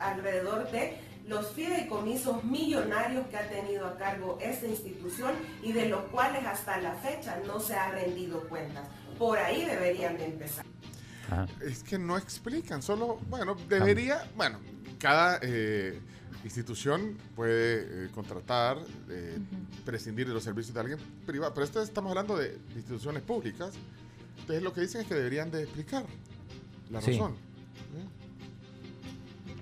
alrededor de los fideicomisos millonarios que ha tenido a cargo esta institución y de los cuales hasta la fecha no se ha rendido cuentas. Por ahí deberían de empezar. Es que no explican, solo, bueno, debería, bueno, cada eh, institución puede eh, contratar, eh, prescindir de los servicios de alguien privado, pero esto estamos hablando de instituciones públicas, entonces lo que dicen es que deberían de explicar la Sí. razón.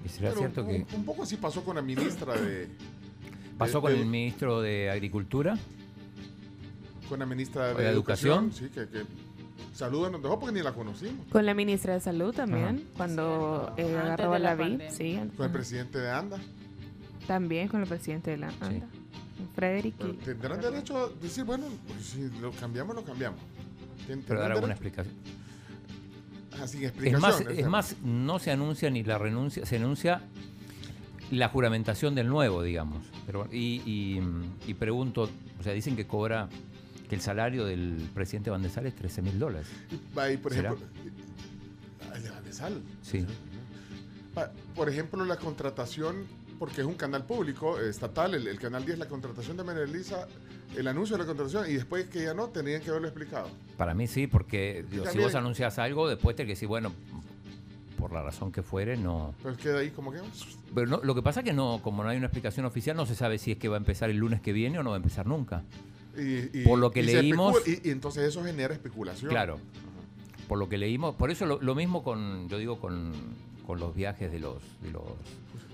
Y será Pero cierto un, que un poco así pasó con la ministra de... pasó de- con de- el ministro de Agricultura. Con la ministra ¿O de, de Educación, Educación? sí, que, que saluda nos dejó porque ni la conocimos. Con la ministra de Salud también, Ajá. cuando eh, agarró a la la vi, pandemia. sí. Con el presidente de ANDA. También con el presidente de la ANDA, Frederick. Pero tendrán derecho a decir, bueno, pues si lo cambiamos, lo cambiamos. Pero dar alguna explicación. Ah, sin Es explicación. más, es más, no se anuncia ni la renuncia, se anuncia la juramentación del nuevo, digamos. Pero, y, y, y pregunto, o sea, dicen que cobra, que el salario del presidente Van de Sal es 13 mil dólares. Ahí, por ¿Será? ejemplo, el de Vandesal. Sí. Va, Por ejemplo, la contratación, porque es un canal público, eh, estatal, el, el canal 10, la contratación de María Elisa, el anuncio de la contratación, y después que ya no, tenían que haberlo explicado. Para mí sí, porque digo, si vos anuncias algo, después te que decir, bueno, por la razón que fuere, no. Pero queda ahí como que. Pero no, lo que pasa es que no, como no hay una explicación oficial, no se sabe si es que va a empezar el lunes que viene o no va a empezar nunca. Y, y- Por lo que y leímos- y, y entonces eso genera especulación. Claro. Por lo que leímos, por eso lo, lo mismo con, yo digo, con, con los viajes de los, de los,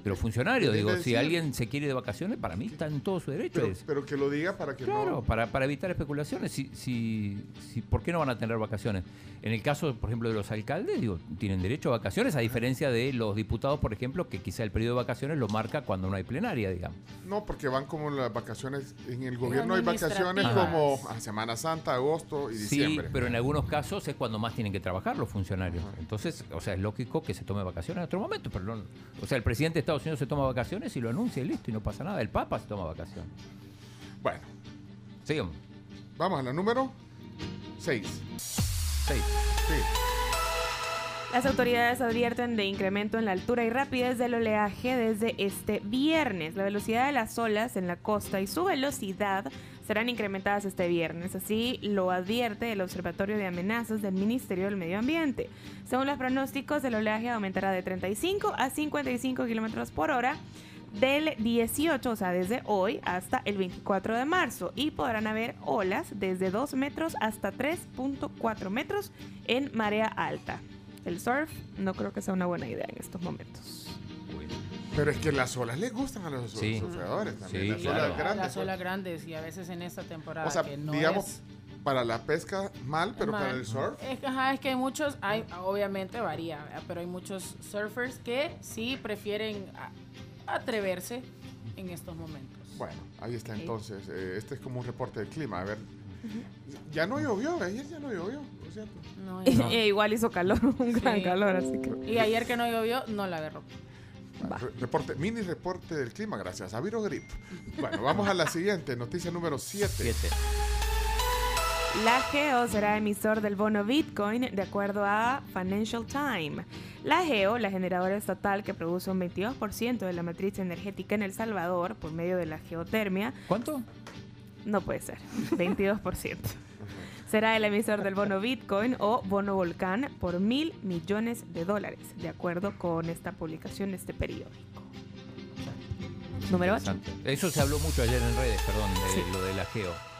de los funcionarios. Digo, si alguien se quiere de vacaciones, para mí está en todo su derecho. Pero, que lo diga para que Claro, no. para, para evitar especulaciones. Si, si, si, ¿Por qué no van a tener vacaciones? En el caso, por ejemplo, de los alcaldes, digo, tienen derecho a vacaciones, a diferencia de los diputados, por ejemplo, que quizá el periodo de vacaciones lo marca cuando no hay plenaria, digamos. No, porque van como las vacaciones. En el gobierno hay vacaciones como a Semana Santa, agosto y Sí, diciembre. pero en algunos casos es cuando más tienen que trabajar los funcionarios. Entonces, o sea, es lógico que se tome vacaciones en otro momento, pero no- o sea, el presidente de Estados Unidos se toma vacaciones y lo anuncia y listo, y no pasa nada. El Papa se toma vacaciones. Bueno. Sigamos. Vamos a la número 6. 6. Sí. Las autoridades advierten de incremento en la altura y rapidez del oleaje desde este viernes. La velocidad de las olas en la costa y su velocidad serán incrementadas este viernes. Así lo advierte el Observatorio de Amenazas del Ministerio del Medio Ambiente. Según los pronósticos, el oleaje aumentará de 35 a 55 kilómetros por hora del 18, o sea, desde hoy hasta el 24 de marzo. Y podrán haber olas desde 2 metros hasta 3.4 metros en marea alta. El surf no creo que sea una buena idea en estos momentos. Pero es que las olas les gustan a los Sí. surfeadores también. Sí, las claro. olas grandes. Las olas grandes y a veces en esta temporada O sea, que no digamos, es para la pesca mal, pero mal. para el surf. Es, que, ajá, es que hay muchos, hay, obviamente varía, ¿verdad? pero hay muchos surfers que sí prefieren atreverse en estos momentos. Bueno, ahí está Ok. entonces. Eh, este es como un reporte del clima. A ver. Ya no llovió, ayer ya no llovió, por cierto. No, E igual hizo calor, un gran Sí. calor, así que... Y ayer que no llovió, no la agarró. Re- reporte, mini reporte del clima, gracias a Viro Grip. Bueno, vamos a la siguiente, noticia número 7. La GEO será emisor del bono Bitcoin de acuerdo a Financial Times. La GEO, la generadora estatal que produce un 22% de la matriz energética en El Salvador por medio de la geotermia. ¿Cuánto? No puede ser, 22%. Será el emisor del bono Bitcoin o bono Volcán por mil millones de dólares, de acuerdo con esta publicación de este periódico. Número 8. Interesante. Eso se habló mucho ayer en redes, perdón, de lo de la geo.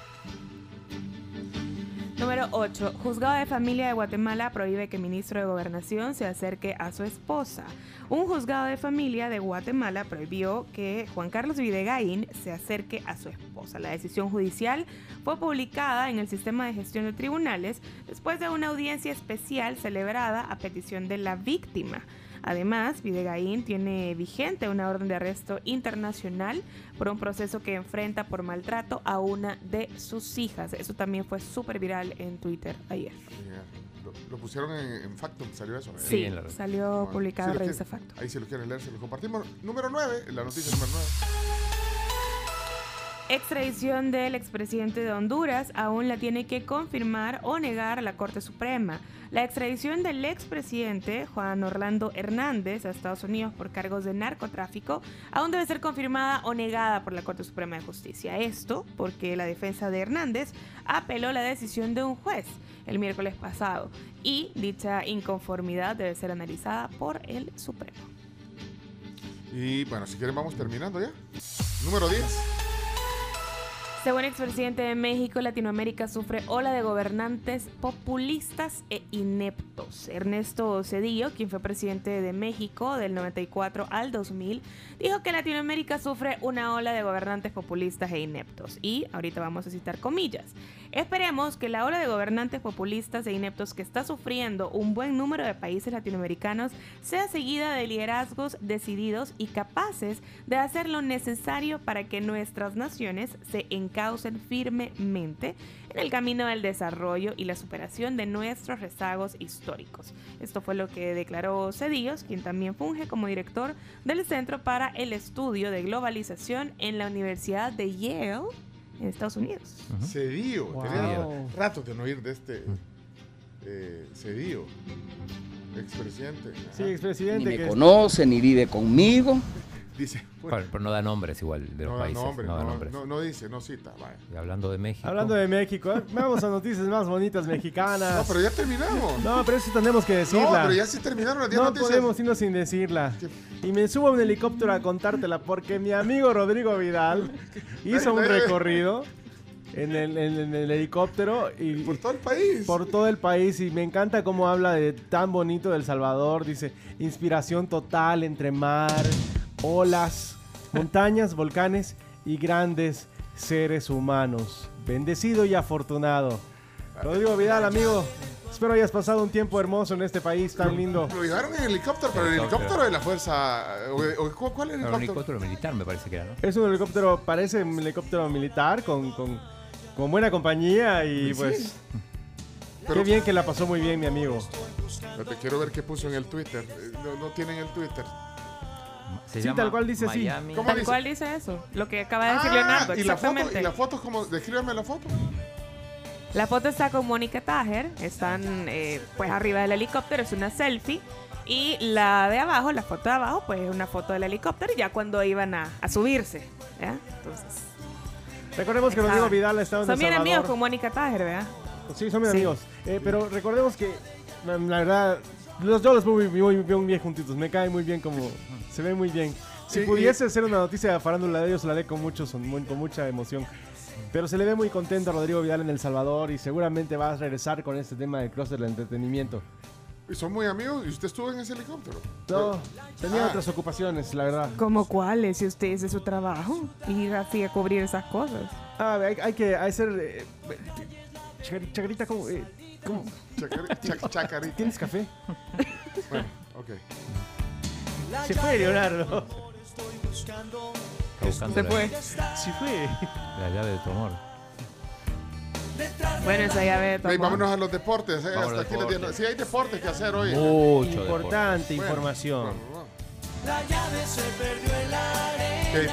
Número 8. Juzgado de Familia de Guatemala prohíbe que ministro de Gobernación se acerque a su esposa. Un juzgado de familia de Guatemala prohibió que Juan Carlos Videgaín se acerque a su esposa. La decisión judicial fue publicada en el sistema de gestión de tribunales después de una audiencia especial celebrada a petición de la víctima. Además, Videgaín tiene vigente una orden de arresto internacional por un proceso que enfrenta por maltrato a una de sus hijas. Eso también fue súper viral en Twitter ayer. Lo, lo pusieron en, en Factum, salió eso. ¿eh? Sí, salió publicado en revista quieren- Factum. Ahí si lo quieren leer, se lo compartimos. Número 9, la noticia número 9. Extradición del expresidente de Honduras aún la tiene que confirmar o negar la Corte Suprema. La extradición del expresidente Juan Orlando Hernández a Estados Unidos por cargos de narcotráfico aún debe ser confirmada o negada por la Corte Suprema de Justicia. Esto porque la defensa de Hernández apeló la decisión de un juez el miércoles pasado y dicha inconformidad debe ser analizada por el Supremo. Y bueno, si quieren vamos terminando ya. Número 10. Según expresidente de México, Latinoamérica sufre ola de gobernantes populistas e ineptos. Ernesto Cedillo, quien fue presidente de México del 94 al 2000, dijo que Latinoamérica sufre una ola de gobernantes populistas e ineptos. Y ahorita vamos a citar comillas. Esperemos que la ola de gobernantes populistas e ineptos que está sufriendo un buen número de países latinoamericanos sea seguida de liderazgos decididos y capaces de hacer lo necesario para que nuestras naciones se encaucen firmemente en el camino del desarrollo y la superación de nuestros rezagos históricos. Esto fue lo que declaró Cedillos, quien también funge como director del Centro para el Estudio de Globalización en la Universidad de Yale en Estados Unidos. Cedillo. Wow. Tenía ratos de no oír de este eh, Cedillo. Expresidente. Sí, expresidente. Ni me que- conoce, ni vive conmigo. Dice. Pero, pero no da nombres igual de los No da países. nombre, no da no, nombres. no, no dice, no cita. vaya. Y hablando de México. Hablando de México, ¿eh? vamos a noticias más bonitas mexicanas. No, pero ya terminamos. No, pero eso tenemos que decirla. No, pero ya sí terminaron las 10 No noticias. podemos irnos sin decirla. Y me subo a un helicóptero a contártela porque mi amigo Rodrigo Vidal hizo un recorrido en el, en- en el helicóptero y Por todo el país. por todo el país y me encanta cómo habla de tan bonito del Salvador. Dice, inspiración total entre mar, olas, montañas, volcanes y grandes seres humanos. Bendecido y afortunado. Rodrigo Vidal, amigo, espero hayas pasado un tiempo hermoso en este país tan lindo. Lo llevaron en helicóptero, pero el Helicóptero. helicóptero de la fuerza. O, o- ¿cu- ¿Cuál es el Era un helicóptero? helicóptero militar, me parece que era, ¿no? Es un helicóptero, parece un helicóptero militar con, con, con buena compañía y Sí. pues... Pero- Qué bien que la pasó muy bien, mi amigo. Espérate, quiero ver qué puso en el Twitter. Eh, No, no tienen el Twitter. Se Sí, llama tal cual dice así. Miami. ¿Cómo Tal dice? cual dice eso, lo que acaba de decir Ah, Leonardo, y la foto, y la foto, como, descríbeme la foto. La foto está con Mónica Tajer, están eh, pues arriba del helicóptero, es una selfie. Y la de abajo, la foto de abajo, pues es una foto del helicóptero ya cuando iban a, a subirse. ¿ya? Entonces, Recordemos que. Rodrigo Vidal estaba en son bien amigos con Mónica Tajer, ¿verdad? Sí, son mis Sí. amigos. Eh, pero recordemos que, la verdad, los, yo los veo muy, muy, muy bien juntitos. Me caen muy bien como... Se ven muy bien. Si Sí, pudiese ser una noticia de farándula de ellos, la haré con, mucho, son- muy- con mucha emoción. Pero se le ve muy contento a Rodrigo Vidal en El Salvador y seguramente va a regresar con este tema del cross del entretenimiento. Y son muy amigos. ¿Y usted estuvo en ese helicóptero? No, tenía Ah. otras ocupaciones, la verdad. ¿Como cuáles? Si usted ese es su trabajo, ir así a cubrir esas cosas. Ah, hay, hay que hacer... Eh, chacari- chacarita, ¿cómo? eh, cómo? Chacari- chac- chacarita. ¿Tienes café? Bueno, ok. Se fue, Leonardo. Está Se la, fue. Se fue. la llave de tu amor. Bueno, esa llave de Ey, tomar. vámonos a los deportes. eh, Hasta les. Sí, hay deportes que hacer hoy. Mucho Importante información. bueno, bueno. Que,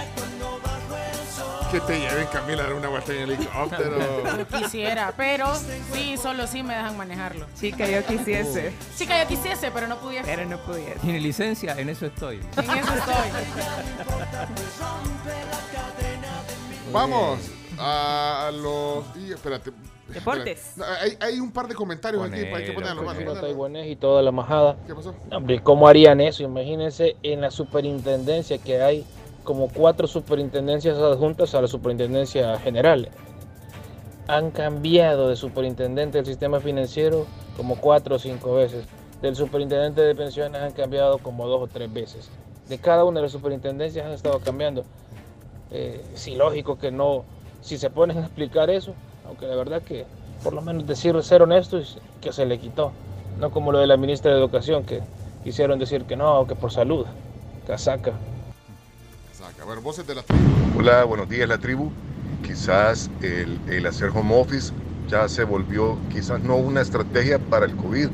que te lleven, Camila, a dar una vuelta en helicóptero. Yo quisiera, pero sí, solo sí me dejan manejarlo. Chica, yo quisiese, Sí que yo quisiese, pero no pudiese. pero no pudiera. ¿Tiene licencia? En eso estoy. En eso estoy. Vamos a los. Y espérate. Deportes. Hay, hay un par de comentarios aquí. Hay que Ponelo, ponerlo. vamos, ponelo. ponelo. taiwanés y toda la majada. ¿Qué pasó? Hombre, ¿cómo harían eso? Imagínense en la superintendencia que hay como cuatro superintendencias adjuntas a la superintendencia general. han cambiado de superintendente del sistema financiero como cuatro o cinco veces. Del superintendente de pensiones han cambiado como dos o tres veces. De cada una de las superintendencias han estado cambiando. Eh, es ilógico que no, si se ponen a explicar eso, aunque la verdad que por lo menos decir ser honestos que se le quitó, no como lo de la ministra de Educación que quisieron decir que no, que por salud, casaca. Casaca. Bueno, voces de la tribu. Hola, buenos días la tribu. Quizás el, el hacer home office ya se volvió quizás no una estrategia para el COVID,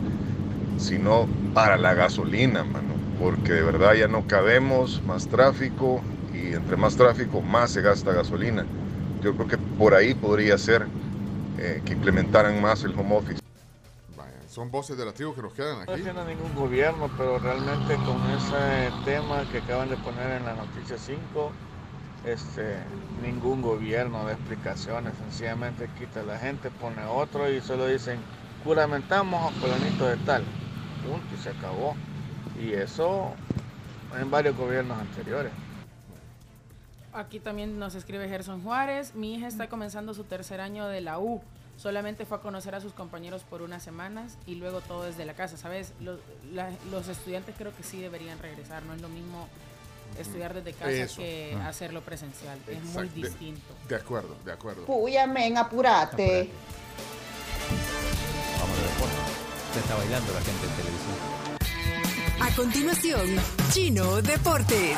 sino para la gasolina, mano. Porque de verdad ya no cabemos, más tráfico y entre más tráfico más se gasta gasolina. Yo creo que por ahí podría ser eh, que implementaran más el home office. Son voces de la tribu que nos quedan No aquí. tiene ningún gobierno, pero realmente con ese tema que acaban de poner en la noticia 5, este, ningún gobierno da explicaciones, sencillamente quita a la gente, pone otro y solo dicen, juramentamos a fulanito de tal, punto, y se acabó. Y eso en varios gobiernos anteriores. Aquí también nos escribe Gerson Juárez. Mi hija está comenzando su tercer año de la U. Solamente fue a conocer a sus compañeros por unas semanas y luego todo desde la casa, ¿sabes? Los, la- los estudiantes creo que sí deberían regresar. No es lo mismo estudiar desde casa Eso. que Ah. hacerlo presencial. Es muy. De- distinto. De acuerdo, de acuerdo. Puya, men, apurate. Vamos a deporte. Ya está bailando la gente en televisión. A continuación, Chino Deportes.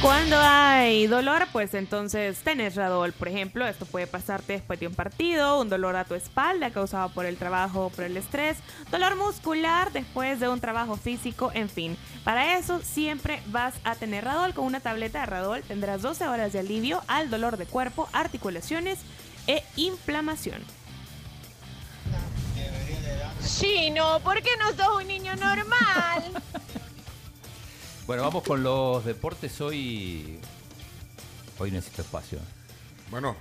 Cuando hay dolor, pues entonces tenés Radol, por ejemplo. Esto puede pasarte después de un partido, un dolor a tu espalda causado por el trabajo o por el estrés, dolor muscular después de un trabajo físico, en fin. Para eso siempre vas a tener Radol. Con una tableta de Radol tendrás 12 horas de alivio al dolor de cuerpo, articulaciones e inflamación. Chino, ¿por qué no sos un niño normal? Bueno, vamos con los deportes. Hoy, hoy necesito espacio. Bueno,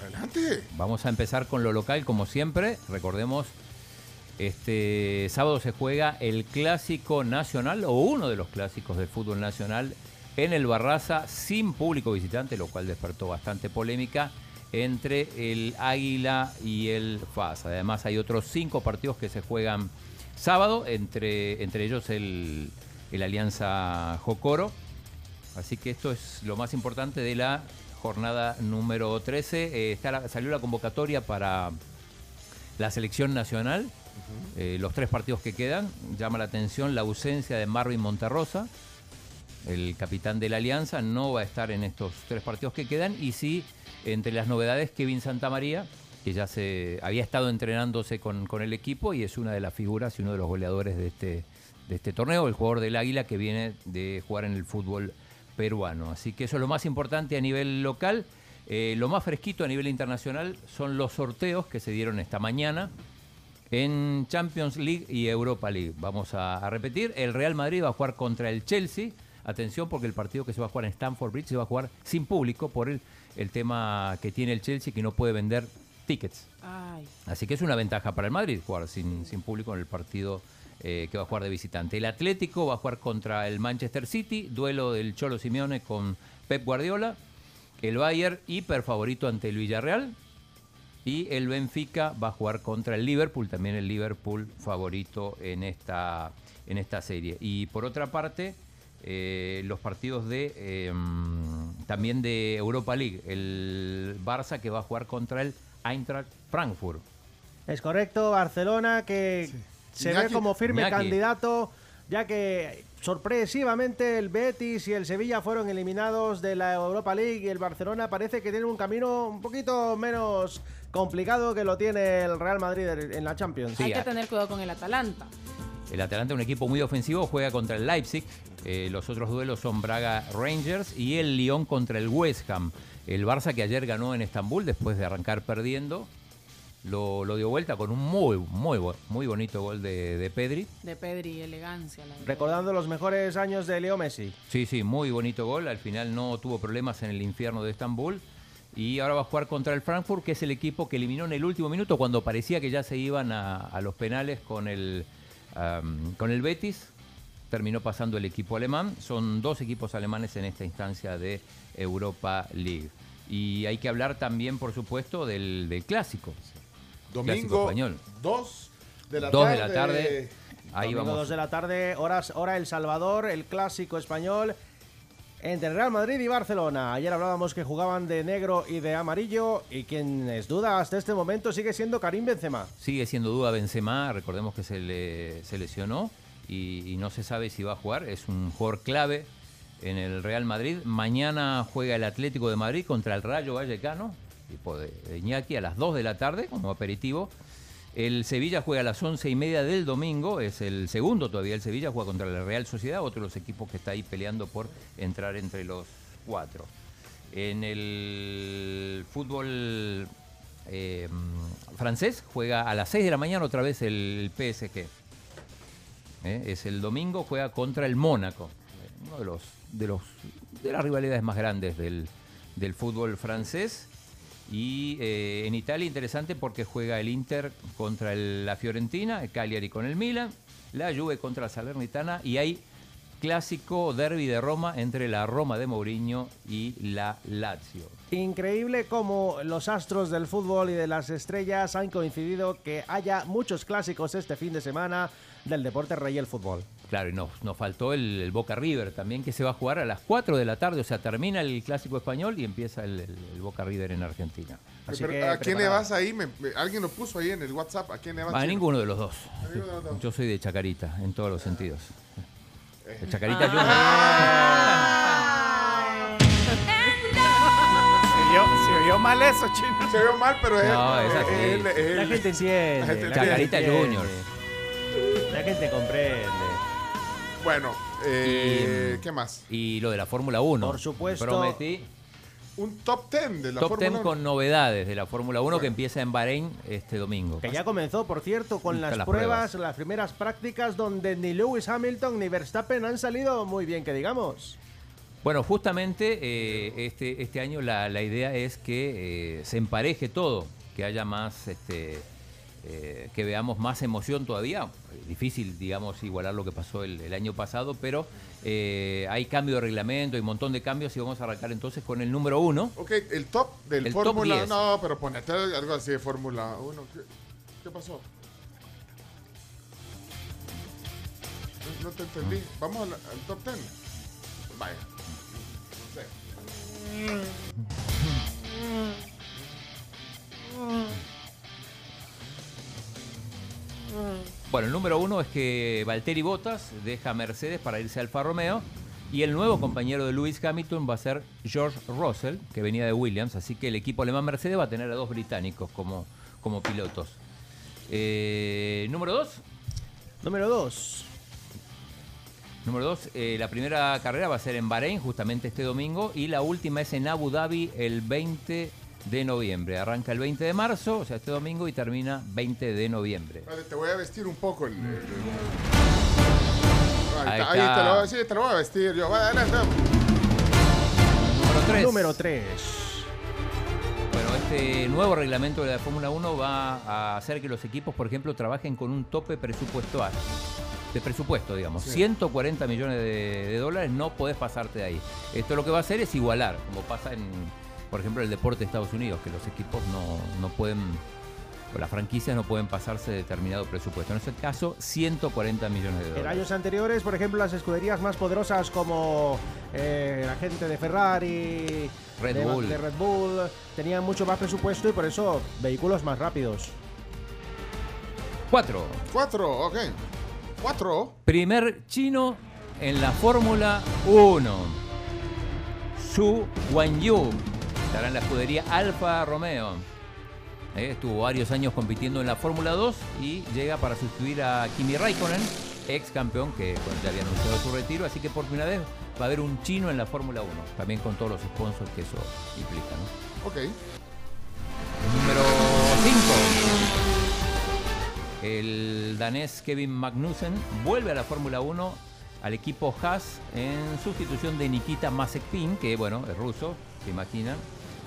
adelante. Vamos a empezar con lo local, como siempre. Recordemos, este sábado se juega el clásico nacional o uno de los clásicos del fútbol nacional en el Barraza sin público visitante, lo cual despertó bastante polémica entre el Águila y el FAS. Además hay otros cinco partidos que se juegan sábado, entre, entre ellos el, el Alianza Jocoro. Así que esto es lo más importante de la jornada número 13. Eh, está la- salió la convocatoria para la selección nacional. Eh, los tres partidos que quedan. Llama la atención la ausencia de Marvin Monterrosa, el capitán de la Alianza. No va a estar en estos tres partidos que quedan. Y sí, entre las novedades, Kevin Santamaría, que ya se había estado entrenándose con, con el equipo y es una de las figuras y uno de los goleadores de este, de este torneo, el jugador del Águila que viene de jugar en el fútbol peruano. Así que eso es lo más importante a nivel local. Eh, lo más fresquito a nivel internacional son los sorteos que se dieron esta mañana en Champions League y Europa League. Vamos a, a repetir, el Real Madrid va a jugar contra el Chelsea. Atención porque el partido que se va a jugar en Stamford Bridge se va a jugar sin público por el, el tema que tiene el Chelsea que no puede vender tickets. Ay. Así que es una ventaja para el Madrid jugar sin, sin público en el partido eh, que va a jugar de visitante. El Atlético va a jugar contra el Manchester City, duelo del Cholo Simeone con Pep Guardiola. El Bayern hiper favorito ante el Villarreal. Y el Benfica va a jugar contra el Liverpool, también el Liverpool favorito en esta, en esta serie. Y por otra parte, eh, los partidos de eh, también de Europa League. El Barça que va a jugar contra el Eintracht Frankfurt. Es correcto, Barcelona que se ve como firme Iñaki. candidato, ya que sorpresivamente el Betis y el Sevilla fueron eliminados de la Europa League y el Barcelona parece que tiene un camino un poquito menos complicado que lo tiene el Real Madrid en la Champions. Hay que tener cuidado con el Atalanta. El Atalanta, un equipo muy ofensivo, juega contra el Leipzig. Eh, los otros duelos son Braga Rangers y el Lyon contra el West Ham. El Barça que ayer ganó en Estambul después de arrancar perdiendo, lo, lo dio vuelta con un muy, muy, muy bonito gol de, de Pedri. De Pedri, elegancia. La. Recordando los mejores años de Leo Messi. Sí, sí, muy bonito gol. Al final no tuvo problemas en el infierno de Estambul. Y ahora va a jugar contra el Frankfurt, que es el equipo que eliminó en el último minuto cuando parecía que ya se iban a, a los penales con el, con el Betis. Terminó pasando el equipo alemán. Son dos equipos alemanes en esta instancia de Europa League. Y hay que hablar también, por supuesto, del, del clásico. Domingo español. 2 de la Dos tarde. de la tarde. Ahí Domingo vamos. 2 de la tarde, horas, hora El Salvador, el clásico español entre Real Madrid y Barcelona. Ayer hablábamos que jugaban de negro y de amarillo y quien es duda hasta este momento sigue siendo Karim Benzema. Sigue siendo duda Benzema, recordemos que se, le, se lesionó y, y no se sabe si va a jugar. Es un jugador clave en el Real Madrid. Mañana juega el Atlético de Madrid contra el Rayo Vallecano, tipo de, de Iñaki, a las 2 de la tarde como aperitivo. El Sevilla juega a las 11 y media del domingo, es el segundo todavía. El Sevilla juega contra la Real Sociedad, otro de los equipos que está ahí peleando por entrar entre los cuatro. En el fútbol eh, francés juega a las 6 de la mañana otra vez el PSG. ¿eh? Es el domingo, juega contra el Mónaco, uno de los de los de las rivalidades más grandes del, del fútbol francés. Y eh, en Italia interesante porque juega el Inter contra la Fiorentina, el Cagliari con el Milan, la Juve contra la Salernitana y hay clásico derby de Roma entre la Roma de Mourinho y la Lazio. Increíble cómo los astros del fútbol y de las estrellas han coincidido que haya muchos clásicos este fin de semana del deporte rey el fútbol. Claro, y nos, nos faltó el, el Boca River también, que se va a jugar a las 4 de la tarde, o sea, termina el clásico español y empieza el, el- el Boca River en Argentina. Pero, ¿A quién le vas ahí? Me- me- alguien lo puso ahí en el WhatsApp. ¿A quién le vas? A Chino? ninguno de los dos. A ninguno de los dos. Yo soy de Chacarita, en todos los sentidos. Eh. De Chacarita Se vio, se vio mal eso, chino. Se vio mal, pero es. No, es así. La gente entiende. La gente la Chacarita. Juniors. La gente comprende. Bueno, eh, Y- ¿qué más? Y lo de la Fórmula 1. Por supuesto. Prometí Un top 10 de la top Fórmula 10 1. con novedades de la Fórmula 1 que empieza en Bahrein este domingo. Que ya comenzó, por cierto, con las, las pruebas, pruebas. las primeras prácticas donde ni Lewis Hamilton ni Verstappen han salido muy bien, que digamos. Bueno, justamente eh, este, este año la, la idea es que eh, se empareje todo, que haya más, este, eh, que veamos más emoción todavía. Difícil, digamos, igualar lo que pasó el, el año pasado, pero eh, hay cambio de reglamento, hay un montón de cambios y vamos a arrancar entonces con el número uno. Ok, el top del Fórmula 10. No, pero ponete algo así de Fórmula 1. ¿Qué, qué pasó? No, no te entendí. Vamos al, al top 10. Vaya. Bueno, el número uno es que Valtteri Bottas deja Mercedes para irse a Alfa Romeo y el nuevo compañero de Lewis Hamilton va a ser George Russell, que venía de Williams, así que el equipo alemán Mercedes va a tener a dos británicos como, como pilotos. Eh, número dos. Número 2. Número dos, eh, la primera carrera va a ser en Bahrein justamente este domingo y la última es en Abu Dhabi el 20 de noviembre. Arranca el 20 de marzo, o sea, este domingo y termina 20 de noviembre. Vale, te voy a vestir un poco el. el- el- Ahí, Ahí está, ahí te, lo, sí, te lo voy a vestir yo. Va, dale, dale. Número 3. Número 3. Bueno, este nuevo reglamento de la Fórmula 1 va a hacer que los equipos, por ejemplo, trabajen con un tope presupuestal. De presupuesto, digamos. Sí. 140 millones de, de dólares, no podés pasarte de ahí. Esto lo que va a hacer es igualar, como pasa en, por ejemplo, el deporte de Estados Unidos, que los equipos no, no pueden, o las franquicias no pueden pasarse de determinado presupuesto. En este caso, 140 millones de En dólares. años anteriores, por ejemplo, las escuderías más poderosas como eh, la gente de Ferrari, Red de, Bull. de Red Bull, tenían mucho más presupuesto y por eso vehículos más rápidos. 4. Cuatro, ok. Cuatro. Primer chino en la Fórmula 1. Su Guanyu. Estará en la escudería Alfa Romeo. Eh, estuvo varios años compitiendo en la Fórmula 2 y llega para sustituir a Kimi Raikkonen. ex campeón que bueno, ya había anunciado su retiro, así que por primera vez va a haber un chino en la Fórmula 1, también con todos los sponsors que eso implica. ¿no? Ok. Número 5. El danés Kevin Magnussen vuelve a la Fórmula 1 al equipo Haas en sustitución de Nikita Mazepin, que bueno, es ruso, se imaginan.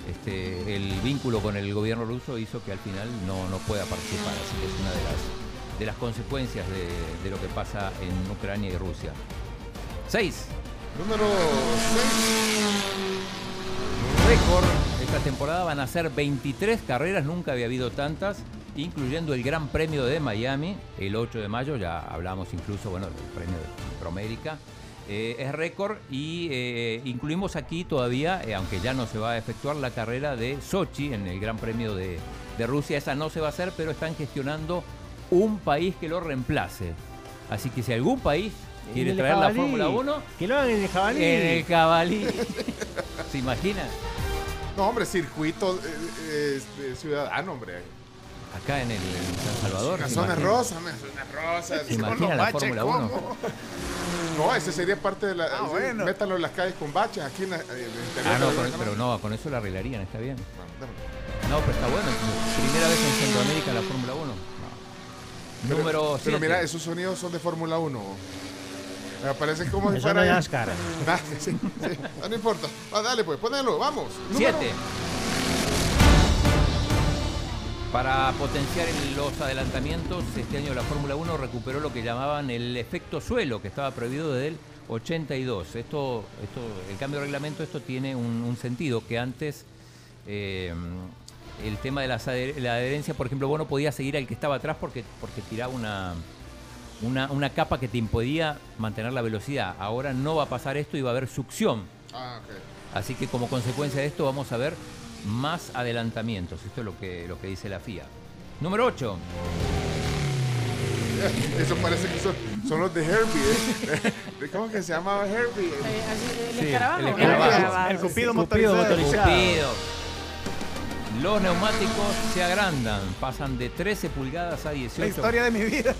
Este, el vínculo con el gobierno ruso hizo que al final no, no pueda participar, así que es una de las, de las consecuencias de, de lo que pasa en Ucrania y Rusia. 6. Número 6. récord. Esta temporada van a ser 23 carreras, nunca había habido tantas, incluyendo el Gran Premio de Miami, el 8 de mayo, ya hablamos incluso, bueno, del premio de Promérica. Eh, es récord y eh, incluimos aquí todavía, eh, aunque ya no se va a efectuar la carrera de Sochi en el Gran Premio de, de Rusia, esa no se va a hacer, pero están gestionando un país que lo reemplace. Así que si algún país quiere traer la jabalí. Fórmula 1, Que lo hagan en el jabalí. en el cabalí. ¿Se imagina? No, hombre, circuito eh, eh, ciudadano, hombre. Acá en el en San Salvador. La ¿se zona imagina? rosa, me- zona rosa. ¿Se imagina la Fórmula 1? No, ese sería parte de la. Ah, bueno. Métanlo en las calles con baches aquí en la, en el interior Ah, no, con- pero no, con eso la arreglarían, está bien. No, pero está bueno. Primera vez en Centroamérica la Fórmula 1. Pero- Número Pero 7. mira, esos sonidos son de Fórmula 1. Me parece como si Eso fuera. no. Ah, sí, sí. Ah, no importa. Va, dale, pues, ponelo, vamos. Número- 7. Para potenciar los adelantamientos, este año la Fórmula 1 recuperó lo que llamaban el efecto suelo, que estaba prohibido desde el 82. Esto, esto, el cambio de reglamento, esto tiene un, un sentido que antes eh, el tema de las la adherencia, por ejemplo, vos no podías seguir al que estaba atrás porque, porque tiraba una, una, una capa que te impedía mantener la velocidad. Ahora no va a pasar esto y va a haber succión. Ah, ok. Así que como consecuencia de esto vamos a ver más adelantamientos. Esto es lo que, lo que dice la FIA. Número 8. Eso parece que son, son los de Herbie. ¿eh? ¿Cómo que se llamaba Herbie? Eh, así, el Sí, escarabajo. el escarabajo. El cupido Cupido motorizado. motorizado. Cupido. Los neumáticos se agrandan, pasan de 13 pulgadas a 18. La historia de mi vida.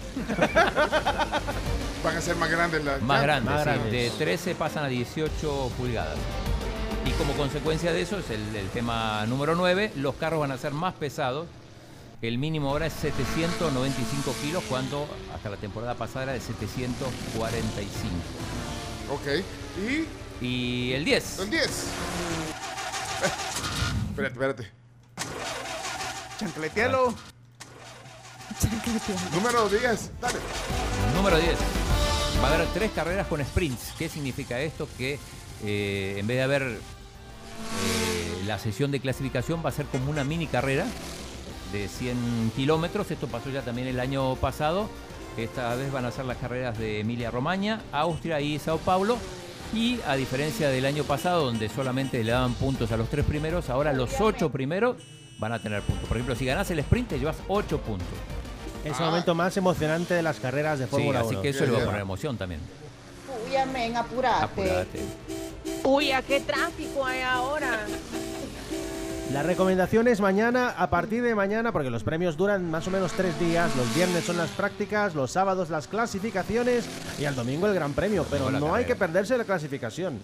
Van a ser más grandes las. Más grandes, Más sí. grandes. de 13 pasan a 18 pulgadas. Y como consecuencia de eso es el, el tema número 9, los carros van a ser más pesados. El mínimo ahora es 795 kilos cuando hasta la temporada pasada era de 745. Ok. Y Y el 10. el 10. Eh, espérate, espérate. Chancletealo. Número 10. Dale. Número 10. Va a haber tres carreras con sprints. ¿Qué significa esto? Que eh, en vez de haber eh, la sesión de clasificación va a ser como una mini carrera de 100 kilómetros. Esto pasó ya también el año pasado. Esta vez van a ser las carreras de Emilia Romagna, Austria y Sao Paulo. Y a diferencia del año pasado, donde solamente le daban puntos a los tres primeros, ahora los ocho primeros van a tener puntos. Por ejemplo, si ganas el sprint, te llevas ocho puntos. Es el momento más emocionante de las carreras de Sí, Fórmula 1. así que eso le va a poner emoción también. Uy, amén, apurate. Apúrate. Uy, ¿a qué tráfico hay ahora? La recomendación es mañana, a partir de mañana, porque los premios duran más o menos tres días. Los viernes son las prácticas, los sábados las clasificaciones y al domingo el gran premio. Pero no hay que perderse la clasificación.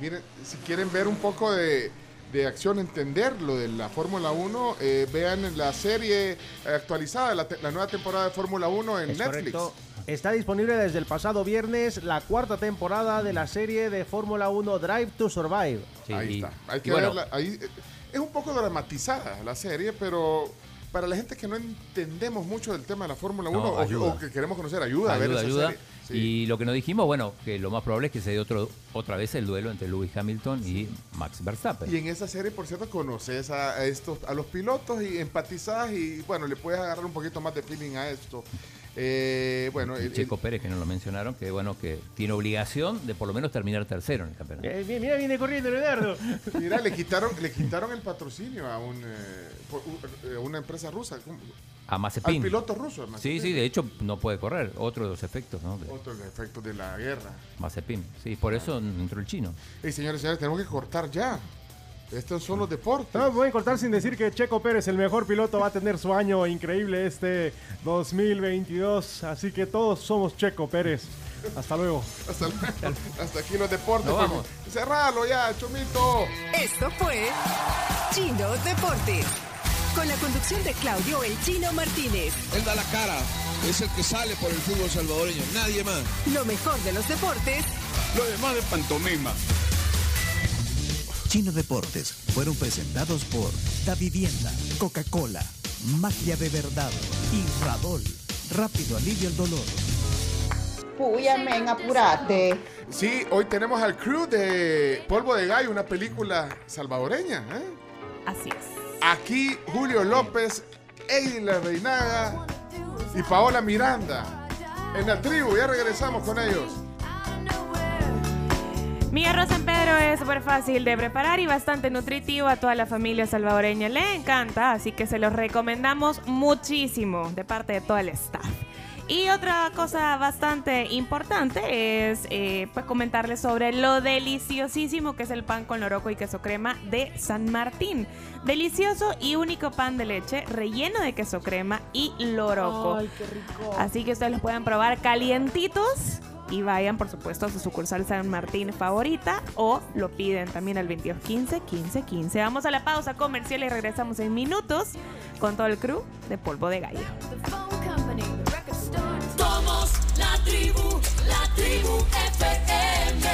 Miren, si quieren ver un poco de, de acción, entender lo de la Fórmula 1, eh, vean la serie actualizada, la, te- la nueva temporada de Fórmula 1 en Es Netflix. correcto. Está disponible desde el pasado viernes la cuarta temporada de la serie de Fórmula 1 Drive to Survive. Sí, ahí y- está. Hay que bueno, verla. Ahí, eh, es un poco dramatizada la serie, pero para la gente que no entendemos mucho del tema de la Fórmula No, 1 o- ayuda. o, que queremos conocer, ayuda, a ver ayuda, esa ayuda. serie. Sí. Y lo que nos dijimos, bueno, que lo más probable es que se dé otro, otra vez el duelo entre Lewis Hamilton y Max Verstappen. Y en esa serie, por cierto, conoces a, a estos, a los pilotos y empatizás y bueno, le puedes agarrar un poquito más de feeling a esto. Eh, bueno, Y el- Checo Pérez, que no lo mencionaron, que bueno, que tiene obligación de por lo menos terminar tercero en el campeonato. Eh, mira, mira, viene corriendo Leonardo. mira, le quitaron, le quitaron el patrocinio a un, eh, eh, una empresa rusa. ¿cómo? A Mazepin. Al piloto ruso. a Sí, sí, de hecho no puede correr. Otro de los efectos, ¿no? De Otro de los efectos de la guerra. Mazepin. Sí, por eso entró el chino. Y señores y señores, tenemos que cortar ya. Estos son los deportes. No, voy a cortar sin decir que Checo Pérez, el mejor piloto, va a tener su año increíble este 2022. Así que todos somos Checo Pérez. Hasta luego. Hasta, hasta aquí los deportes. Nos vamos. Cerralo ya, Chomito. Esto fue Chino Deportes. Con la conducción de Claudio El Chino Martínez. Él da la cara, es el que sale por el fútbol salvadoreño, nadie más. Lo mejor de los deportes Lo demás de pantomima. Chino Deportes fueron presentados por Da Vivienda, Coca-Cola, Magia de Verdad y Radol. Rápido alivio el dolor. Puya, men, apurate. Sí, hoy tenemos al crew de Polvo de Gallo, una película salvadoreña. ¿eh? Así es. Aquí Julio López, Eila Reinaga y Paola Miranda. En la tribu, ya regresamos con ellos. Mi arroz San Pedro es súper fácil de preparar y bastante nutritivo. A toda la familia salvadoreña le encanta, así que se los recomendamos muchísimo de parte de todo el staff. Y otra cosa bastante importante es eh, pues comentarles sobre lo deliciosísimo que es el pan con loroco y queso crema de San Martín. Delicioso y único pan de leche relleno de queso crema y loroco. Ay, qué rico. Así que ustedes los pueden probar calientitos y vayan, por supuesto, a su sucursal San Martín favorita o lo piden también al 2215 15 15. Vamos a la pausa comercial y regresamos en minutos con todo el crew de Polvo de Gallo. Somos la tribu, la tribu FM.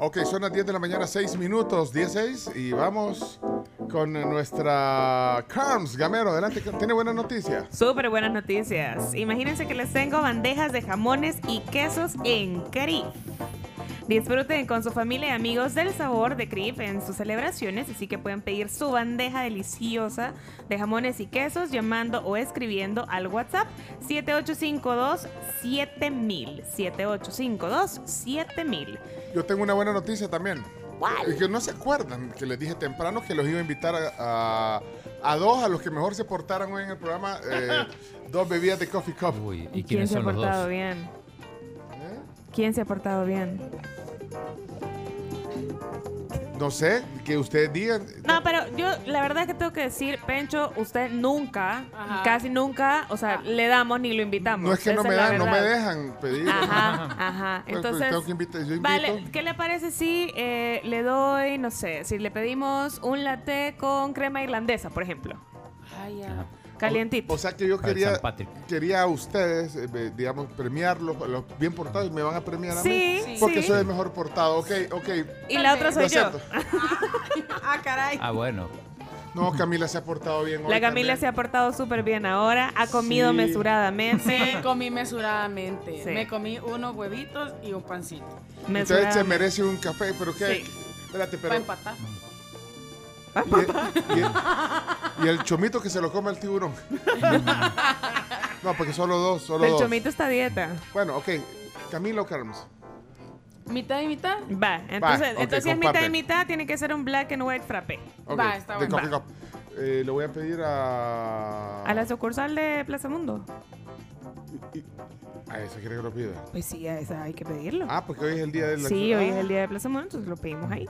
Ok, son las 10 de la mañana, 6 minutos, 16 y vamos con nuestra Carms Gamero. Adelante, tiene buena noticia. Súper buenas noticias. Imagínense que les tengo bandejas de jamones y quesos en Crif. Disfruten con su familia y amigos del sabor de Crif en sus celebraciones, así que pueden pedir su bandeja deliciosa de jamones y quesos llamando o escribiendo al WhatsApp 7852 7000 7852 7000. Yo tengo una buena noticia también. ¿Cuál? Es que no se acuerdan que les dije temprano que los iba a invitar a, a- a dos, a los que mejor se portaran hoy en el programa, eh, dos bebidas de Coffee Cup. ¿Y ¿Quién se ha portado bien? ¿Quién se ha portado bien? No sé, que ustedes digan. No, pero yo la verdad es que tengo que decir, Pencho, usted nunca, Ajá. casi nunca, o sea, le damos ni lo invitamos. No es que no me, dan, no me dejan pedir. Ajá, ajá. Pues, pues, Entonces, tengo que invitar, yo invito. vale, ¿qué le parece si eh, le doy, no sé, si le pedimos un latte con crema irlandesa, por ejemplo? Ay, ya. Calientito. O sea que yo quería, quería a ustedes, eh, digamos, premiarlos, los bien portados, me van a premiar a Sí, mí. sí. Porque sí. soy el mejor portado, ok, ok. Y la otra soy Lo yo. acepto. Ah, caray. Ah, bueno. No, Camila se ha portado bien hoy La Camila también. se ha portado súper bien ahora, ha comido Sí. mesuradamente. Sí, comí mesuradamente. Sí. Me comí unos huevitos y un pancito. Usted se merece un café, pero ¿qué? Sí. Espérate, pero... Para empatar. Y el, y el- y el chomito que se lo come el tiburón. no, porque solo dos, solo El dos. chomito está a dieta. Bueno, ok. Camilo Carms. ¿Mitad y mitad? Va, entonces, entonces si es mitad y mitad, tiene que ser un black and white frappé. Ok, Va, está bueno. Coffee Cup. Eh, le voy a pedir a... A la sucursal de Plaza Mundo. A esa quiere que lo pida. Pues sí, a esa hay que pedirlo. Ah, porque hoy es el día de la... sí, hoy es Ah, el día de Plaza Mundo, entonces lo pedimos ahí.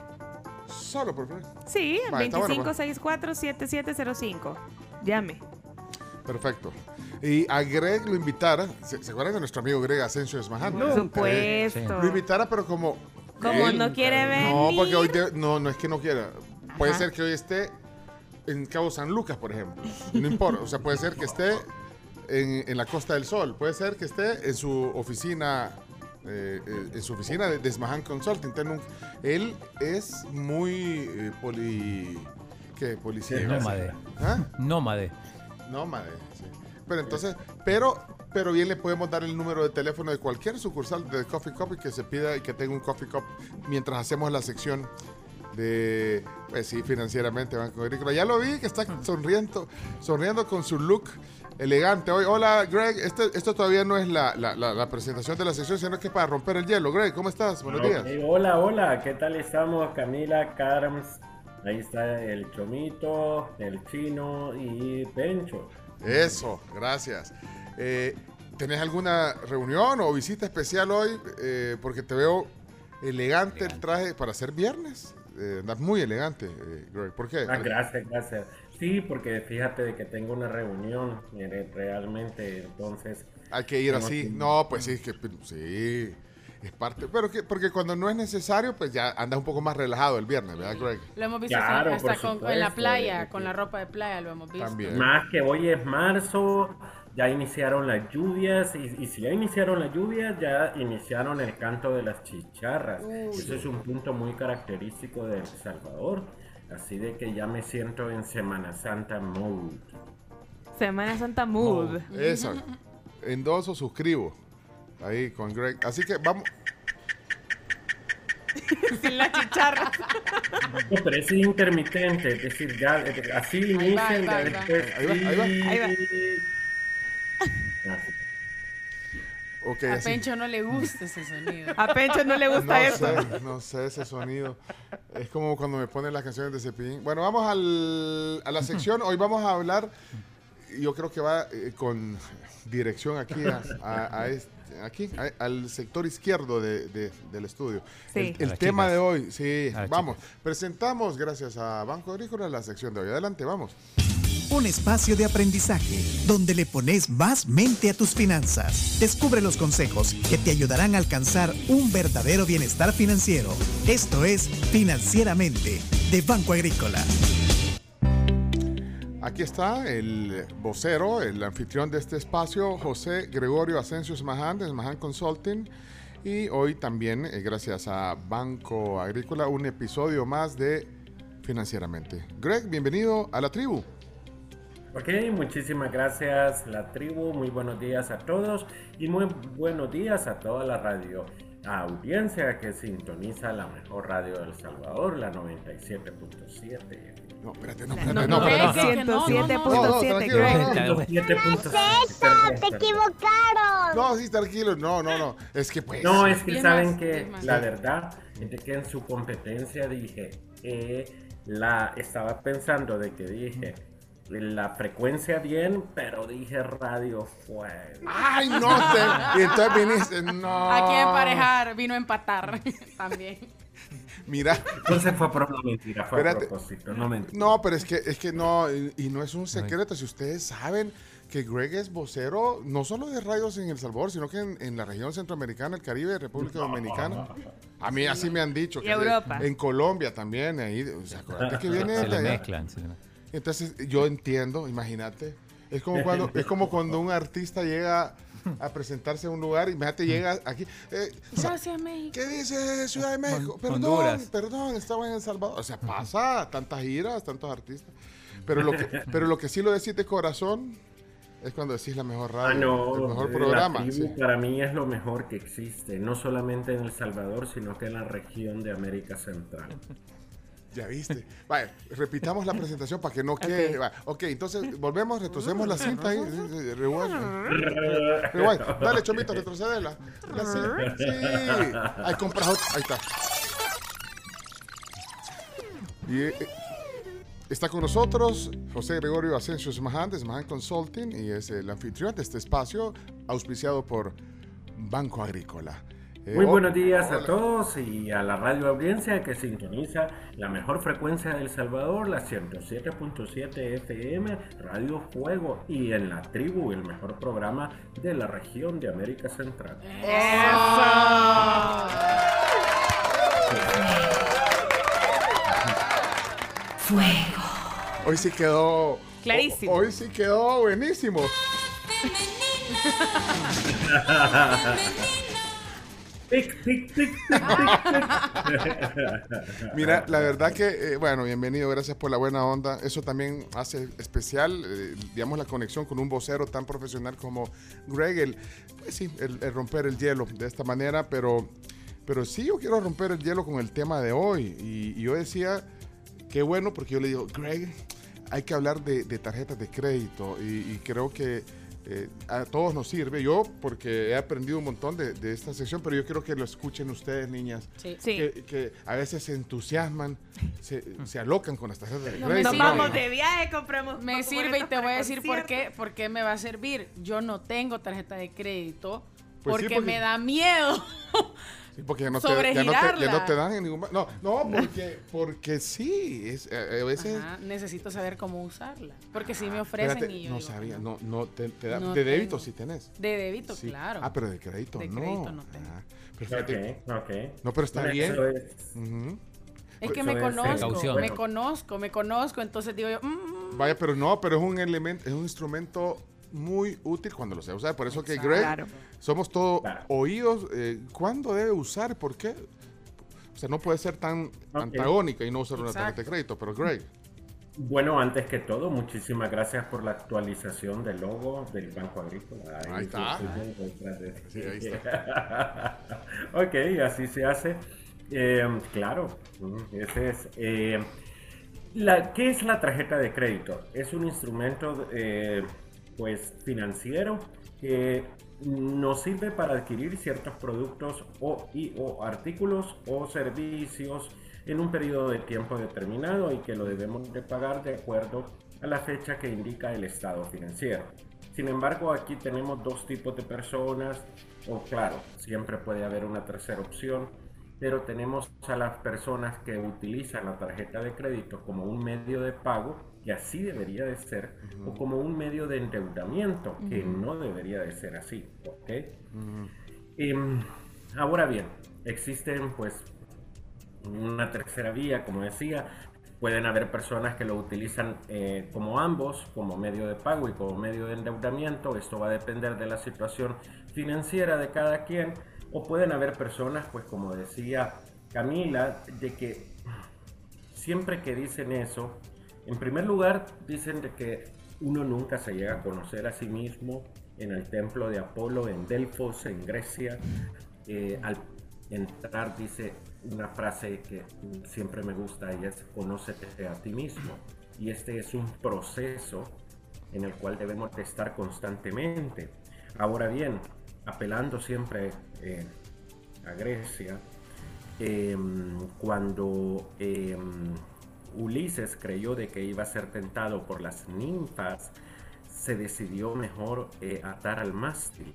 Solo por favor. Sí, Va, está bueno, pues. 2564-7705. Llame. Perfecto. Y a Greg lo invitara, ¿se, se acuerdan de nuestro amigo Greg Asensio Esmaján? Por supuesto. Lo invitara, pero como... Como él- no quiere venir. No, porque hoy... de- no, no es que no quiera. Puede ser que hoy esté en Cabo San Lucas, por ejemplo. No importa. O sea, puede ser que esté en, en la Costa del Sol. Puede ser que esté en su oficina... eh, eh, en su oficina de, de Esmaján Consulting. Él es muy eh, poli... ¿Qué? Policía. Es nómade. ¿Ah? Nómade. Nómade, sí. Pero entonces, pero, pero bien le podemos dar el número de teléfono de cualquier sucursal de Coffee Cup y que se pida y que tenga un Coffee Cup mientras hacemos la sección de, pues sí, financieramente Banco Agrícola. Ya lo vi que está sonriendo, sonriendo con su look elegante hoy. Hola, Greg. Este- esto todavía no es la, la- la- la presentación de la sección, sino que es para romper el hielo. Greg, ¿cómo estás? Buenos días. Hola, hola, ¿qué tal estamos? Camila, Carms, ahí está el Chomito, el Chino y Pencho. Eso, gracias. Eh, ¿Tenés alguna reunión o visita especial hoy? Eh, porque te veo elegante, el traje para ser viernes. Eh, andas muy elegante, eh, Greg. ¿Por qué? Ah, gracias, gracias. Sí, porque fíjate de que tengo una reunión mire, realmente, entonces... Hay que ir así. que- No, pues sí, que sí. Es parte. Pero que, porque cuando no es necesario, pues ya andas un poco más relajado el viernes, ¿verdad, Greg? Lo hemos visto Claro, hasta con- en la playa, eh, con la ropa de playa lo hemos visto. Más que hoy es marzo, ya iniciaron las lluvias y, y si ya iniciaron las lluvias, ya iniciaron el canto de las chicharras. Uy. Eso es un punto muy característico de El Salvador. Así de que ya me siento en Semana Santa mood. Semana Santa Mood. Eso. Endoso, suscribo. Ahí con Greg. Así que vamos. Sin la chicharra. No, pero es intermitente, es decir, ya eh, así Ahí va, inician, ahí va, ya ahí va. después Ahí va, ahí va. Ahí va. A así. Pencho no le gusta ese sonido. A Pencho no le gusta no eso. Sé, no sé ese sonido. Es como cuando me ponen las canciones de Cepillín. Bueno, vamos al- a la sección. Hoy vamos a hablar, yo creo que va eh, con dirección aquí, a, a- a este- aquí a- al sector izquierdo de- de- del estudio. Sí. El, tema chicas. de hoy, sí, vamos. Presentamos, gracias a Banco Agrícola, la sección de hoy. Adelante, vamos. Un espacio de aprendizaje donde le pones más mente a tus finanzas. Descubre los consejos que te ayudarán a alcanzar un verdadero bienestar financiero. Esto es Financieramente de Banco Agrícola. Aquí está el vocero, el anfitrión de este espacio, José Gregorio Asensio Esmaján, de Esmaján Consulting. Y hoy también, eh, gracias a Banco Agrícola, un episodio más de Financieramente. Greg, bienvenido a la tribu. Ok, muchísimas gracias la tribu, muy buenos días a todos y muy buenos días a toda la radio audiencia que sintoniza la mejor radio del Salvador, la 97.7. No, espérate, no, No, espérate, no, no, espérate. no, No, 107.7, tranquilo, Greg. no, no. 107.7. ¡Te equivocaron! No, sí, tranquilo, no, no, no. Es que pues. No, es que saben más, que la verdad es que en su competencia dije, eh, la estaba pensando de que dije la frecuencia bien, pero dije radio fuego. Ay, no, te- y entonces viniste, no. Aquí emparejar, vino a empatar también. Mira. Entonces fue por no mentira, fue Espérate. a propósito, no mentira. No, pero es que, es que no, y, y no es un secreto. Si ustedes saben que Greg es vocero, no solo de radios en El Salvador, sino que en, en la región centroamericana, el Caribe, República Dominicana. A mí así me han dicho. Y que Europa. En Colombia también, ahí. O sea, acuérdate que viene Se de le allá. mezclan. se le mezclan. Entonces, yo entiendo, imagínate. Es como cuando, es como cuando un artista llega a presentarse a un lugar y imagínate llega aquí. eh, Gracias, México. ¿Qué dice Ciudad de México? Hon- Perdón, Honduras. perdón, estaba en El Salvador. O sea, pasa tantas giras, tantos artistas. Pero lo que, pero lo que sí lo decís de corazón es cuando decís la mejor radio, Ah, no, el mejor la programa. tribu sí. para mí es lo mejor que existe, no solamente en El Salvador, sino que en la región de América Central. Ya viste. Vaya, repitamos la presentación para que no quede. va. Ok, entonces volvemos, retrocedemos la cinta sí, rewind. Dale, Chomito, retrocedela. La cinta. Sí. Ahí compras otra. Ahí está. Y eh, está con nosotros José Gregorio Asensio Esmaján de Esmaján Consulting y es el anfitrión de este espacio auspiciado por Banco Agrícola. Eh, Muy oh, buenos días a todos y a la radio audiencia que sintoniza la mejor frecuencia del Salvador, la 107.7 FM, Radio Fuego y en la tribu, el mejor programa de la región de América Central. Fuego. Hoy sí quedó. Clarísimo. Hoy sí quedó buenísimo. Pic, pic, pic. Mira, la verdad que, eh, bueno, bienvenido, gracias por la buena onda. Eso también hace especial, eh, digamos, la conexión con un vocero tan profesional como Greg, el, pues sí, el, romper el hielo de esta manera, pero, pero sí yo quiero romper el hielo con el tema de hoy. Y, yo decía, qué bueno, porque yo le digo, Greg, hay que hablar de, tarjetas de crédito y creo que eh, a todos nos sirve. Yo, porque he aprendido un montón de, de esta sección, pero yo quiero que lo escuchen ustedes, niñas. Sí. Que, que a veces se entusiasman, se, se alocan con las tarjetas de No, crédito. me Nos sirve. vamos de viaje, compramos. Me sirve y te voy a decir por qué, por qué me va a servir. Yo no tengo tarjeta de crédito Pues sí, porque- me da miedo. Sí, porque ya no, te, ya, no te, ya no Sobregirarla. te dan en ningún... No, no, porque, porque sí. Es, eh, a veces... Ajá, necesito saber cómo usarla. Porque si me ofrecen Espérate, y yo no digo, sabía, no, no, te, te da- No de débito tengo. sí tenés. De débito, Sí. claro. Ah, pero de crédito De no. crédito no tengo. Ah, pero fíjate- Ok, ok. No, pero está Bueno, bien. eso es-. Es que me conozco, me conozco, me conozco, entonces digo yo, mm, Vaya, pero no, pero es un elemento, es un instrumento muy útil cuando lo se usa. Por eso que Greg, Claro. somos todos oídos. Eh, ¿Cuándo debe usar? ¿Por qué? O sea, no puede ser tan antagónica y no usar una tarjeta de crédito, pero Greg. Bueno, antes que todo, muchísimas gracias por la actualización del logo del Banco Agrícola. Ahí está. Sí, ahí ok, así se hace. Eh, claro, mm, ese es. eh, la, ¿Qué es la tarjeta de crédito? Es un instrumento eh, pues, financiero que nos sirve para adquirir ciertos productos o, y, o artículos o servicios en un periodo de tiempo determinado y que lo debemos de pagar de acuerdo a la fecha que indica el estado financiero. Sin embargo, aquí tenemos dos tipos de personas, o claro, siempre puede haber una tercera opción, pero tenemos a las personas que utilizan la tarjeta de crédito como un medio de pago, que así debería de ser, o como un medio de endeudamiento, que no debería de ser así, ¿ok? Em, ahora bien, existen pues una tercera vía, como decía, pueden haber personas que lo utilizan eh, como ambos, como medio de pago y como medio de endeudamiento, esto va a depender de la situación financiera de cada quien, o pueden haber personas, pues como decía Camila, de que siempre que dicen eso, en primer lugar dicen de que uno nunca se llega a conocer a sí mismo en el templo de Apolo en Delfos, en Grecia. Eh, al entrar dice una frase que siempre me gusta y es conócete a ti mismo. Y este es un proceso en el cual debemos de estar constantemente. Ahora bien, apelando siempre eh, a Grecia, em, cuando em, Ulises creyó de que iba a ser tentado por las ninfas, se decidió mejor eh, atar al mástil.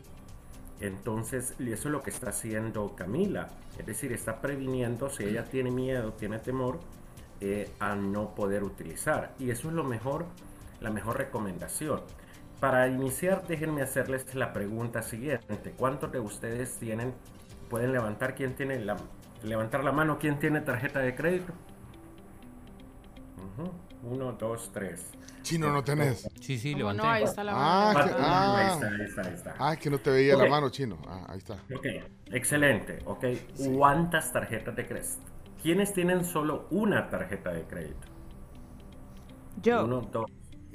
Entonces, y eso es lo que está haciendo Camila. Es decir, está previniendo si ella tiene miedo, tiene temor eh, a no poder utilizar. Y eso es lo mejor, la mejor recomendación. Para iniciar, déjenme hacerles la pregunta siguiente. ¿Cuántos de ustedes tienen, pueden levantar quién tiene la, levantar la mano, quién tiene tarjeta de crédito? Uno, dos, tres. Chino, ¿no tenés? Sí, sí, ¿Cómo no? Ahí está la Ah, mano que, levantada. Ahí ah, está, ahí está, ahí está. ah, que no te veía la mano, chino. Ah, ahí está. Ok, excelente. Ok, ¿cuántas tarjetas de crédito? ¿Quiénes tienen solo una tarjeta de crédito? Yo. Uno, dos.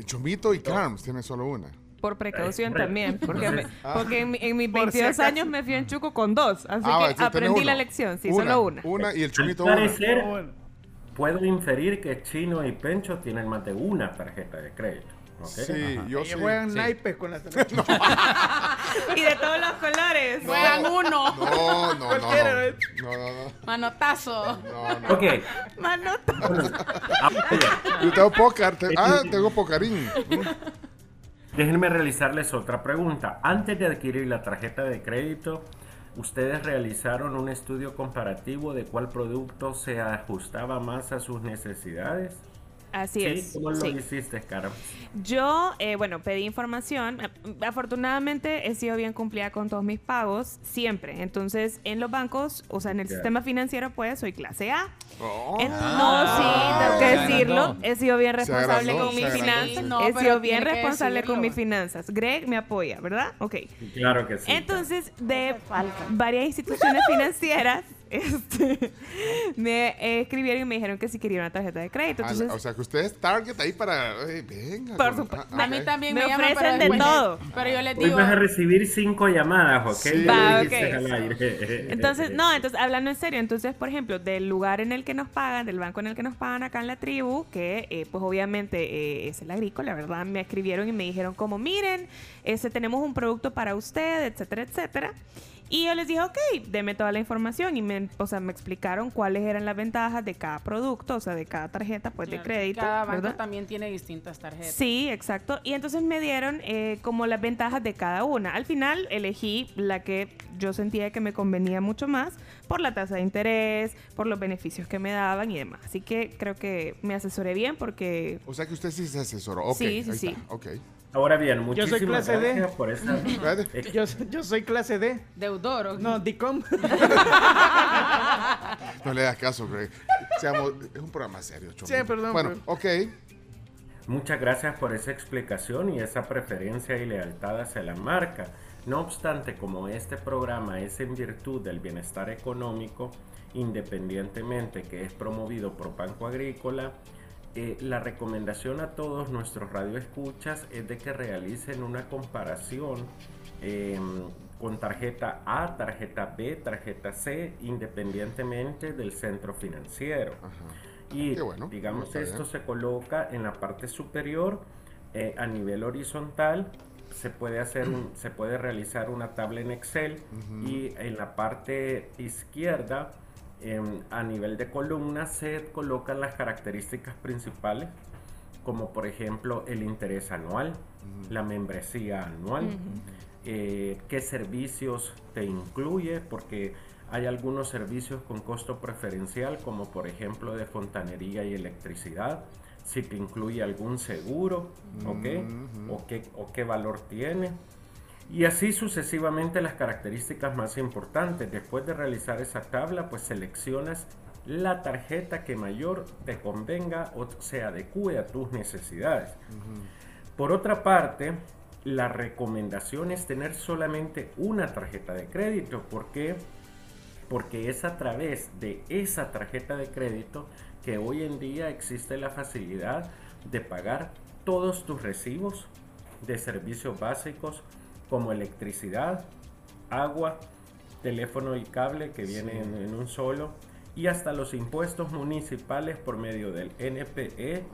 Chomito y Carms tienen solo una. Por precaución también, porque, me- Ah. porque en, mi- en mis Por si 22 acaso. años me fui en Chuco con dos, así Ah, que sí, aprendí la lección, sí, Una, solo una. Una y el Chomito Al una. parecer, puedo inferir que Chino y Pencho tienen más de una tarjeta de crédito. ¿ok? Sí, yo Ellos sí. juegan Sí. naipes con la Y de todos los colores. Juegan uno. No, no, no. Cualquiera, No, ¿eh? no, no. no. Manotazo. No, no. Ok, Manota. Yo tengo póker. te- ah, tengo pocarín. déjenme realizarles otra pregunta. Antes de adquirir la tarjeta de crédito, ¿ustedes realizaron un estudio comparativo de cuál producto se ajustaba más a sus necesidades? Así Sí, es. ¿Cómo lo sí. hiciste, Cara? Yo, eh, bueno, pedí información. Afortunadamente he sido bien cumplida con todos mis pagos, siempre. Entonces, en los bancos, o sea, en el sistema financiero, pues soy clase A. Oh. En- Ah, no, sí, tengo que decirlo. agrandó. He sido bien responsable agrandó, con mis finanzas. sí. No, he sido bien responsable con mis finanzas. Greg me apoya, ¿verdad? Ok. Claro que sí. Entonces, de varias instituciones financieras este, me escribieron y me dijeron que si quería una tarjeta de crédito. Ah, Entonces, o sea, que usted es target ahí para... eh, venga. Por con- supuesto. ah, A mí también Me me, llaman ofrecen para de todo. Pero yo les Hoy digo, vas a recibir cinco llamadas, ¿ok? Sí. Ya Va, lo ok. dijiste al aire. Entonces, no, entonces hablando en serio, entonces, por ejemplo, del lugar en el que nos pagan, del banco en el que nos pagan acá en la tribu, que eh, pues obviamente eh, es el agrícola, ¿verdad? Me escribieron y me dijeron como, miren, ese, tenemos un producto para usted, etcétera, etcétera. Y yo les dije, ok, deme toda la información y me, o sea, me explicaron cuáles eran las ventajas de cada producto, o sea, de cada tarjeta pues de crédito. Cada banco ¿verdad? también tiene distintas tarjetas. Sí, exacto. Y entonces me dieron eh, como las ventajas de cada una. Al final elegí la que yo sentía que me convenía mucho más por la tasa de interés, por los beneficios que me daban y demás. Así que creo que me asesoré bien porque... O sea que usted sí se asesoró. Ok, Sí, sí, ahí sí. está, Ok. Ahora bien, Yo soy muchísimas D. gracias por. Yo, yo soy clase D. Deudor. No, DICOM. No le das caso, Greg. Seamos- es un programa serio. Sí, perdón, Bueno, ok. Muchas gracias por esa explicación y esa preferencia y lealtad hacia la marca. No obstante, como este programa es en virtud del bienestar económico, independientemente que es promovido por Banco Agrícola, eh, la recomendación a todos nuestros radioescuchas es de que realicen una comparación eh, con tarjeta A, tarjeta B, tarjeta C, independientemente del centro financiero. Y bueno, digamos esto se coloca en la parte superior eh, a nivel horizontal. Se puede hacer un- se puede realizar una tabla en Excel y en la parte izquierda em, a nivel de columna se colocan las características principales como por ejemplo el interés anual, la membresía anual, eh, qué servicios te incluye, porque hay algunos servicios con costo preferencial, como por ejemplo de fontanería y electricidad, si te incluye algún seguro, ¿ok? o, qué, o qué valor tiene. Y así sucesivamente las características más importantes. Después de realizar esa tabla, pues seleccionas la tarjeta que mayor te convenga o se adecue a tus necesidades. Por otra parte, la recomendación es tener solamente una tarjeta de crédito. ¿Por qué? Porque es a través de esa tarjeta de crédito que hoy en día existe la facilidad de pagar todos tus recibos de servicios básicos como electricidad, agua, teléfono y cable que vienen en un solo y hasta los impuestos municipales por medio del NPE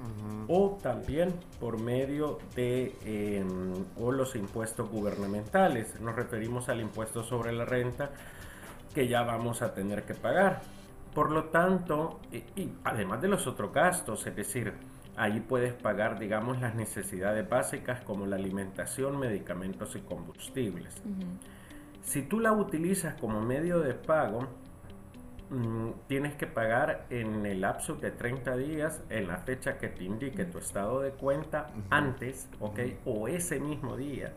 o también por medio de eh, o los impuestos gubernamentales. Nos referimos al impuesto sobre la renta que ya vamos a tener que pagar. Por lo tanto, y, y además de los otros gastos, es decir, ahí puedes pagar, digamos, las necesidades básicas como la alimentación, medicamentos y combustibles. Si tú la utilizas como medio de pago, mm, tienes que pagar en el lapso de 30 días, en la fecha que te indique tu estado de cuenta, antes, ¿ok? O ese mismo día.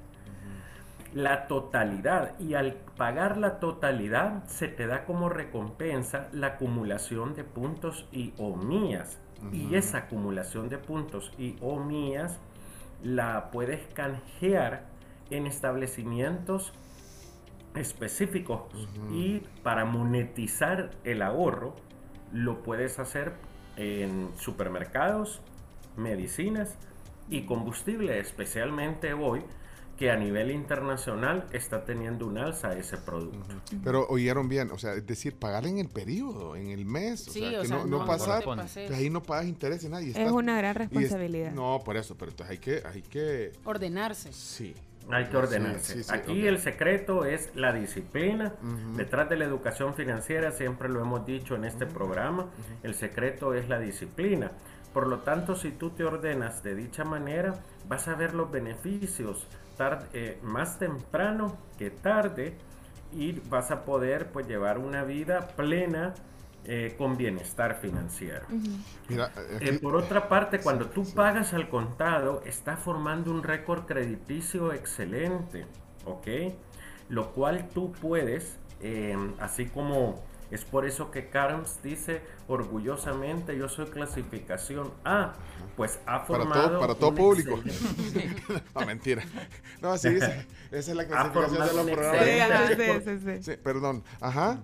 La totalidad. Y al pagar la totalidad, se te da como recompensa la acumulación de puntos y o Y esa acumulación de puntos y o mías la puedes canjear en establecimientos específicos. Y para monetizar el ahorro lo puedes hacer en supermercados, medicinas y combustible, especialmente hoy que a nivel internacional está teniendo un alza ese producto. Pero oyeron bien, o sea, es decir, pagar en el periodo, en el mes. O Sí, sea, o que sea, no, no pasar. pues ahí no pagas intereses, nadie. Es una gran es- responsabilidad. no, por eso, pero entonces hay que, hay que. Ordenarse. Sí. Hay que ordenarse. Sí, sí, sí, Aquí el secreto es la disciplina. Detrás de la educación financiera, siempre lo hemos dicho en este programa, el secreto es la disciplina. Por lo tanto, si tú te ordenas de dicha manera, vas a ver los beneficios eh, más temprano que tarde y vas a poder pues, llevar una vida plena eh, con bienestar financiero. Mira, Eh, por otra parte, cuando tú pagas al contado, está formando un récord crediticio excelente, ¿ok? Lo cual tú puedes, eh, así como es por eso que Carms dice orgullosamente, yo soy clasificación A, pues ha para formado... todo, para todo público. excelente- no, mentira. No, sí, esa, esa es la clasificación de los programas. excelente Sí, sí, sí. Sí, perdón. Ajá.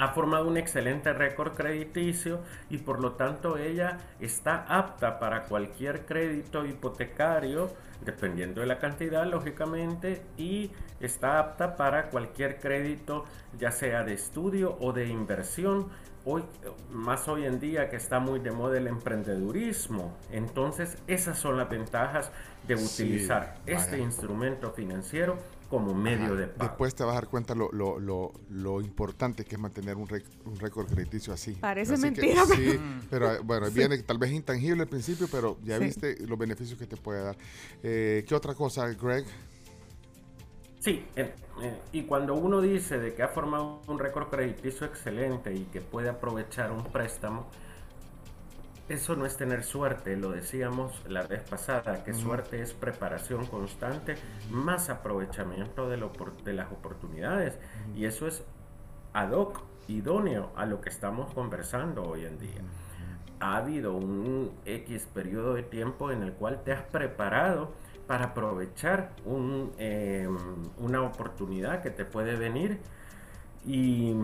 Ha formado un excelente récord crediticio y por lo tanto ella está apta para cualquier crédito hipotecario, dependiendo de la cantidad, lógicamente, y está apta para cualquier crédito, ya sea de estudio o de inversión. Hoy, más hoy en día que está muy de moda el emprendedurismo. Entonces, esas son las ventajas de Sí, utilizar este instrumento financiero como medio Ajá. de pago. Después te vas a dar cuenta lo, lo, lo, lo importante que es mantener un, rec- un récord crediticio así. Parece Así que mentira, sí, pero- pero eh, bueno, Sí. viene tal vez intangible al principio, pero ya Sí. viste los beneficios que te puede dar. Eh, ¿Qué otra cosa, Greg? Sí, eh, eh, y cuando uno dice de que ha formado un récord crediticio excelente y que puede aprovechar un préstamo, eso no es tener suerte, lo decíamos la vez pasada, que suerte es preparación constante más aprovechamiento de, lo de las oportunidades. Y eso es ad hoc, idóneo a lo que estamos conversando hoy en día. Ha habido un X periodo de tiempo en el cual te has preparado para aprovechar un, eh, una oportunidad que te puede venir y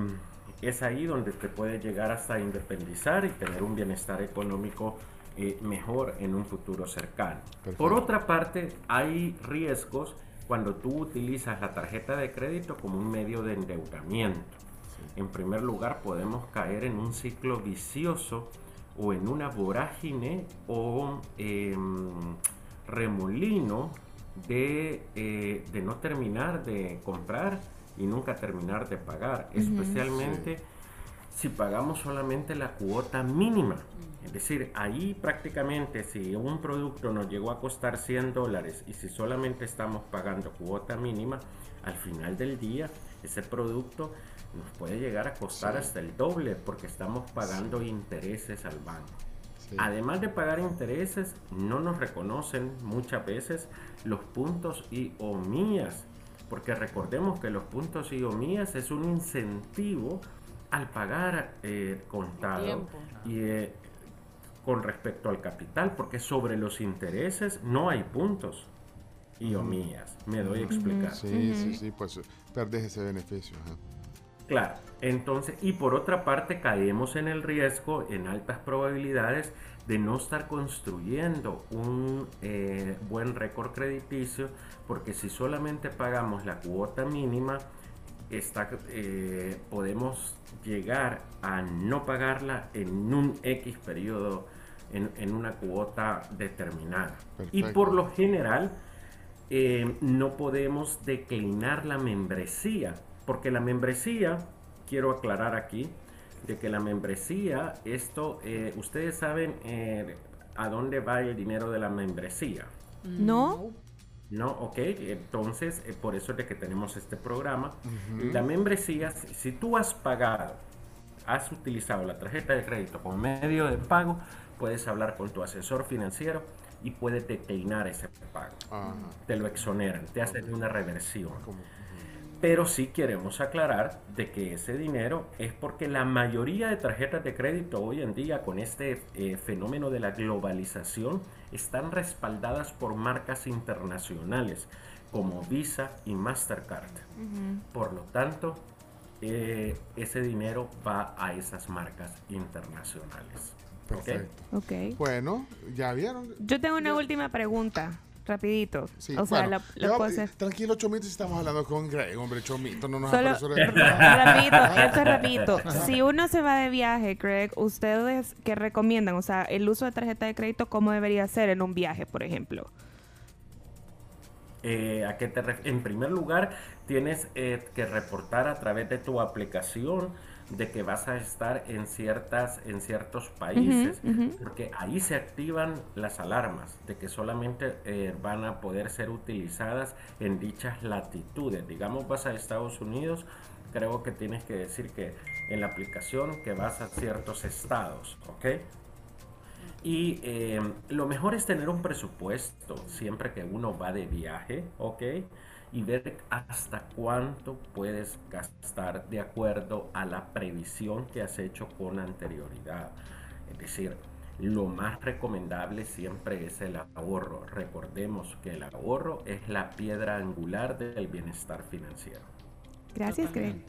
es ahí donde te puede llegar hasta independizar y tener un bienestar económico eh, mejor en un futuro cercano. Por otra parte, hay riesgos cuando tú utilizas la tarjeta de crédito como un medio de endeudamiento. En primer lugar, podemos caer en un ciclo vicioso o en una vorágine o em, remolino de, eh, de no terminar de comprar y nunca terminar de pagar, Ujú. especialmente si pagamos solamente la cuota mínima. Es decir, ahí prácticamente si un producto nos llegó a costar 100 dólares y si solamente estamos pagando cuota mínima, al final del día ese producto nos puede llegar a costar Sí. hasta el doble porque estamos pagando intereses al banco. Además de pagar intereses, no nos reconocen muchas veces los puntos y o mías, porque recordemos que los puntos y o mías es un incentivo al pagar eh, contado Tiempo. y eh, con respecto al capital, porque sobre los intereses no hay puntos y o mías. Me doy a explicar. Sí, sí, sí, pues perdes ese beneficio. Claro, entonces, y por otra parte caemos en el riesgo, en altas probabilidades, de no estar construyendo un eh, buen récord crediticio, porque si solamente pagamos la cuota mínima, está, eh, podemos llegar a no pagarla en un X periodo, en, en una cuota determinada. Y por lo general, eh, no podemos declinar la membresía, porque la membresía, quiero aclarar aquí, de que la membresía, esto, eh, ustedes saben eh, a dónde va el dinero de la membresía. ¿No? No, ok, entonces eh, por eso es de que tenemos este programa. La membresía, si, si tú has pagado, has utilizado la tarjeta de crédito como medio de pago, puedes hablar con tu asesor financiero y puede declinar ese pago. Te lo exoneran, te hacen una reversión. Pero sí queremos aclarar de que ese dinero es porque la mayoría de tarjetas de crédito hoy en día con este eh, fenómeno de la globalización están respaldadas por marcas internacionales como Visa y Mastercard. Por lo tanto, eh, ese dinero va a esas marcas internacionales. ¿Ok? Perfecto. Ok. Bueno, ¿ya vieron? Yo tengo una última pregunta, rapidito. Sí, o sea, bueno, yo- puedo hacer. Tranquilo, Chomito, si estamos hablando con Greg, hombre, Chomito, no nos Solo, rapidito, esto es rapidito. Si uno se va de viaje, Greg, ¿ustedes qué recomiendan? O sea, el uso de tarjeta de crédito, ¿cómo debería ser en un viaje, por ejemplo? Eh, ¿a qué te ref- en primer lugar, tienes eh, que reportar a través de tu aplicación de que vas a estar en ciertas en ciertos países porque ahí se activan las alarmas de que solamente eh, van a poder ser utilizadas en dichas latitudes digamos vas a Estados Unidos creo que tienes que decir que en la aplicación que vas a ciertos estados ¿ok? Y eh, lo mejor es tener un presupuesto siempre que uno va de viaje, ¿ok? Y ver hasta cuánto puedes gastar de acuerdo a la previsión que has hecho con anterioridad. Es decir, lo más recomendable siempre es el ahorro. Recordemos que el ahorro es la piedra angular del bienestar financiero. Gracias, Greg.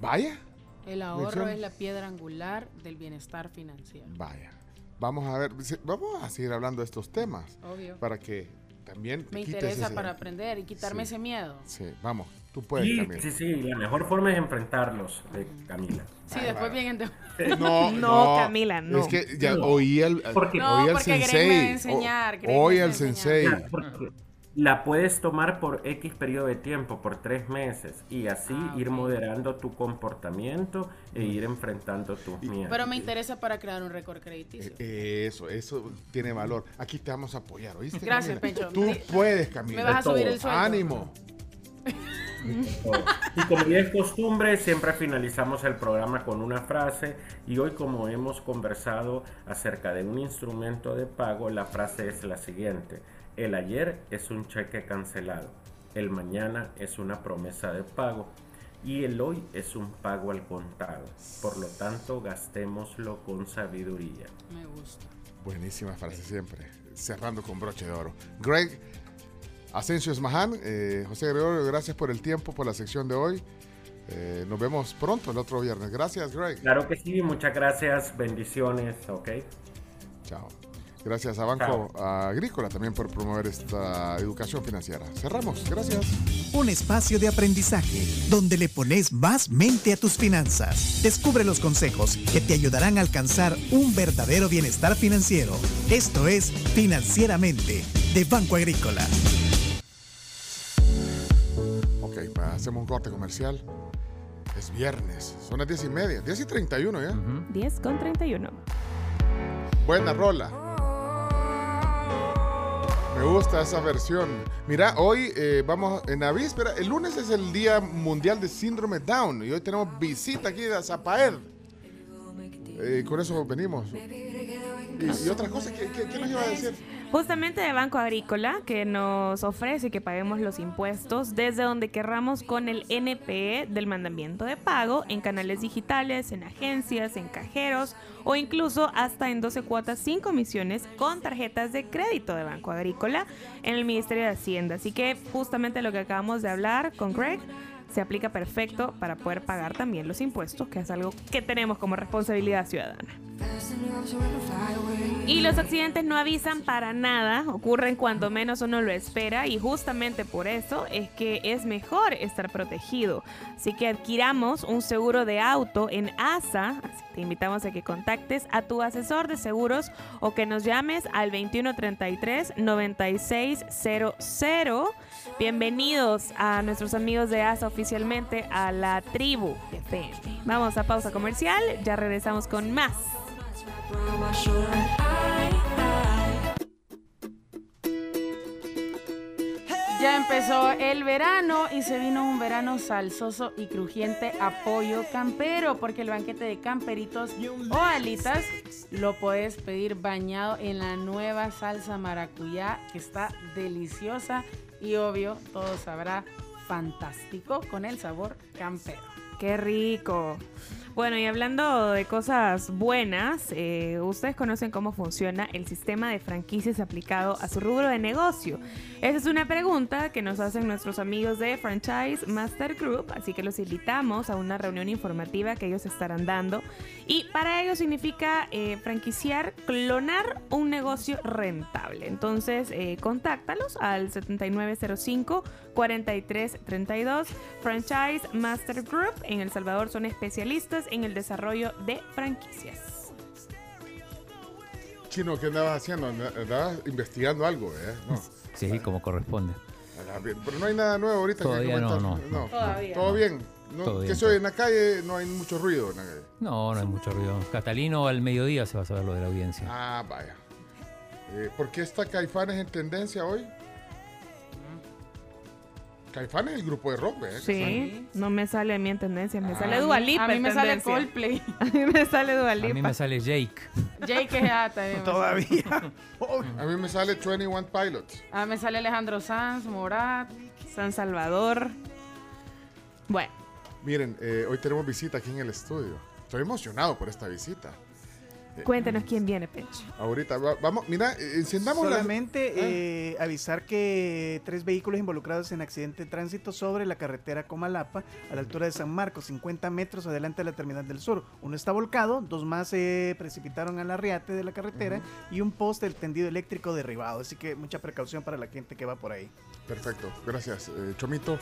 Vaya, El ahorro Mención. es la piedra angular del bienestar financiero. vaya. Vamos a ver, vamos a seguir hablando de estos temas. Obvio. Para que también te Me interesa ese- para aprender y quitarme Sí. ese miedo. Sí, vamos, tú puedes, Sí, Camila. sí, sí, la mejor forma es enfrentarlos, de Camila. Sí, después vienen de... No, No, Camila, no. Es que ya No. oí al, Porque- No, oí al porque Greg me sensei. enseñar, me Oí va a al enseñar. sensei. Ya, porque La puedes tomar por X periodo de tiempo, por tres meses, y así Ah, ir moderando tu comportamiento e ir enfrentando tus miedos. Pero me interesa para crear un récord crediticio. Eh, Eso, eso tiene valor. Aquí te vamos a apoyar, ¿oíste? Gracias, Camila? Pencho. Tú Me- puedes, Camila. me vas a subir el sueldo. Ánimo. Y como ya es costumbre, siempre finalizamos el programa con una frase y hoy como hemos conversado acerca de un instrumento de pago, la frase es la siguiente. El ayer es un cheque cancelado, el mañana es una promesa de pago y el hoy es un pago al contado. Por lo tanto, gastémoslo con sabiduría. Me gusta. Buenísima frase siempre. Cerrando con broche de oro. Greg Asensio Esmaján, eh, José Gregorio, gracias por el tiempo, por la sección de hoy. Eh, nos vemos pronto el otro viernes. Gracias, Greg. Claro que sí, muchas gracias, bendiciones, ok. Chao. Gracias a Banco Agrícola también por promover esta educación financiera. Cerramos. Gracias. Un espacio de aprendizaje donde le pones más mente a tus finanzas. Descubre los consejos que te ayudarán a alcanzar un verdadero bienestar financiero. Esto es Financieramente de Banco Agrícola. Ok, hacemos un corte comercial. Es viernes, son las 10 y media, 10 y 31 ya. 10 con 31. Buena rola. Me gusta esa versión. Mira, hoy eh, vamos en la víspera. El lunes es el Día Mundial de Síndrome Down y hoy tenemos visita aquí de Zapaed. Eh, con eso venimos. Y, y otra cosa, ¿qué, qué, qué nos iba a decir? Justamente de Banco Agrícola, que nos ofrece que paguemos los impuestos desde donde querramos con el NPE del mandamiento de pago en canales digitales, en agencias, en cajeros o incluso hasta en 12 cuotas sin comisiones con tarjetas de crédito de Banco Agrícola en el Ministerio de Hacienda. Así que justamente lo que acabamos de hablar con Greg se aplica perfecto para poder pagar también los impuestos, que es algo que tenemos como responsabilidad ciudadana. Y los accidentes no avisan para nada, ocurren cuando menos uno lo espera y justamente por eso es que es mejor estar protegido. Así que adquiramos un seguro de auto en ASA, te invitamos a que contactes a tu asesor de seguros o que nos llames al 2133-9600. Bienvenidos a nuestros amigos de ASA oficialmente a la tribu FM. Vamos a pausa comercial, ya regresamos con más. Ya empezó el verano y se vino un verano salsoso y crujiente a pollo campero, porque el banquete de camperitos o alitas lo puedes pedir bañado en la nueva salsa maracuyá, que está deliciosa y obvio, todo sabrá fantástico con el sabor campero. Qué rico. Bueno, y hablando de cosas buenas, eh, ustedes conocen cómo funciona el sistema de franquicias aplicado a su rubro de negocio. Esa es una pregunta que nos hacen nuestros amigos de Franchise Master Group, así que los invitamos a una reunión informativa que ellos estarán dando. Y para ello significa eh, franquiciar, clonar un negocio rentable. Entonces, eh, contáctalos al 7905 4332 Franchise Master Group. En El Salvador son especialistas en el desarrollo de franquicias. Chino, ¿qué andabas haciendo? Andabas investigando algo, ¿eh? No. Sí, como corresponde. Pero no hay nada nuevo ahorita Todavía que no, comentar. no, no. Todavía Todo bien. No, Todo que bien, se oye en la calle, no hay mucho ruido en la calle. No, no hay mucho ruido. Catalino al mediodía se va a saber lo de la audiencia. Ah, vaya. Eh, ¿Por qué está Caifanes en tendencia hoy? Caifanes es el grupo de rock, ¿eh? Sí, no me sale a mí en tendencia, me Ah. sale A mí- Dua Lipa a mí me sale. Coldplay. A mí me sale Dua A mí me sale Jake. Jake es ah, también Todavía. A mí me sale 21 Pilots. Ah, me sale Alejandro Sanz, Morat. San Salvador. Bueno, Miren, eh, hoy tenemos visita aquí en el estudio. Estoy emocionado por esta visita. Cuéntenos quién viene, Pencho. Ahorita, va- vamos, mira, eh, encendamos la- Solamente Ah. eh, avisar que tres vehículos involucrados en accidente de tránsito sobre la carretera Comalapa a la altura de San Marcos, 50 metros adelante de la terminal del sur. Uno está volcado, dos más se precipitaron al arriate de la carretera y un poste del tendido eléctrico derribado. Así que mucha precaución para la gente que va por ahí. Perfecto, gracias, eh, Chomito.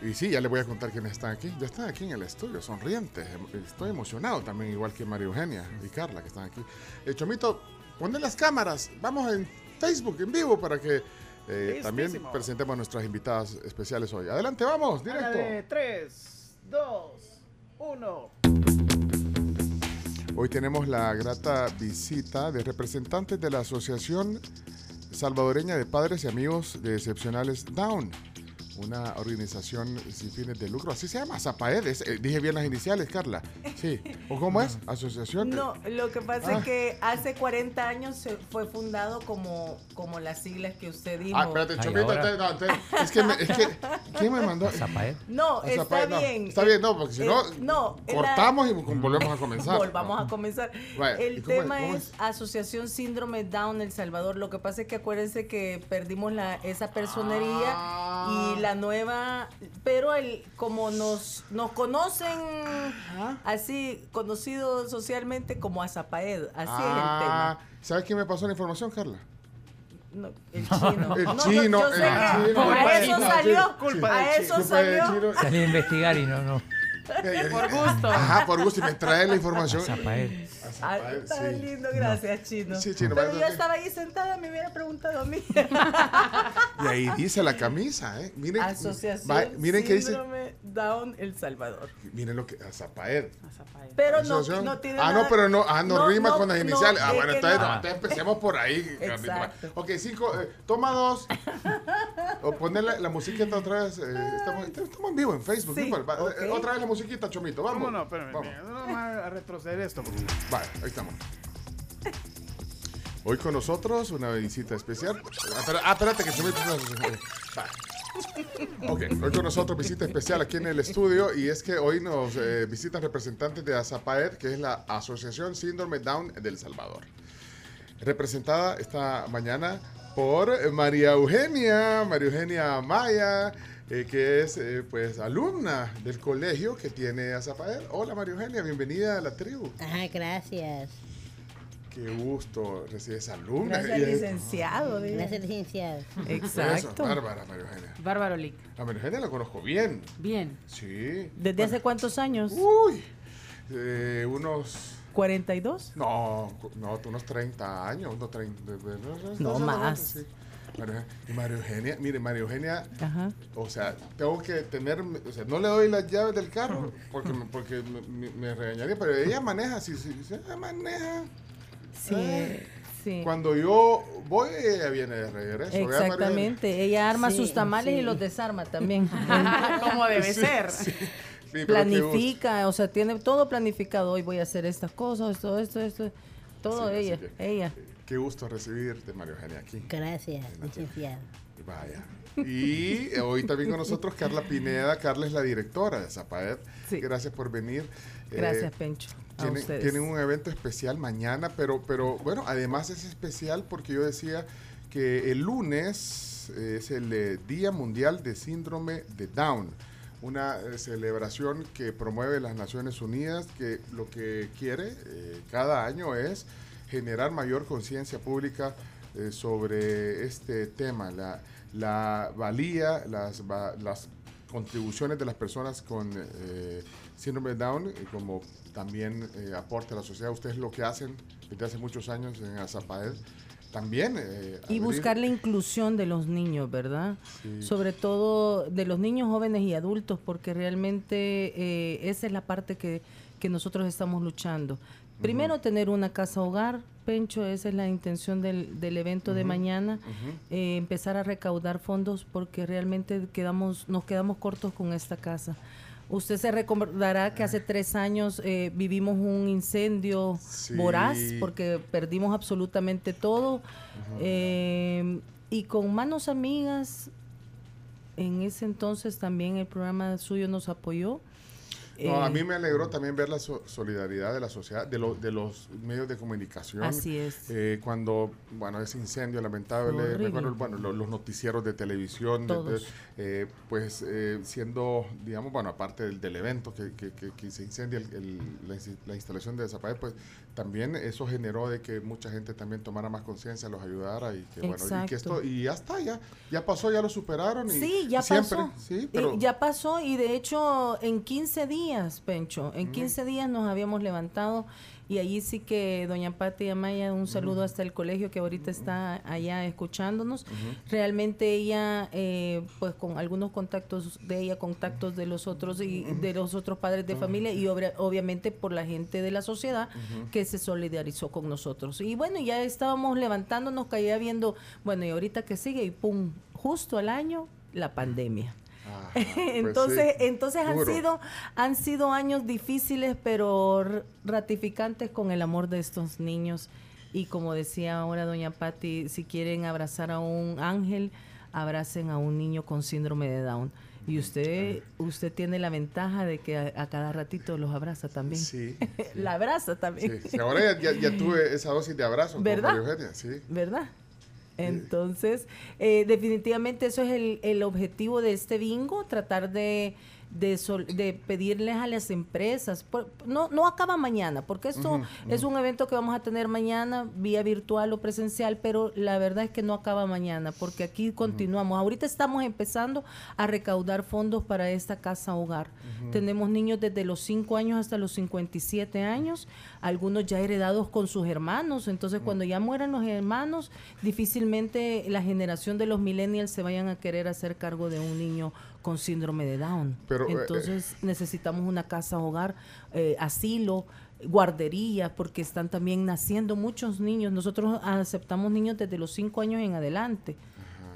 Y sí, ya le voy a contar quiénes están aquí. Ya están aquí en el estudio, sonrientes. Em- Estoy emocionado también, igual que María Eugenia y Carla, que están aquí. Eh, Chomito, ponle las cámaras. Vamos en Facebook, en vivo, para que eh, también presentemos a nuestras invitadas especiales hoy. Adelante, vamos, directo. de 3, 2, 1. Hoy tenemos la grata visita de representantes de la Asociación Salvadoreña de Padres y Amigos de Excepcionales Down, una organización sin fines de lucro. Así se llama, Zapaed. es- eh, dije bien las iniciales, Carla. Sí. ¿O cómo es? Asociación. No, lo que pasa Ah. es que hace 40 años se fue fundado como, como las siglas que usted dijo. Ah, espérate, Chomito. es que, me- es que, ¿quién me mandó? No, A está Zapaed, no. bien. Está bien, no, porque si no, Eh, no, la- cortamos y volvemos a comenzar. Volvamos a comenzar. Vaya, ¿y El es? tema ¿Cómo es Asociación Síndrome Down El Salvador. Lo que pasa es que acuérdense que perdimos la, esa personería Ah. y la nueva, pero el como nos nos conocen así conocido socialmente como Azapaed, así es el tema. Ah, ¿Sabes quién me pasó la información, Carla? No, el chino. El No, yo- chino, yo el chino. a eso Culpa salió, chino. a eso Culpa salió. chino. Salí a investigar y no, no. Por gusto. Ajá, por gusto. Y me trae la información. Zapael. Ay, está sí. lindo, gracias, Chino. Sí, Chino, Pero yo que- estaba ahí sentada, me hubiera preguntado a mí. Y ahí dice la camisa, ¿eh? Miren, Asociación va- miren que dice. Down El Salvador. Miren lo que. A Zapaed. Pero no, Asociación. no tiene Ah, nada- no, pero no, ah, no, no, rima no, con las no, iniciales. ah, bueno, entonces, no. no, entonces empecemos por ahí. Exacto. Ok, cinco. eh, toma dos. o ponerle la musiquita otra vez. eh, estamos, estamos en vivo en Facebook. Sí, no. Otra vez la musiquita, Chomito. Vamos. ¿Cómo no? Espérame, vamos. mira, vamos a a retroceder esto. porque- Vale, ahí estamos. Hoy con nosotros una visita especial. Ah, ah, espérate que Chomito. Va. Ok, hoy con nosotros visita especial aquí en el estudio y es que hoy nos eh, visitan representantes de AZAPAED, que es la Asociación Síndrome Down del Salvador. Representada esta mañana por María Eugenia, María Eugenia Maya, eh, que es eh, pues alumna del colegio que tiene AZAPAED. Hola María Eugenia, bienvenida a la tribu. Ajá, gracias. Qué gusto recibir esa alumna. Gracias, Y- licenciado. diga. Gracias, licenciado. Exacto. Eso, bárbara, María Eugenia. Bárbaro Lic. A María Eugenia la conozco bien. Bien. Sí. ¿Desde hace cuántos años? Uy, eh, unos... ¿42? No, no, unos 30 años, unos 30. No, más. Sí. María María Eugenia, mire, María Eugenia, Ajá. o sea, tengo que tener, o sea, no le doy las llaves del carro porque, me- porque me, me- regañaría, pero ella maneja, sí, sí, sí, ella maneja. Sí, Eh, sí. Cuando yo voy, ella viene de regreso. Exactamente. Ella arma Sí, sus tamales sí. y los desarma también. Como debe Sí, ser. Planifica, o sea, tiene todo planificado. Hoy voy a hacer estas cosas, esto, esto, esto. Todo ella, que- ella. Qué gusto recibirte, María Eugenia, aquí. Gracias, licenciado. Vaya. Y hoy también con nosotros Carla Pineda. Carla es la directora de Zapaed. Gracias por venir. Gracias, Eh, Pencho. A tienen, ustedes. tienen un evento especial mañana, pero, pero bueno, además es especial porque yo decía que el lunes es el eh, Día Mundial de Síndrome de Down. Una eh, celebración que promueve las Naciones Unidas, que lo que quiere eh, cada año es generar mayor conciencia pública eh, sobre este tema, la, la valía, las, va- las contribuciones de las personas con eh, síndrome de Down, y como también eh, aporte a la sociedad. Ustedes lo que hacen desde hace muchos años en Azapaed, también. eh, Y abrir- buscar la inclusión de los niños, ¿verdad? Sí. Sobre todo de los niños, jóvenes y adultos, porque realmente eh, esa es la parte que, que nosotros estamos luchando. Primero, tener una casa hogar, Pencho, esa es la intención del, del evento de mañana, eh, empezar a recaudar fondos porque realmente quedamos, nos quedamos cortos con esta casa. Usted se recordará que hace tres años eh, vivimos un incendio Sí. voraz porque perdimos absolutamente todo. Eh, y con manos amigas, en ese entonces también el programa suyo nos apoyó. No, a Eh, mí me alegró también ver la so- solidaridad de la sociedad, de, lo- de los medios de comunicación. Así es. Eh, cuando, bueno, ese incendio lamentable, recuerdo, bueno, lo- los noticieros de televisión, de- eh, pues eh, siendo, digamos, bueno, aparte del, del evento que, que- que- que se incendia el- el- la, instalación de Zapael, pues también eso generó de que mucha gente también tomara más conciencia, los ayudara y que, bueno, y que esto, y ya está, ya, ya pasó, ya lo superaron. Y, Sí, ya siempre, pasó. Sí, Eh, pero... ya pasó y de hecho en 15 días, Pencho, en 15 días nos habíamos levantado y allí sí que doña Pati Amaya, un saludo hasta el colegio que ahorita está allá escuchándonos. Realmente ella, eh, pues con algunos contactos de ella, contactos de los otros y de los otros padres de familia y obra- obviamente por la gente de la sociedad que se solidarizó con nosotros. Y bueno, ya estábamos levantándonos, caía viendo, bueno, y ahorita que sigue y pum, justo al año, la pandemia. entonces, sí, entonces han duro. sido, han sido años difíciles, pero ratificantes con el amor de estos niños. Y como decía ahora doña Patti, si quieren abrazar a un ángel, abracen a un niño con síndrome de Down. Y usted, usted tiene la ventaja de que a, a cada ratito los abraza también. Sí. la abraza también. Sí, ahora ya, ya- ya tuve esa dosis de abrazo con ¿Verdad? María Eugenia, sí. ¿verdad? Entonces, eh, definitivamente eso es el, el objetivo de este bingo, tratar de, de, sol- de pedirles a las empresas, por- no, no acaba mañana, porque esto es un evento que vamos a tener mañana, vía virtual o presencial, pero la verdad es que no acaba mañana, porque aquí continuamos. Ahorita estamos empezando a recaudar fondos para esta casa hogar. Tenemos niños desde los 5 años hasta los 57 años, algunos ya heredados con sus hermanos, entonces cuando ya mueran los hermanos, difícilmente la generación de los millennials se vayan a querer hacer cargo de un niño con síndrome de Down. Pero, eh, entonces necesitamos una casa hogar, eh, asilo, guardería, porque están también naciendo muchos niños. Nosotros aceptamos niños desde los 5 años en adelante,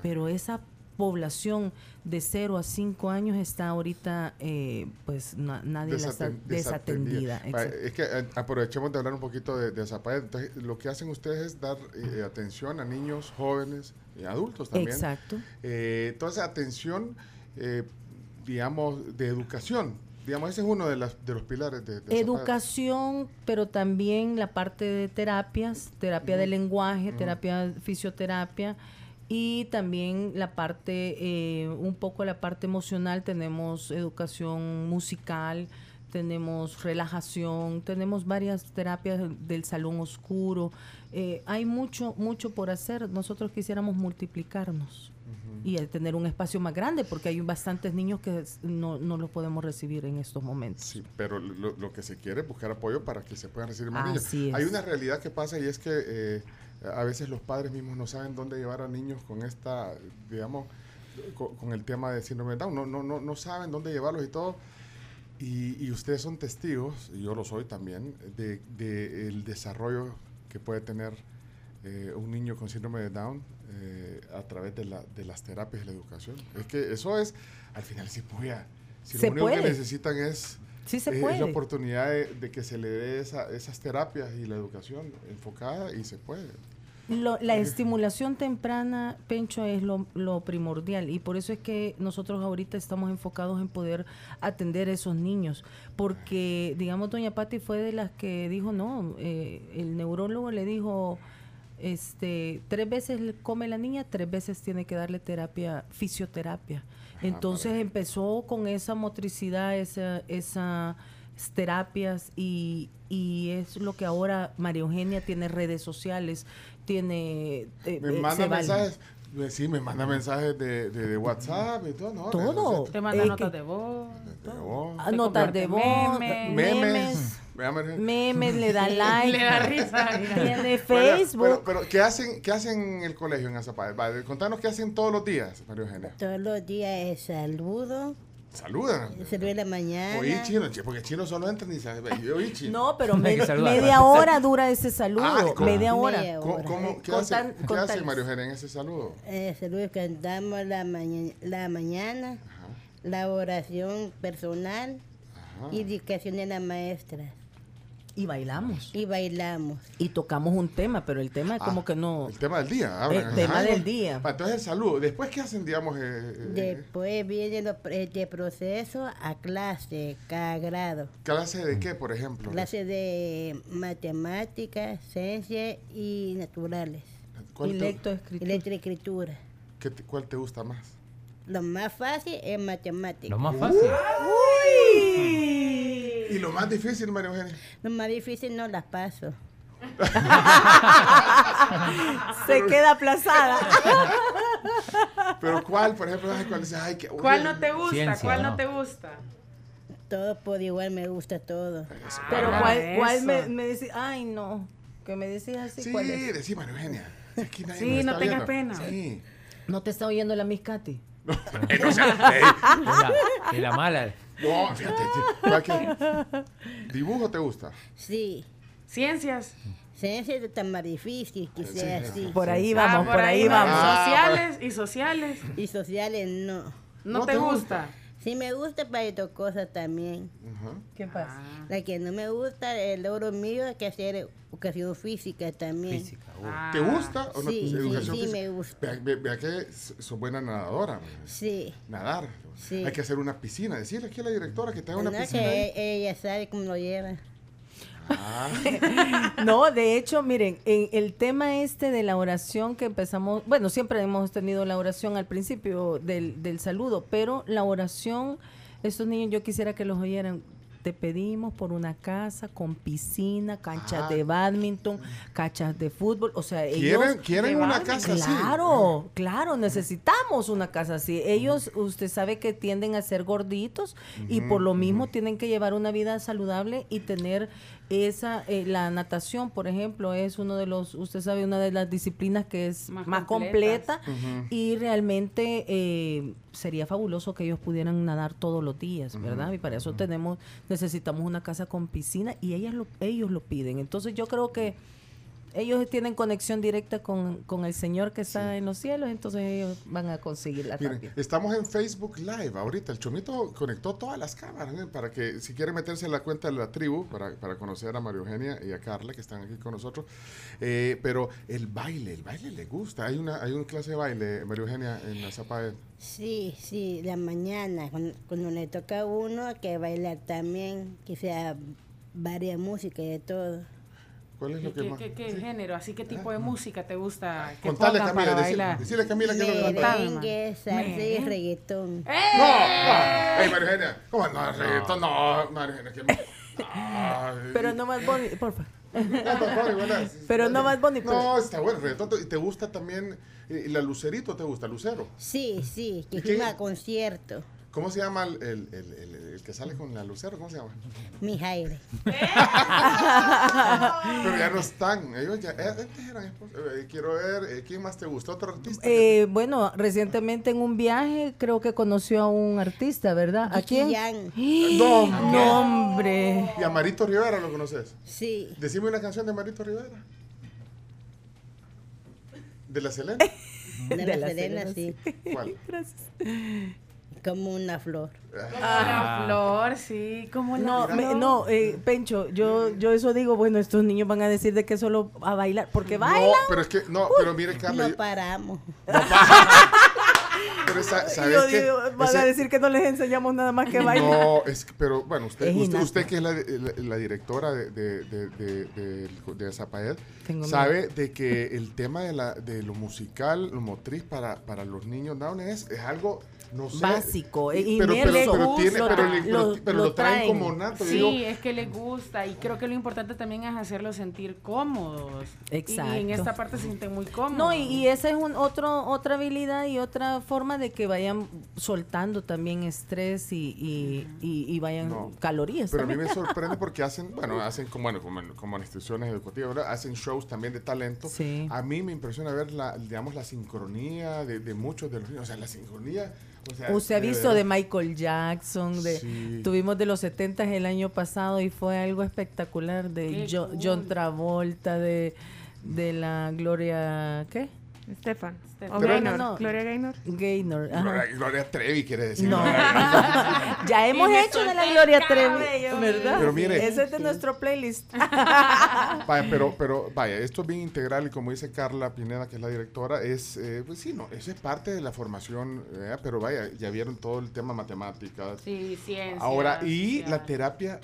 pero esa población de 0 a 5 años está ahorita, eh, pues na- nadie la está Desaten- desatendida. Es que eh, aprovechemos de hablar un poquito de, de Zapael. Entonces, lo que hacen ustedes es dar eh, atención a niños, jóvenes y adultos también. Exacto. Toda esa atención, eh, digamos, de educación. Digamos, ese es uno de, las, de los pilares de. Educación, pero también la parte de terapias, terapia de lenguaje, terapia, fisioterapia y también la parte, eh, un poco la parte emocional, tenemos educación musical, tenemos relajación, tenemos varias terapias del salón oscuro. Eh, hay mucho, mucho por hacer. Nosotros quisiéramos multiplicarnos y eh, tener un espacio más grande porque hay bastantes niños que no, no los podemos recibir en estos momentos. Sí, pero lo, lo que se quiere es buscar apoyo para que se puedan recibir más Así niños. es. Hay una realidad que pasa y es que eh, a veces los padres mismos no saben dónde llevar a niños con esta, digamos, con, con el tema de síndrome de Down. No, no, no, no saben dónde llevarlos y todo. Y, y ustedes son testigos, y yo lo soy también, de, de el desarrollo que puede tener eh, un niño con síndrome de Down eh, a través de, la, de las terapias y la educación. Es que eso es, al final sí puede. Si lo único que necesitan es, Sí se es puede. la oportunidad de, de que se le dé esa- esas terapias y la educación enfocada y se puede. Lo- la estimulación temprana, Pencho, es lo, lo primordial y por eso es que nosotros ahorita estamos enfocados en poder atender a esos niños, porque, digamos, doña Patti fue de las que dijo, no, eh, el neurólogo le dijo, este, tres veces come la niña, tres veces tiene que darle terapia, fisioterapia. Entonces empezó con esa motricidad, esa, esas terapias y, y es lo que ahora María Eugenia tiene redes sociales, tiene... eh, Me eh, manda mensajes, eh, sí, me manda mensajes de, de, de WhatsApp y todo, ¿no? Todo. Te manda Eh, notas que- de voz. voz. Ah, notas de voz, memes. memes, Memes. memes, le da like, Le da risa, tiene Bueno, Facebook. Pero, pero, ¿qué hacen, qué hacen en el colegio en Azapaya? Vale, contanos qué hacen todos los días, María Eugenia. Todos los días es saludo. Saludan. Saludo en la mañana. Oí chino, porque chino solo entra ni sabe. Yo oí chino. No, pero media, media hora dura ese saludo, Ah, media hora. Media ¿Cómo, hora. cómo- qué Contan- hacen, ¿qué contales. hacen, María Eugenia, en ese saludo? Eh, saludos cantamos la, maña- la mañana, la oración personal y dedicación de la maestra. Y bailamos. Y bailamos. Y tocamos un tema, pero el tema es Ah, como que no... El tema del día. El tema Ajá. del día. Ah, Entonces el saludo. Después, ¿qué hacen, digamos? eh, eh, Después viene lo de proceso a clase, cada grado. ¿Clase de qué, por ejemplo? Clase de matemáticas, ciencias y naturales. ¿Cuál te- Lectoescritura. Lectoescritura. ¿Qué te- ¿Cuál te gusta más? Lo más fácil es matemáticas. Lo más fácil. Y lo más difícil, María Eugenia. Lo más difícil no las paso. Se queda aplazada. Pero ¿cuál, por ejemplo? ¿Cuál, dices? Ay, qué- ¿Cuál no te gusta? Ciencia, ¿Cuál no ¿no? te gusta? Todo por igual me gusta todo. Pero Ah, ¿cuál, cuál me, me decís? Ay, no. Que me decís así. Sí, ¿cuál es? decí, María Eugenia. Aquí nadie Sí, no tengas viendo. pena. Sí. ¿No te está oyendo la Miss Katy? Eh, no sea- ey. Es la, es la mala. No, fíjate. sí. ¿Para qué? ¿Dibujo te gusta? Sí. Ciencias. Ciencias está más difícil que sea Sí, así. Por ahí Ah, vamos, por ahí vamos. Sociales y sociales. Y sociales no. ¿No, te, gusta? Sí me gusta para otras cosas también. ¿Qué pasa? La que no me gusta, el logro mío es que hacer educación física también. ¿Te gusta o no? Sí, sí, Educación sí, física. me gusta. Vea, ve- vea que sos buena nadadora. María. Sí. Nadar. Sí. Hay que hacer una piscina. Decirle aquí a la directora que te haga una No, piscina. ahí. que ella sabe cómo lo lleva. No, de hecho, miren, en el tema este de la oración que empezamos, bueno, siempre hemos tenido la oración al principio del, del saludo, pero la oración, estos niños yo quisiera que los oyeran. Te pedimos por una casa con piscina, canchas Ah. de badminton, canchas de fútbol, o sea, ¿Quieren- ellos quieren una badminton. casa así? Claro, claro, necesitamos una casa así. Ellos, usted sabe que tienden a ser gorditos y por lo mismo tienen que llevar una vida saludable y tener esa eh, la natación, por ejemplo, es uno de los, usted sabe, una de las disciplinas que es más, Más completa y realmente eh, sería fabuloso que ellos pudieran nadar todos los días, ¿verdad? Y para eso tenemos necesitamos una casa con piscina y ellas lo, ellos lo piden. Entonces yo creo que ellos tienen conexión directa con, con el Señor que está en los cielos, entonces ellos van a conseguirla Miren, también. estamos en Facebook Live ahorita. El Chomito conectó todas las cámaras ¿eh? para que si quiere meterse en la cuenta de la tribu para, para conocer a María Eugenia y a Carla que están aquí con nosotros. Eh, pero el baile, el baile le gusta. Hay una hay una clase de baile, María Eugenia, en la Zapaed. Sí, sí, la mañana, cuando, cuando le toca a uno que bailar también, que sea varias músicas y de todo. ¿Cuál es lo que ¿Qué, más? qué- qué género? ¿Así qué tipo de música te gusta que Contale, pongan Camila, decile a Camila que lo que canta. Merengue, salsa y reggaetón. No, no. Ey, María Eugenia. ¿Cómo no? reggaetón, no, María Eugenia. que- Ay. Pero no más bonito. Ah, Bunny, ¿verdad? Pero no Bunny, pero- No, está bueno. reggaetón. ¿Y te gusta también eh, la Lucerito? ¿Te gusta Lucero? Sí, sí, que ¿Y qué? fuimos a concierto. ¿Cómo se llama el, el, el- el- el que sale con la Lucero? ¿Cómo se llama? Mi Jaire. Pero ya no están. Ellos ya eh, antes eran esposos. Eh, quiero ver, eh, ¿quién más te gusta? ¿Otro artista? Eh, bueno, recientemente en un viaje creo que conoció a un artista, ¿verdad? ¿A quién? No, No, hombre. ¿Y a Marito Rivera lo conoces? Sí. Decime una canción de Marito Rivera. ¿De la Selena? De, De la, Serena, sí. ¿Cuál? Como una flor. Ah, flor, sí. ¿Cómo No, la me- flor? no, eh, Pencho, yo, yo eso digo, bueno, estos niños van a decir de que solo a bailar, porque bailan. No, pero es que, no, pero mire, Carla. No paramos. pero sa- Y ¿sabes yo qué? digo, van Ese- a decir que no les enseñamos nada más que bailar. No, es que- pero bueno, usted, Es usted, usted que es la, la- la directora de, de, de, de, de- de Zapaed, Tengo sabe de que el tema de, la, de lo musical, lo motriz para, para los niños down es, es algo, no sé. Básico, pero, pero, pero, tiene, Lo pero, lo- pero lo lo traen como nato. Sí, digo, es que les gusta y creo que lo importante también es hacerlos sentir cómodos. Exacto. Y en esta parte se sienten muy cómodos. No, y, y esa es un otro, otra habilidad y otra forma de que vayan soltando también estrés y, y, y- y vayan No. calorías. Pero a mí me sorprende porque hacen, bueno, hacen como, bueno, como, como en instituciones educativas, ¿verdad? Hacen shows también de talento. Sí. A mí me impresiona ver la, digamos, la sincronía de, de muchos de los niños. O sea, la sincronía. O sea, Usted ha visto de Michael Jackson, de Sí. tuvimos de los 70 el año pasado y fue algo espectacular de Qué Jo- cool. John Travolta, de, de la Gloria, ¿qué? Estefan. Estefan. O Pero- Gaynor. No, no. Gloria Gaynor. Gaynor. ajá. Gloria, Gloria Trevi quiere decir. No. Ya hemos hecho de la Gloria cabello. Trevi, ¿verdad? Pero mire- Ese es de nuestro playlist. Vaya, pero, pero vaya, esto es bien integral y como dice Carla Pineda, que es la directora, es, eh, pues sí, no, eso es parte de la formación, eh, pero vaya, ya vieron todo el tema matemáticas. Sí, ciencia. Ahora, y social. la terapia,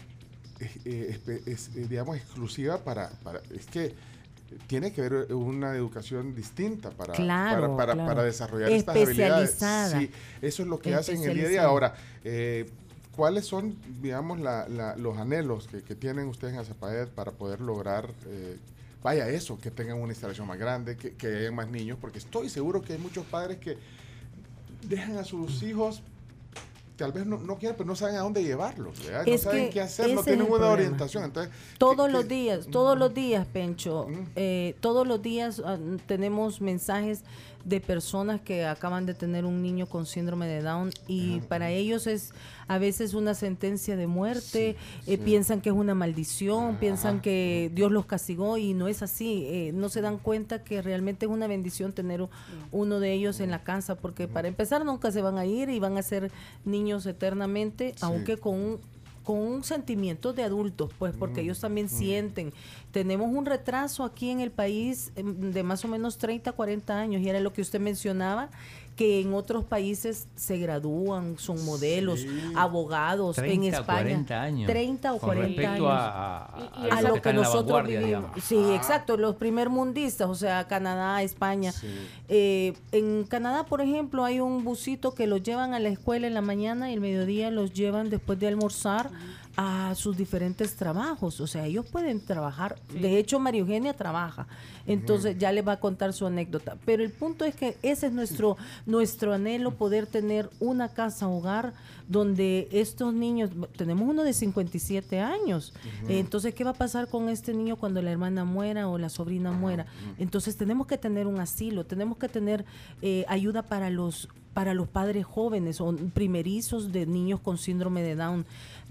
eh, eh, es, eh, digamos, exclusiva para, para, es que tiene que haber una educación distinta para, Claro, para, para, claro. para desarrollar estas habilidades. Sí, eso es lo que hacen el día a día. Ahora, eh, ¿cuáles son, digamos, la- la- los anhelos que, que tienen ustedes en Azapaed para poder lograr, eh, vaya, eso, que tengan una instalación más grande, que, que haya más niños? Porque estoy seguro que hay muchos padres que dejan a sus hijos tal vez no, no quieren, pero no saben a dónde llevarlos, ¿verdad? no saben qué hacer, no tienen problema. orientación. Entonces, Todos ¿qué- los qué- días, todos los días, Pencho, eh, todos los días ah, tenemos mensajes de personas que acaban de tener un niño con síndrome de Down y para ellos es a veces una sentencia de muerte, eh, piensan que es una maldición, piensan que Dios los castigó y no es así, eh, no se dan cuenta que realmente es una bendición tener uno de ellos en la casa porque para empezar nunca se van a ir y van a ser niños eternamente, aunque con un con un sentimiento de adultos, pues, porque ellos también sienten. Tenemos un retraso aquí en el país em, de más o menos 30, 40 años, y era lo que usted mencionaba, que en otros países se gradúan, son modelos, abogados, 30, en España. 40 años. 30 o Con 40 respecto años. a- a- a lo que nosotros vivimos. digamos. Sí, exacto, los primer mundistas, o sea, Canadá, España. Eh, en Canadá, por ejemplo, hay un busito que los llevan a la escuela en la mañana y el mediodía los llevan después de almorzar a sus diferentes trabajos. O sea, ellos pueden trabajar. De hecho, María Eugenia trabaja. Entonces ya les va a contar su anécdota. Pero el punto es que ese es nuestro, nuestro anhelo, poder tener una casa hogar donde estos niños, tenemos uno de 57 años. Entonces, ¿qué va a pasar con este niño cuando la hermana muera o la sobrina muera? Entonces, tenemos que tener un asilo, tenemos que tener eh, ayuda para los para los padres jóvenes o primerizos de niños con síndrome de Down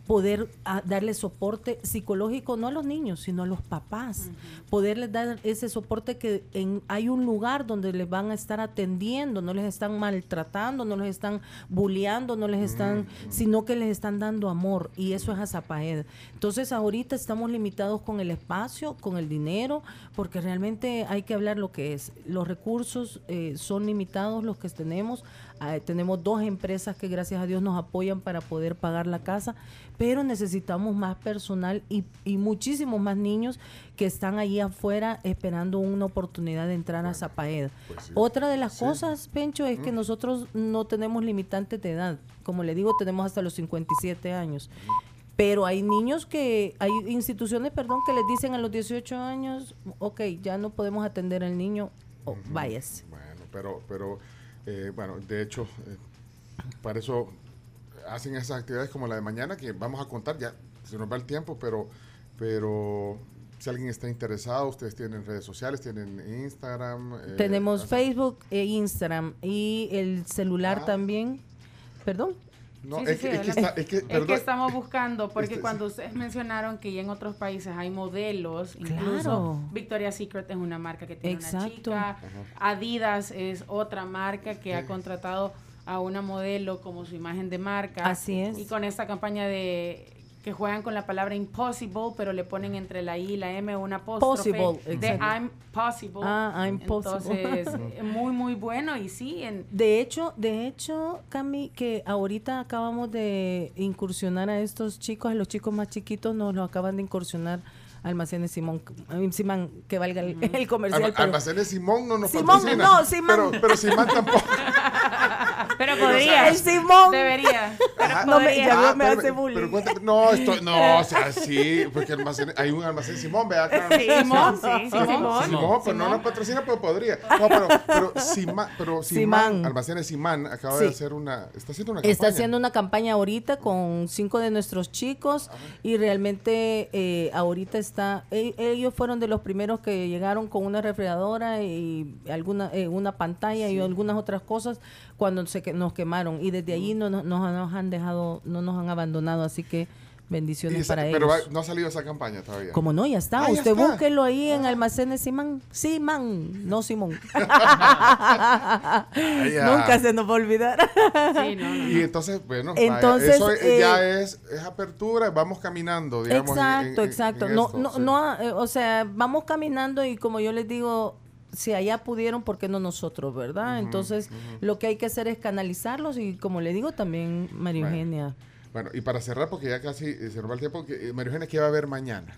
poder ah, darle soporte psicológico no a los niños sino a los papás. Poderles dar ese soporte que en, hay un lugar donde les van a estar atendiendo no les están maltratando no les están bulleando no les están sino que les están dando amor y eso es Azapaed entonces ahorita estamos limitados con el espacio con el dinero porque realmente hay que hablar lo que es. Los recursos eh, son limitados los que tenemos Ah, tenemos dos empresas que gracias a Dios nos apoyan para poder pagar la casa, pero necesitamos más personal y, y muchísimos más niños que están ahí afuera esperando una oportunidad de entrar a Zapaed. Otra de las cosas, Pencho, es que nosotros no tenemos limitantes de edad. Como le digo, tenemos hasta los 57 años. Pero hay niños que, hay instituciones, perdón, que les dicen a los 18 años, ok, ya no podemos atender al niño, o váyase. Bueno, pero, pero eh, bueno, de hecho, eh, para eso hacen esas actividades como la de mañana, que vamos a contar, ya se nos va el tiempo, pero, pero si alguien está interesado, ustedes tienen redes sociales, tienen Instagram. eh, Tenemos hacen- Facebook e Instagram y el celular también. ¿Perdón? No, Sí, es, sí, que, es está, es que, Es que estamos buscando, porque Este, cuando ustedes mencionaron que ya en otros países hay modelos, incluso Claro. Victoria's Secret es una marca que tiene una chica, Ajá. Adidas es otra marca que ha contratado a una modelo como su imagen de marca. Así es. Y con esta campaña de que juegan con la palabra impossible, pero le ponen entre la I y la M una apóstrofe Possible, de. I'm possible. Ah, I'm possible. Entonces, muy, muy bueno y sí, en, De hecho, de hecho, Cami, que ahorita acabamos de incursionar a estos chicos, a los chicos más chiquitos, nos lo acaban de incursionar Almacenes Simón, eh, Simán, que valga el, el comercial. Pero- Almacenes Simón no nos Simón, patrocina. no, Simán. Pero, pero Simán tampoco. Pero podría. El Simón. Debería. Ajá. No me- ya Ah, me espérame, hace bullying. Pero cuéntame, no, esto, no, o sea, sí, porque almacén, hay un almacén Simón, ¿verdad? Claro. Sí, Simón, sí, sí, Simón, Simón. Simón, pero no nos patrocina, pero podría. No, pero, pero, Simán, pero Simán, Simán. almacenes Simán acaba de hacer una, está haciendo una Está campaña. haciendo una campaña ahorita con cinco de nuestros chicos y realmente eh, ahorita está, e- ellos fueron de los primeros que llegaron con una refrigeradora y alguna eh, una pantalla y algunas otras cosas cuando se que- nos quemaron. Y desde ahí no, no- nos, nos han dejado, no nos han abandonado, así que Bendiciones esa- para pero ellos. va- no ha salido esa campaña todavía. Como no, ya está. Ah, ya Usted está. búsquelo ahí en Almacenes Simán. Simán, no Simón. ya. Nunca se nos va a olvidar. Y entonces, bueno, vaya, Entonces, eso eh, ya eh, es, es apertura, vamos caminando, digamos. Exacto, en- en- exacto. en no, esto, no, sí. no, eh, o sea, vamos caminando y como yo les digo, si allá pudieron, ¿por qué no nosotros, verdad? Entonces, lo que hay que hacer es canalizarlos y como le digo también, María Bueno. Eugenia. Bueno, y para cerrar, porque ya casi eh, se nos va el tiempo, que, eh, María Eugenia, ¿qué va a haber mañana?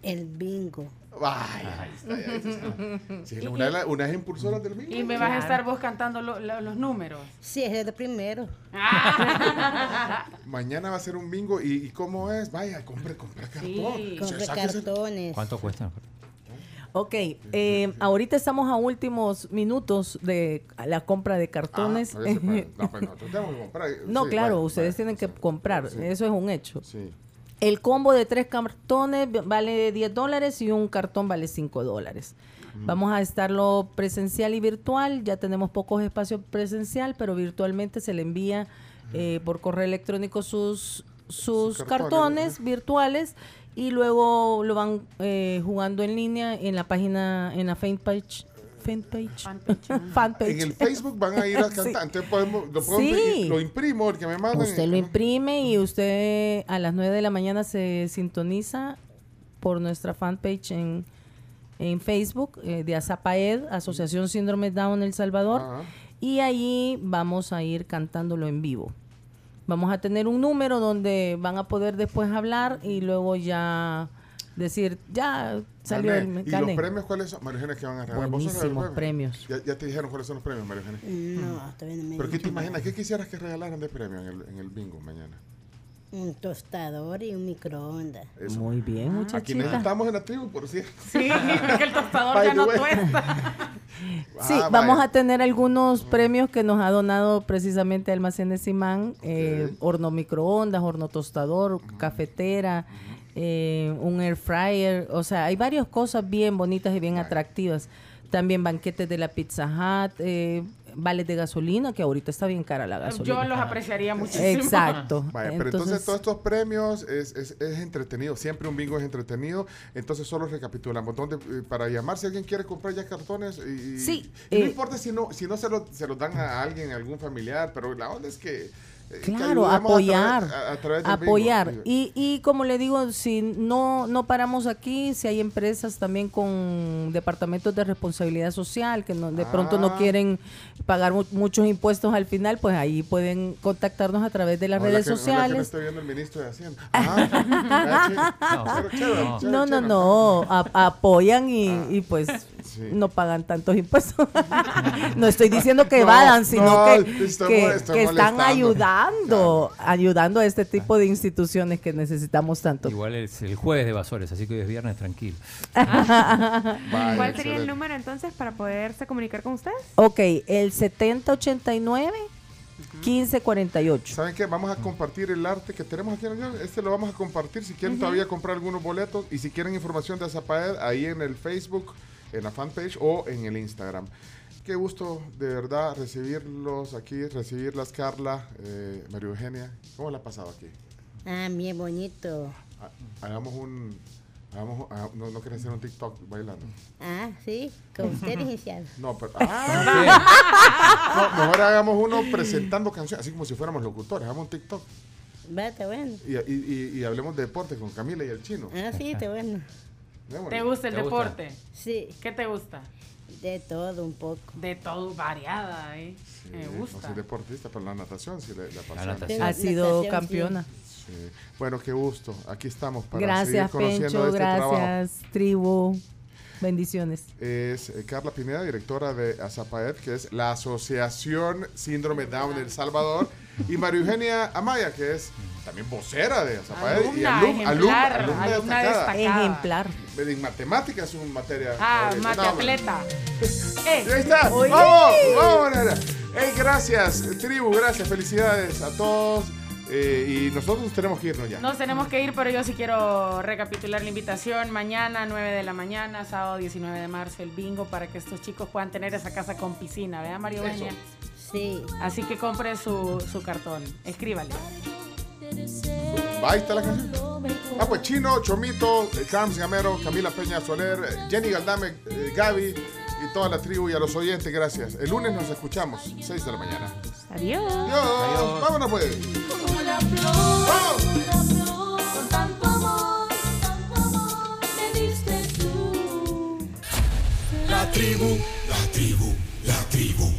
El bingo. Ay, ahí está, ya dice, sí, una, de las- una es impulsora del bingo. Y me vas a estar vos cantando lo- lo- los números. Sí, es el primero. Mañana va a ser un bingo. ¿Y, y cómo es? Vaya, compre, compre cartón. Sí, O sea, compre sáquese- cartones. ¿Cuánto cuesta? Ok, eh, ahorita estamos a últimos minutos de la compra de cartones. Ah, no, pues. No, Sí, claro, ustedes tienen que comprar, eso es un hecho. Sí. El combo de tres cartones vale 10 dólares y un cartón vale 5 dólares. Vamos a estarlo presencial y virtual. Ya tenemos pocos espacios presencial, pero virtualmente se le envía eh, por correo electrónico sus, sus Sus cartones, cartones, virtuales y luego lo van eh, jugando en línea en la página, en la fanpage. Fanpage. Fanpage. En el Facebook van a ir a Sí. cantar. Entonces podemos, lo, puedo Sí. lo imprimo, el que me mandan. Usted lo imprime y usted a las 9 de la mañana se sintoniza por nuestra fanpage en, en Facebook eh, de AZAPAED, Asociación Síndrome Down El Salvador, Ajá. y allí vamos a ir cantándolo en vivo. Vamos a tener un número donde van a poder después hablar y luego ya decir, ya salió Gané. el ¿Y gané. los premios cuáles son? María Eugenia, ¿qué van a regalar? ¿Vos sos el Buenísimos premios. Ya, ya te dijeron cuáles son los premios, María Eugenia. No, todavía no me ¿Pero qué te imaginas? ¿Qué quisieras que regalaran de premio en el, en el bingo mañana? Un tostador y un microondas. Eso. Muy bien, Aquí muchachita. necesitamos en la tribu, por cierto. Sí, que el tostador ya no tuesta. Sí, Ah, vamos vaya. a tener algunos premios que nos ha donado precisamente Almacenes Simán, eh, horno microondas, horno tostador, cafetera, eh, un air fryer, o sea, hay varias cosas bien bonitas y bien atractivas. También banquetes de la Pizza Hut, eh, vales de gasolina, que ahorita está bien cara la gasolina. Yo los apreciaría muchísimo. Exacto. Vaya, pero entonces, Entonces- todos estos premios es, es, es entretenido, siempre un bingo es entretenido, entonces solo recapitulamos, ¿dónde, eh, para llamar si alguien quiere comprar ya cartones y, Sí, y no eh, importa si no, si no se lo, se los dan a alguien, a algún familiar, pero la onda es que Claro, ayudemos a apoyar, través- a- través apoyar. Y, y como le digo, si no, no paramos aquí, si hay empresas también con departamentos de responsabilidad social que no, de pronto no Ah. quieren pagar mu- muchos impuestos al final, pues ahí pueden contactarnos a través de las redes que- ojalá que no sociales. esté viendo el ministro de Hacienda. Ah, pero chévere, No, chévere, no, chévere. no, a- apoyan y, Ah, y pues no pagan tantos impuestos. no estoy diciendo que No, vayan, sino no, que, que- están molestando. Ayudando, ayudando a este tipo de instituciones que necesitamos tanto. Igual es el jueves de Basores, así que hoy es viernes tranquilo. ¿Cuál sería el número entonces para poderse comunicar con ustedes? Ok, el 7089 1548. ¿Saben qué? Vamos a compartir el arte que tenemos aquí en el. Este lo vamos a compartir si quieren todavía comprar algunos boletos y si quieren información de Zapaed ahí en el Facebook, en la fanpage o en el Instagram. Qué gusto de verdad recibirlos aquí, recibirlas Carla, eh, María Eugenia. ¿Cómo la ha pasado aquí? Ah, bien bonito. Ha- Hagamos un... Hagamos, ah, no, no querés hacer un TikTok bailando. Ah, sí, con usted, licenciado. No, pero. ¡Ah! No, mejor hagamos uno presentando canciones, así como si fuéramos locutores. Hagamos un TikTok. Va, está bueno. Y, y- y- y hablemos de deporte con Camila y el chino. Ah, sí, está bueno. ¿Te gusta el ¿Te gusta? deporte? Sí. ¿Qué te gusta? De todo un poco. De todo, variada, ¿eh? Me No gusta. soy deportista, pero la natación sí le, le apasiona. natación. Ha sido Natación, campeona. Sí. Bueno, qué gusto. Aquí estamos para Gracias, seguir conociendo Pencho, este trabajo. gracias, tribu. Bendiciones. Es eh, Carla Pineda, directora de AZAPAED, que es la Asociación Síndrome Down El Salvador, y María Eugenia Amaya, que es también vocera de AZAPAED y Alumna, alum- ejemplar, alumna, alumna destacada. destacada. Ejemplar. En matemáticas es un materia. Ah, eh, no, mateatleta. Y ahí está. Oye. Vamos, vamos. Hey, gracias, tribu, gracias, felicidades a todos. Eh, y nosotros tenemos que irnos ya. Nos tenemos que ir, pero yo sí quiero recapitular la invitación. Mañana, 9 de la mañana, sábado 19 de marzo, el bingo para que estos chicos puedan tener esa casa con piscina. ¿Verdad, Eso. Eugenia? Sí. Así que compre su, su cartón. Escríbale. Ahí está la canción. Ah, pues Chino, Chomito, eh, Carms Gamero, Camila Peña Soler, eh, Jenny Galdame, Gaby y toda la tribu y a los oyentes, gracias. El lunes nos escuchamos, 6 de la mañana. Adiós. Adiós. Vámonos pues. Como la flor, con tanto amor, tanto amor, me diste tú. La tribu, la tribu, la tribu.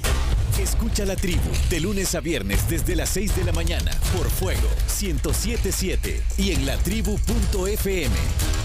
Escucha la tribu de lunes a viernes desde las 6 de la mañana por Fuego 1077 y en latribu.fm.